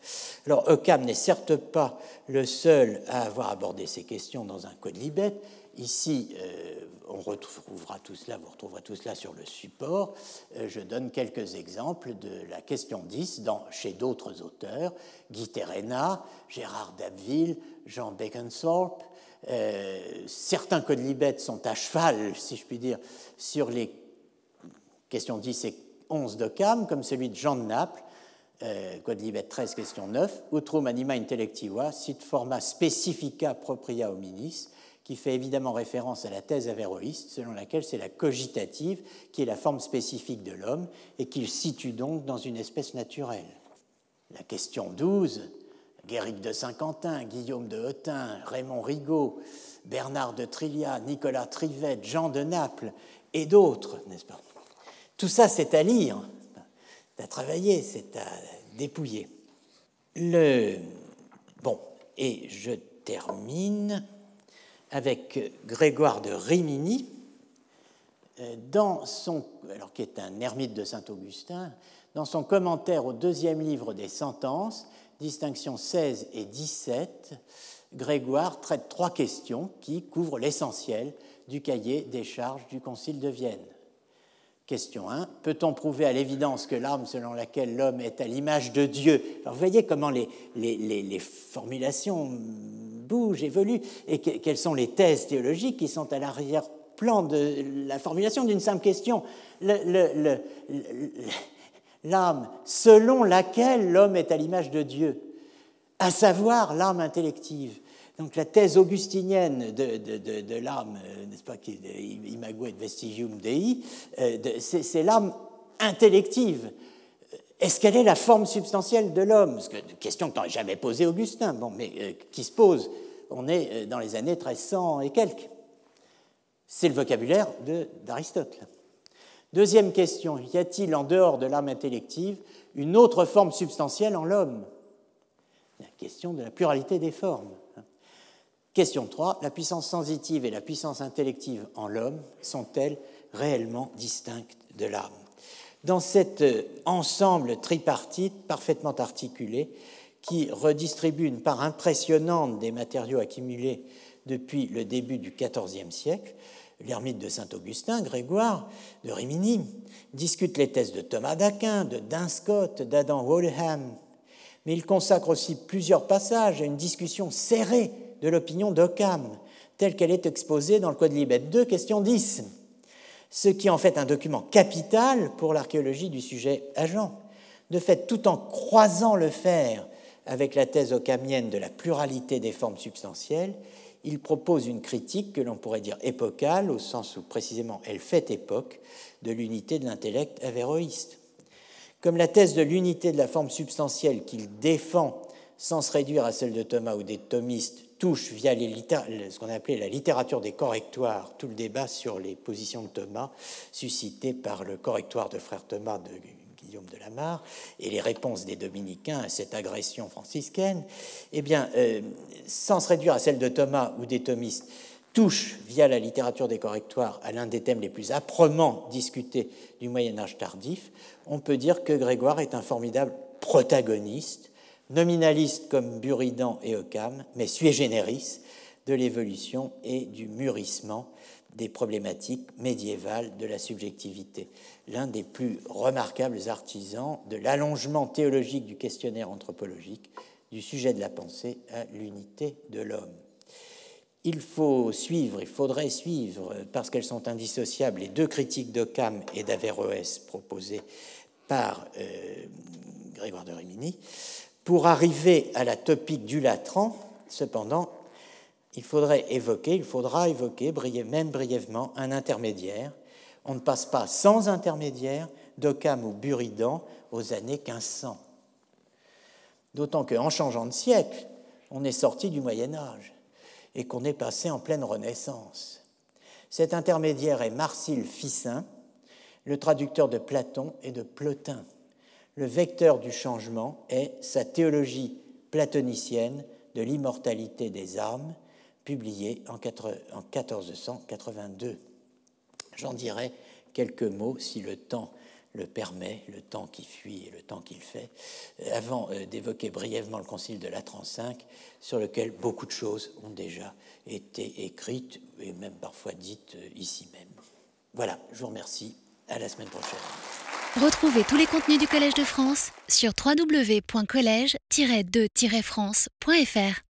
Alors, Occam n'est certes pas le seul à avoir abordé ces questions dans un code libet. Ici, euh, on retrouvera tout cela, vous retrouverez tout cela sur le support. Euh, je donne quelques exemples de la question 10 dans, chez d'autres auteurs, Guy Terrena, Gérard Dabville, Jean Baconthorpe, euh, certains codes libet sont à cheval, si je puis dire, sur les questions 10 et 11 de Cam, comme celui de Jean de Naples, euh, code libet 13, question 9, Utrum anima intellectiva, sit forma specifica propria hominis, qui fait évidemment référence à la thèse avéroïste, selon laquelle c'est la cogitative qui est la forme spécifique de l'homme et qu'il situe donc dans une espèce naturelle. La question 12, Guéric de Saint-Quentin, Guillaume de Hautain, Raymond Rigaud, Bernard de Trillia, Nicolas Trivette, Jean de Naples et d'autres, n'est-ce pas? Tout ça, c'est à lire, c'est à travailler, c'est à dépouiller. Le... Bon, et je termine avec Grégoire de Rimini, euh, dans son, alors qui est un ermite de Saint-Augustin, dans son commentaire au deuxième livre des sentences, distinctions 16 et 17, Grégoire traite trois questions qui couvrent l'essentiel du cahier des charges du Concile de Vienne. Question 1. Peut-on prouver à l'évidence que l'arme selon laquelle l'homme est à l'image de Dieu Alors voyez comment les, les, formulations bougent, évoluent, et quelles sont les thèses théologiques qui sont à l'arrière-plan de la formulation d'une simple question? L'âme selon laquelle l'homme est à l'image de Dieu, à savoir l'âme intellective. Donc la thèse augustinienne de, l'âme, euh, n'est-ce pas, imago et vestigium dei, euh, c'est l'âme intellective. Est-ce qu'elle est la forme substantielle de l'homme? Question que n'aurait jamais posée Augustin, bon, mais euh, qui se pose? On est dans les années 1300 et quelques. C'est le vocabulaire d'Aristote. Deuxième question, y a-t-il en dehors de l'âme intellective une autre forme substantielle en l'homme? La question de la pluralité des formes. Question 3. La puissance sensitive et la puissance intellective en l'homme sont-elles réellement distinctes de l'âme? Dans cet euh, ensemble tripartite parfaitement articulé, qui redistribue une part impressionnante des matériaux accumulés depuis le début du XIVe siècle, l'ermite de Saint-Augustin, Grégoire de Rimini, discute les thèses de Thomas d'Aquin, de Dunscott, d'Adam Walham, mais il consacre aussi plusieurs passages à une discussion serrée de l'opinion d'Occam, telle qu'elle est exposée dans le Code Libet 2, question 10, ce qui en fait un document capital pour l'archéologie du sujet agent. De fait, tout en croisant le fer avec la thèse occamienne de la pluralité des formes substantielles, il propose une critique que l'on pourrait dire épocale, au sens où précisément elle fait époque, de l'unité de l'intellect avéroïste. Comme la thèse de l'unité de la forme substantielle qu'il défend sans se réduire à celle de Thomas ou des thomistes touche via ce qu'on appelait la littérature des correctoires, tout le débat sur les positions de Thomas suscité par le correctoire de frère Thomas de Guillaume de Lamar et les réponses des dominicains à cette agression franciscaine, eh euh, sans se réduire à celle de Thomas ou des thomistes, touche via la littérature des correctoires à l'un des thèmes les plus âprement discutés du Moyen Âge tardif, on peut dire que Grégoire est un formidable protagoniste nominaliste comme Buridan et Occam, mais sui generis de l'évolution et du mûrissement des problématiques médiévales de la subjectivité. L'un des plus remarquables artisans de l'allongement théologique du questionnaire anthropologique, du sujet de la pensée à l'unité de l'homme. Il faut suivre, il faudrait suivre, parce qu'elles sont indissociables, les deux critiques d'Occam et d'Averroès proposées par euh, Grégoire de Rimini, pour arriver à la topique du Latran, cependant, il faudrait évoquer, il faudra évoquer, même brièvement, un intermédiaire. On ne passe pas sans intermédiaire d'Occam ou Buridan aux années 1500. D'autant qu'en changeant de siècle, on est sorti du Moyen Âge et qu'on est passé en pleine Renaissance. Cet intermédiaire est Marcille Ficin, le traducteur de Platon et de Plotin le vecteur du changement est sa théologie platonicienne de l'immortalité des âmes, publiée en 1482. J'en dirai quelques mots si le temps le permet, le temps qui fuit et le temps qu'il fait, euh, avant euh, d'évoquer brièvement le Concile de Latran V, sur lequel beaucoup de choses ont déjà été écrites et même parfois dites euh, ici même. Voilà, je vous remercie. À la semaine prochaine. Retrouvez tous les contenus du Collège de France sur www.colège-2-france.fr.